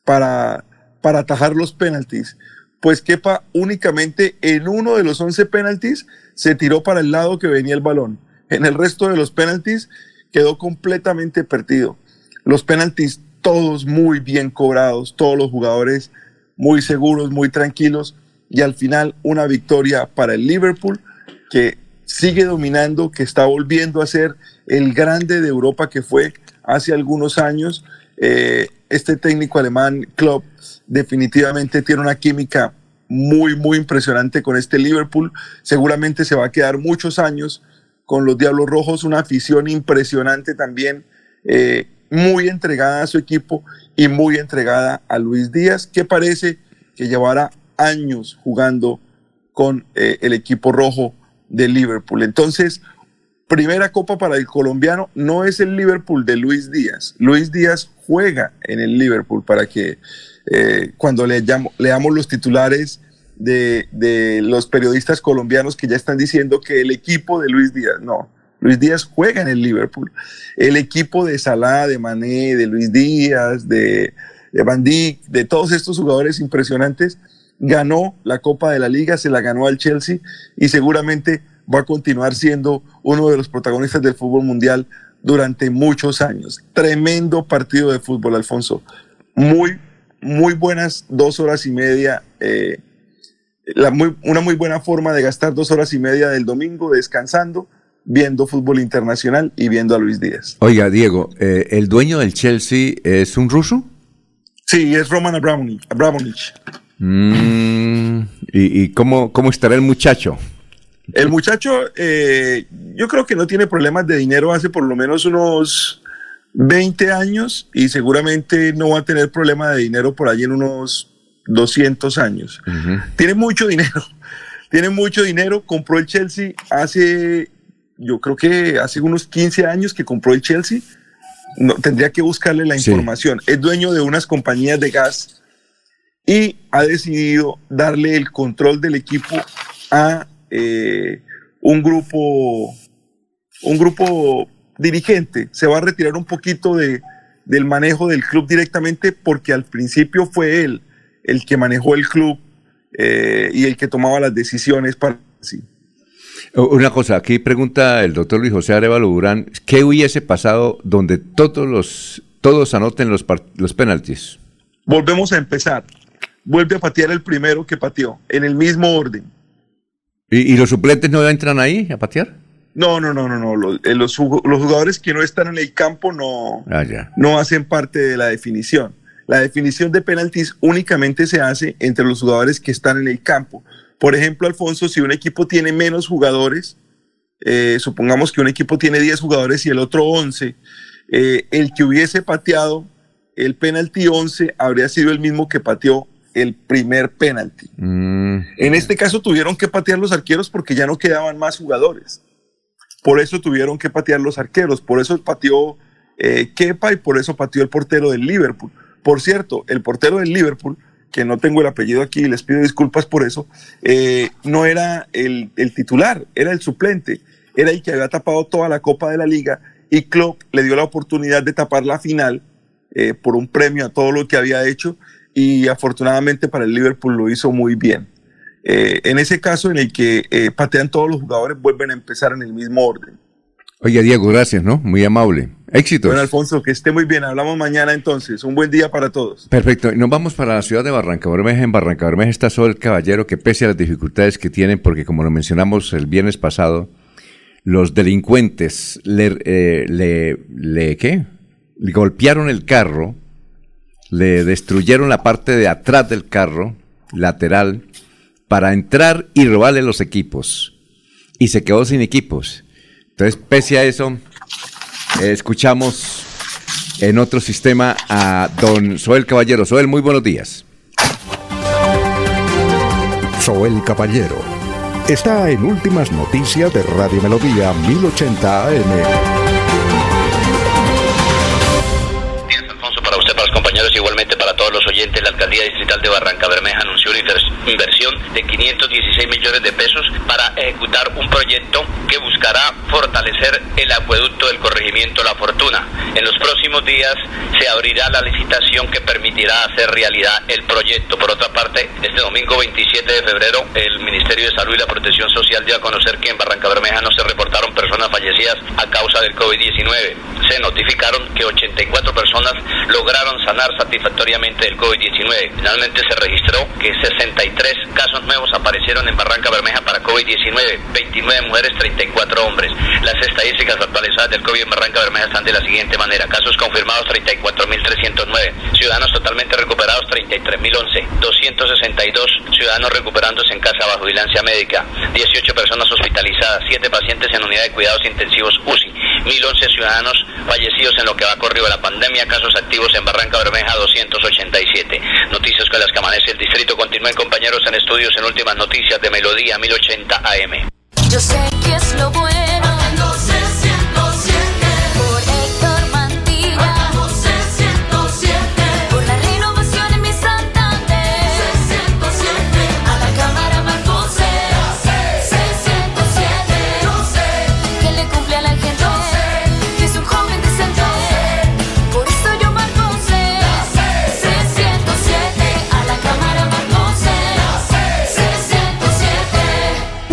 para, para atajar los penaltis. Pues Kepa únicamente en uno de los 11 penaltis se tiró para el lado que venía el balón. En el resto de los penaltis quedó completamente perdido. Los penaltis todos muy bien cobrados, todos los jugadores muy seguros, muy tranquilos y al final una victoria para el Liverpool que sigue dominando, que está volviendo a ser el grande de Europa que fue hace algunos años. Eh, este técnico alemán, Klopp, definitivamente tiene una química muy, muy impresionante con este Liverpool. Seguramente se va a quedar muchos años con los Diablos Rojos, una afición impresionante también, eh, muy entregada a su equipo y muy entregada a Luis Díaz, que parece que llevará años jugando con eh, el equipo rojo de Liverpool. Entonces, primera copa para el colombiano no es el Liverpool de Luis Díaz. Luis Díaz juega en el Liverpool para que eh, cuando le leamos los titulares de, los periodistas colombianos que ya están diciendo que el equipo de Luis Díaz, no, Luis Díaz juega en el Liverpool. El equipo de Salah, de Mané, de Luis Díaz, de, de Van Dijk, de todos estos jugadores impresionantes, ganó la Copa de la Liga, se la ganó al Chelsea y seguramente va a continuar siendo uno de los protagonistas del fútbol mundial durante muchos años. Tremendo partido de fútbol, Alfonso. Muy, muy buenas dos horas y media. Eh, una muy buena forma de gastar dos horas y media del domingo descansando, viendo fútbol internacional y viendo a Luis Díaz. Oiga, Diego, eh, ¿el dueño del Chelsea es un ruso? Sí, es Roman Abramovich. Mm, ¿Y, cómo, cómo estará el muchacho? El muchacho, eh, yo creo que no tiene problemas de dinero hace por lo menos unos 20 años y seguramente no va a tener problema de dinero por allí en unos 200 años. Tiene mucho dinero, tiene mucho dinero, compró el Chelsea hace, yo creo que hace unos 15 años que compró el Chelsea. No, tendría que buscarle la información. Es dueño de unas compañías de gas y ha decidido darle el control del equipo a eh, un grupo, un grupo dirigente. Se va a retirar un poquito de, del manejo del club directamente porque al principio fue él el que manejó el club eh, y el que tomaba las decisiones para sí. Una cosa, aquí pregunta el doctor Luis José Arevalo Durán, ¿qué hubiese pasado donde todos los todos anoten los, los penaltis? Volvemos a empezar. Vuelve a patear el primero que pateó, en el mismo orden. ¿Y, y los suplentes no entran ahí a patear? No, no, no, no, no. Los, eh, los, los jugadores que no están en el campo no, Ah, ya. no hacen parte de la definición. La definición de penaltis únicamente se hace entre los jugadores que están en el campo. Por ejemplo, Alfonso, si un equipo tiene menos jugadores, eh, supongamos que un equipo tiene 10 jugadores y el otro 11, eh, el que hubiese pateado el penalti 11 habría sido el mismo que pateó el primer penalti. Mm, En este caso tuvieron que patear los arqueros porque ya no quedaban más jugadores. Por eso tuvieron que patear los arqueros. Por eso pateó eh, Kepa y por eso pateó el portero del Liverpool. Por cierto, el portero del Liverpool, que no tengo el apellido aquí y les pido disculpas por eso, eh, no era el, el titular, era el suplente. Era el que había tapado toda la Copa de la Liga y Klopp le dio la oportunidad de tapar la final eh, por un premio a todo lo que había hecho y afortunadamente para el Liverpool lo hizo muy bien. Eh, en ese caso en el que eh, patean todos los jugadores, vuelven a empezar en el mismo orden. Oye, Diego, gracias, ¿no? Muy amable. Éxitos. Bueno, Alfonso, que esté muy bien. Hablamos mañana entonces. Un buen día para todos. Perfecto. Nos vamos para la ciudad de Barranca Bermeja. En Barranca Bermeja está Sol Caballero, que pese a las dificultades que tienen, porque como lo mencionamos el viernes pasado, los delincuentes le, eh, le, le- ¿qué? Le golpearon el carro, le destruyeron la parte de atrás del carro, lateral, para entrar y robarle los equipos. Y se quedó sin equipos. Entonces, pese a eso, escuchamos en otro sistema a don Soel Caballero. Soel, muy buenos días. Soel Caballero está en Últimas Noticias de Radio Melodía 1080 AM. Barranca Bermeja inversión de 516 millones de pesos para ejecutar un proyecto que buscará fortalecer el acueducto del corregimiento La Fortuna. En los próximos días se abrirá la licitación que permitirá hacer realidad el proyecto. Por otra parte, este domingo 27 de febrero, el Ministerio de Salud y la Protección Social dio a conocer que en Barranca Bermeja no se reportaron personas fallecidas a causa del COVID-19. Se notificaron que 84 personas lograron sanar satisfactoriamente del COVID-19. Finalmente se registró que 63 casos nuevos aparecieron en Barranca Bermeja para COVID-19, 29 mujeres, 34 hombres. Las estadísticas actualizadas del COVID en Barranca Bermeja están de la siguiente manera. Casos confirmados 34.309, ciudadanos totalmente recuperados 33.011, 262 ciudadanos recuperándose en casa bajo vigilancia médica, 18 personas hospitalizadas, 7 pacientes en unidad de cuidados intensivos UCI, 1.011 ciudadanos fallecidos en lo que va corrido la pandemia, casos activos en Barranca Bermeja 287. Noticias con las que amanece el distrito. Continúen compañeros en estudios en últimas noticias de Melodía 1080 AM. Yo sé que es lo bueno.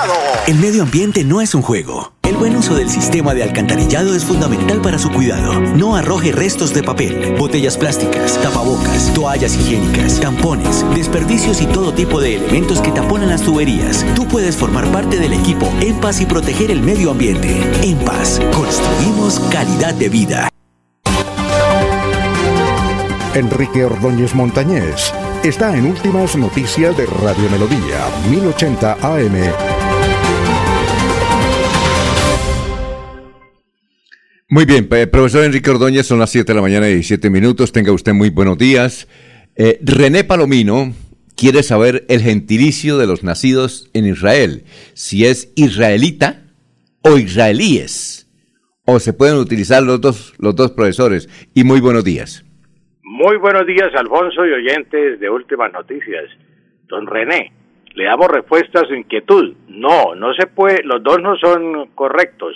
alcantarillado. El medio ambiente no es un juego. El buen uso del sistema de alcantarillado es fundamental para su cuidado. No arroje restos de papel, botellas plásticas, tapabocas, toallas higiénicas, tampones, desperdicios y todo tipo de elementos que taponan las tuberías. Tú puedes formar parte del equipo En Paz y proteger el medio ambiente. En Paz, construimos calidad de vida. Enrique Ordóñez Montañés está en Últimas Noticias de Radio Melodía 1080 AM. Muy bien, pe- profesor Enrique Ordóñez, son las 7 de la mañana y 17 minutos. Tenga usted muy buenos días. Eh, René Palomino quiere saber el gentilicio de los nacidos en Israel, si es israelita o israelíes, o se pueden utilizar los dos, los dos profesores. Y muy buenos días. Muy buenos días, Alfonso y oyentes de Últimas Noticias. Don René, le damos respuesta a su inquietud. No, no se puede, los dos no son correctos.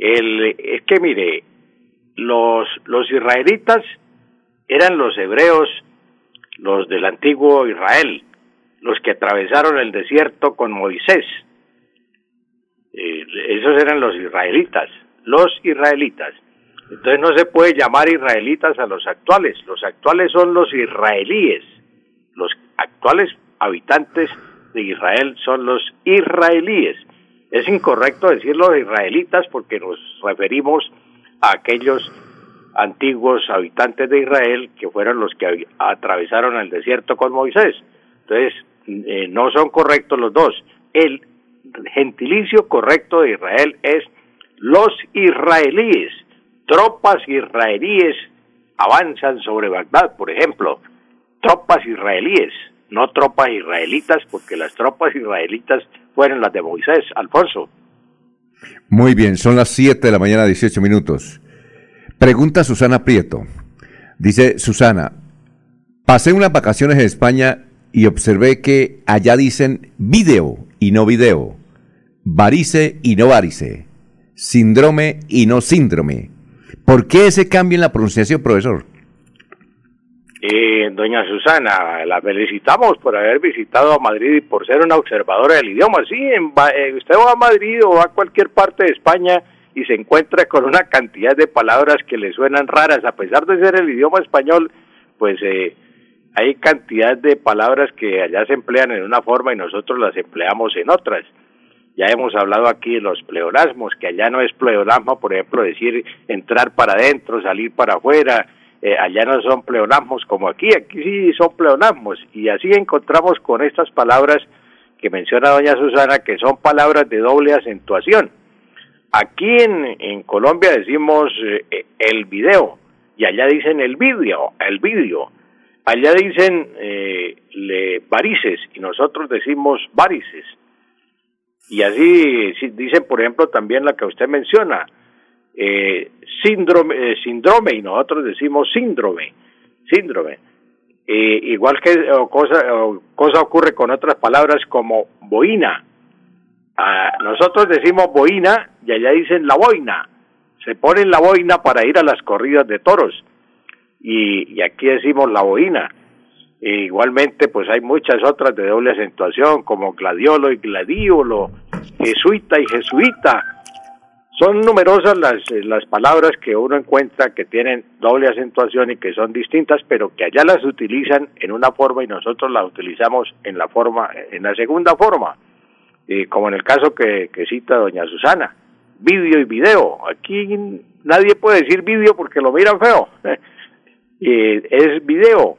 El, es que mire, los, los israelitas eran los hebreos, los del antiguo Israel. los que atravesaron el desierto con Moisés. Eh, esos eran los israelitas, los israelitas. Entonces no se puede llamar israelitas a los actuales, los actuales son los israelíes, los actuales habitantes de Israel son los israelíes. Es incorrecto decir los israelitas porque nos referimos a aquellos antiguos habitantes de Israel que fueron los que atravesaron el desierto con Moisés. Entonces, eh, no son correctos los dos. El gentilicio correcto de Israel es los israelíes. Tropas israelíes avanzan sobre Bagdad, por ejemplo. Tropas israelíes, no tropas israelitas, porque las tropas israelitas fueron las de Moisés, Alfonso. Muy bien, son las 7 de la mañana, 18 minutos. Pregunta Susana Prieto. Dice Susana, pasé unas vacaciones en España y observé que allá dicen video y no video, varice y no varice, síndrome y no síndrome. ¿Por qué ese cambio en la pronunciación, profesor? Doña Susana, la felicitamos por haber visitado a Madrid y por ser una observadora del idioma. Sí, en, eh, usted va a Madrid o va a cualquier parte de España y se encuentra con una cantidad de palabras que le suenan raras, a pesar de ser el idioma español, pues eh, hay cantidad de palabras que allá se emplean en una forma y nosotros las empleamos en otras. Ya hemos hablado aquí de los pleonasmos, que allá no es pleonasmo, por ejemplo, decir entrar para adentro, salir para afuera, eh, allá no son pleonasmos como aquí, aquí sí son pleonasmos. Y así encontramos con estas palabras que menciona doña Susana, que son palabras de doble acentuación. Aquí en, en Colombia decimos eh, el video y allá dicen el vídeo, el vídeo. Allá dicen eh, le, varices y nosotros decimos varices. Y así sí, dicen, por ejemplo, también la que usted menciona, eh, síndrome, eh, síndrome, y nosotros decimos síndrome, síndrome. Eh, igual que o cosa, o cosa ocurre con otras palabras como boina. Ah, nosotros decimos boina y allá dicen la boina. Se ponen la boina para ir a las corridas de toros. Y, y aquí decimos la boina. E igualmente, pues hay muchas otras de doble acentuación, como gladiolo y gladiolo, jesuita y jesuita. Son numerosas las, eh, las palabras que uno encuentra que tienen doble acentuación y que son distintas, pero que allá las utilizan en una forma y nosotros las utilizamos en la forma, en la segunda forma. Y como en el caso que, cita doña Susana, vídeo y video. Aquí nadie puede decir vídeo porque lo miran feo. y es video.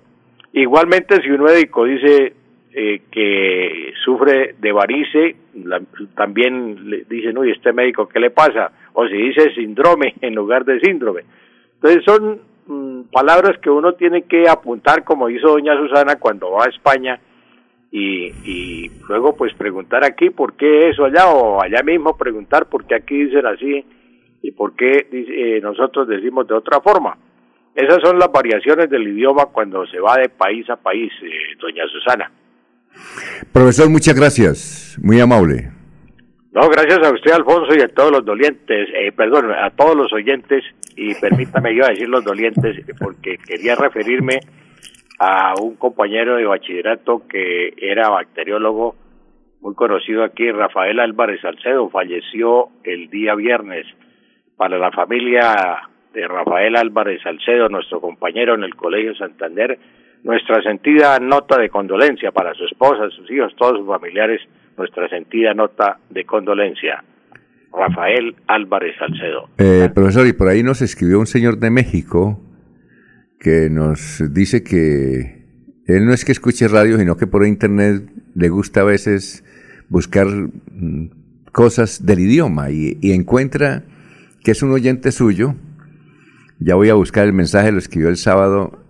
Igualmente, si un médico dice eh, que sufre de varice, también le dicen, uy, este médico, ¿qué le pasa? O si dice síndrome en lugar de síndrome. Entonces son mm, palabras que uno tiene que apuntar, como hizo doña Susana cuando va a España, y, y luego pues preguntar aquí por qué eso allá, o allá mismo preguntar por qué aquí dicen así y por qué eh, nosotros decimos de otra forma. Esas son las variaciones del idioma cuando se va de país a país, eh, doña Susana. Profesor, muchas gracias. Muy amable. No, gracias a usted, Alfonso, y a todos los dolientes, eh, perdón, a todos los oyentes, y permítame yo decir los dolientes, porque quería referirme a un compañero de bachillerato que era bacteriólogo, muy conocido aquí, Rafael Álvarez Salcedo, falleció el día viernes. Para la familia de Rafael Álvarez Salcedo, nuestro compañero en el Colegio Santander, nuestra sentida nota de condolencia para su esposa, sus hijos, todos sus familiares, nuestra sentida nota de condolencia. Rafael Álvarez Salcedo. Eh, profesor, y por ahí nos escribió un señor de México que nos dice que él no es que escuche radio, sino que por internet le gusta a veces buscar mm, cosas del idioma y, y encuentra que es un oyente suyo. Ya voy a buscar el mensaje, lo escribió el sábado,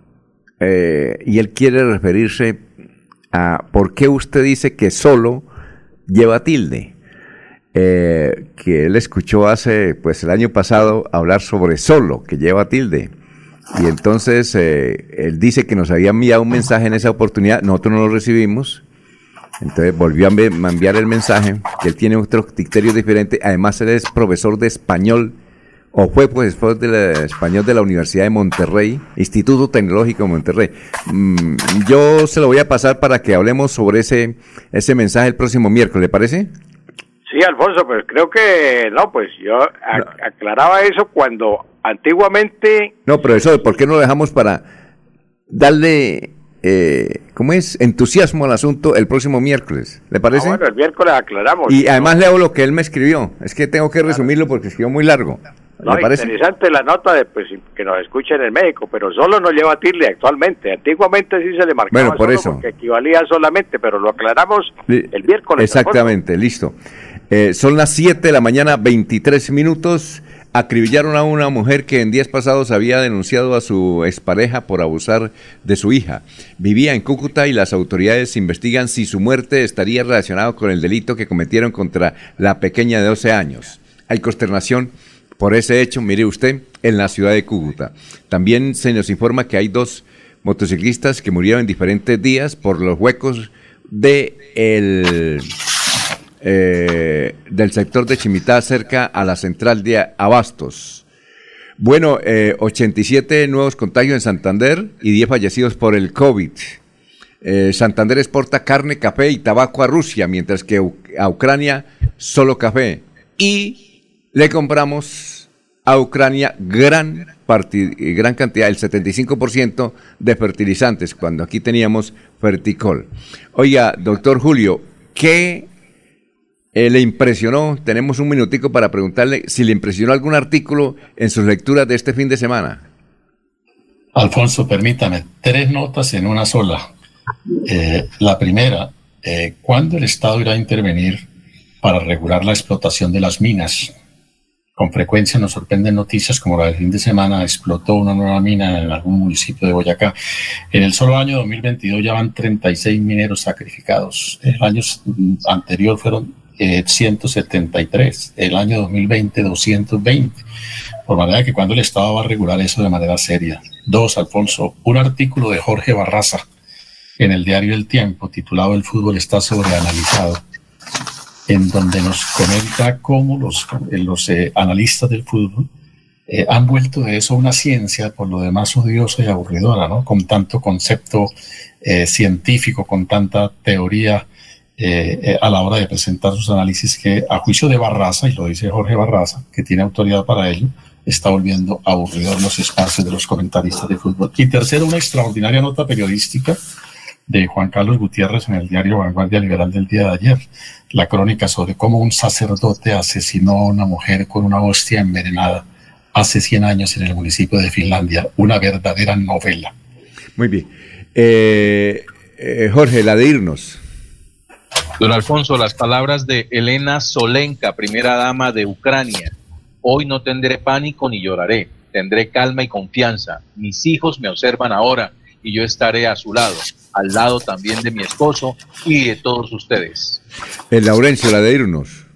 eh, y él quiere referirse a por qué usted dice que solo lleva tilde eh, que él escuchó hace, pues el año pasado, hablar sobre solo, que lleva tilde. Y entonces eh, él dice que nos había enviado un mensaje en esa oportunidad, nosotros no lo recibimos. Entonces volvió a envi- a enviar el mensaje, que él tiene otro criterio diferente. Además, él es profesor de español o fue profesor de la- español de la Universidad de Monterrey, Instituto Tecnológico de Monterrey. Mm, yo se lo voy a pasar para que hablemos sobre ese, ese mensaje el próximo miércoles, ¿le parece? Sí, Alfonso, pues creo que no, pues yo ac- aclaraba eso cuando antiguamente No, profesor, ¿por qué no lo dejamos para darle, eh, ¿cómo es? Entusiasmo al asunto el próximo miércoles, ¿le parece? Ah, bueno, el miércoles aclaramos. y además leo lo que él me escribió. Es que tengo que resumirlo porque escribió muy largo. No, interesante la nota de pues que nos escuchen en México, pero solo nos lleva a Tirle actualmente. Antiguamente sí se le marcaba Bueno, por solo eso. porque equivalía solamente, pero lo aclaramos el miércoles. Exactamente, listo. Eh, son las 7 de la mañana, 23 minutos. Acribillaron a una mujer que en días pasados había denunciado a su expareja por abusar de su hija. Vivía en Cúcuta y las autoridades investigan si su muerte estaría relacionada con el delito que cometieron contra la pequeña de 12 años. Hay consternación por ese hecho, mire usted, en la ciudad de Cúcuta. También se nos informa que hay dos motociclistas que murieron en diferentes días por los huecos eh, del sector de Chimitá cerca a la central de Abastos. Bueno, eh, 87 nuevos contagios en Santander y 10 fallecidos por el COVID. Eh, Santander exporta carne, café y tabaco a Rusia, mientras que a Ucrania solo café. Y le compramos a Ucrania gran, cantidad, el 75% de fertilizantes, cuando aquí teníamos ferticol. Oiga, doctor Julio, ¿qué eh, le impresionó? Tenemos un minutico para preguntarle si le impresionó algún artículo en sus lecturas de este fin de semana. Alfonso, permítame, tres notas en una sola. Eh, la primera, eh, ¿cuándo el Estado irá a intervenir para regular la explotación de las minas? Con frecuencia nos sorprenden noticias como la del fin de semana, explotó una nueva mina en algún municipio de Boyacá. En el solo año 2022 ya van 36 mineros sacrificados. El año anterior fueron eh, 173, el año 2020 220. Por manera que cuando el Estado va a regular eso de manera seria. Dos, Alfonso, un artículo de Jorge Barraza en el diario El Tiempo titulado El fútbol está sobreanalizado, en donde nos comenta cómo los, eh, los eh, analistas del fútbol eh, han vuelto de eso una ciencia por lo demás odiosa y aburridora, ¿no? Con tanto concepto científico, con tanta teoría a la hora de presentar sus análisis que a juicio de Barraza, y lo dice Jorge Barraza, que tiene autoridad para ello, está volviendo aburridor los espacios de los comentaristas de fútbol. Y tercero, una extraordinaria nota periodística de Juan Carlos Gutiérrez en el diario Vanguardia Liberal del día de ayer, la crónica sobre cómo un sacerdote asesinó a una mujer con una hostia envenenada hace 100 años en el municipio de Finlandia, una verdadera novela. Muy bien. Eh, eh, Jorge, la de irnos. Don Alfonso, las palabras de Elena Solenka, primera dama de Ucrania. Hoy no tendré pánico ni lloraré, tendré calma y confianza. Mis hijos me observan ahora y yo estaré a su lado, al lado también de mi esposo y de todos ustedes. El Laurencio, la de irnos.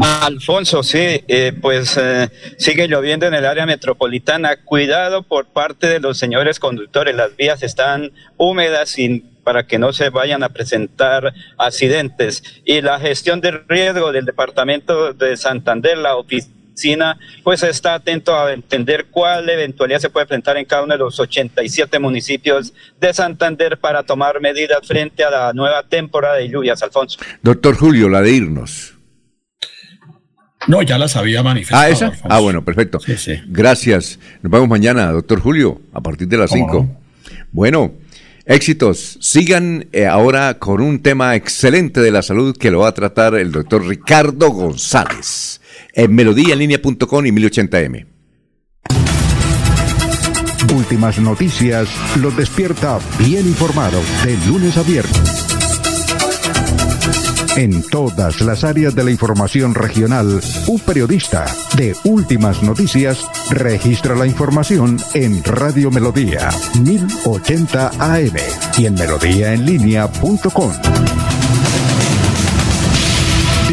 Alfonso, sí, eh, pues eh, sigue lloviendo en el área metropolitana. Cuidado por parte de los señores conductores, las vías están húmedas sin para que no se vayan a presentar accidentes. Y la gestión de riesgo del departamento de Santander, la oficina, pues está atento a entender cuál eventualidad se puede enfrentar en cada uno de los 87 municipios de Santander para tomar medidas frente a la nueva temporada de lluvias, Alfonso. Doctor Julio, la de irnos. No, ya las había manifestado. Ah, esa. Alfonso. Ah, bueno, perfecto. Gracias. Nos vemos mañana, doctor Julio, a partir de las ¿Cómo 5. Bueno, éxitos. Sigan eh, ahora con un tema excelente de la salud que lo va a tratar el doctor Ricardo González en melodíaenlínea.com y 1080m. Últimas noticias los despierta bien informados de lunes a viernes. En todas las áreas de la información regional, un periodista de Últimas Noticias registra la información en Radio Melodía 1080 AM y en melodíaenlínea.com.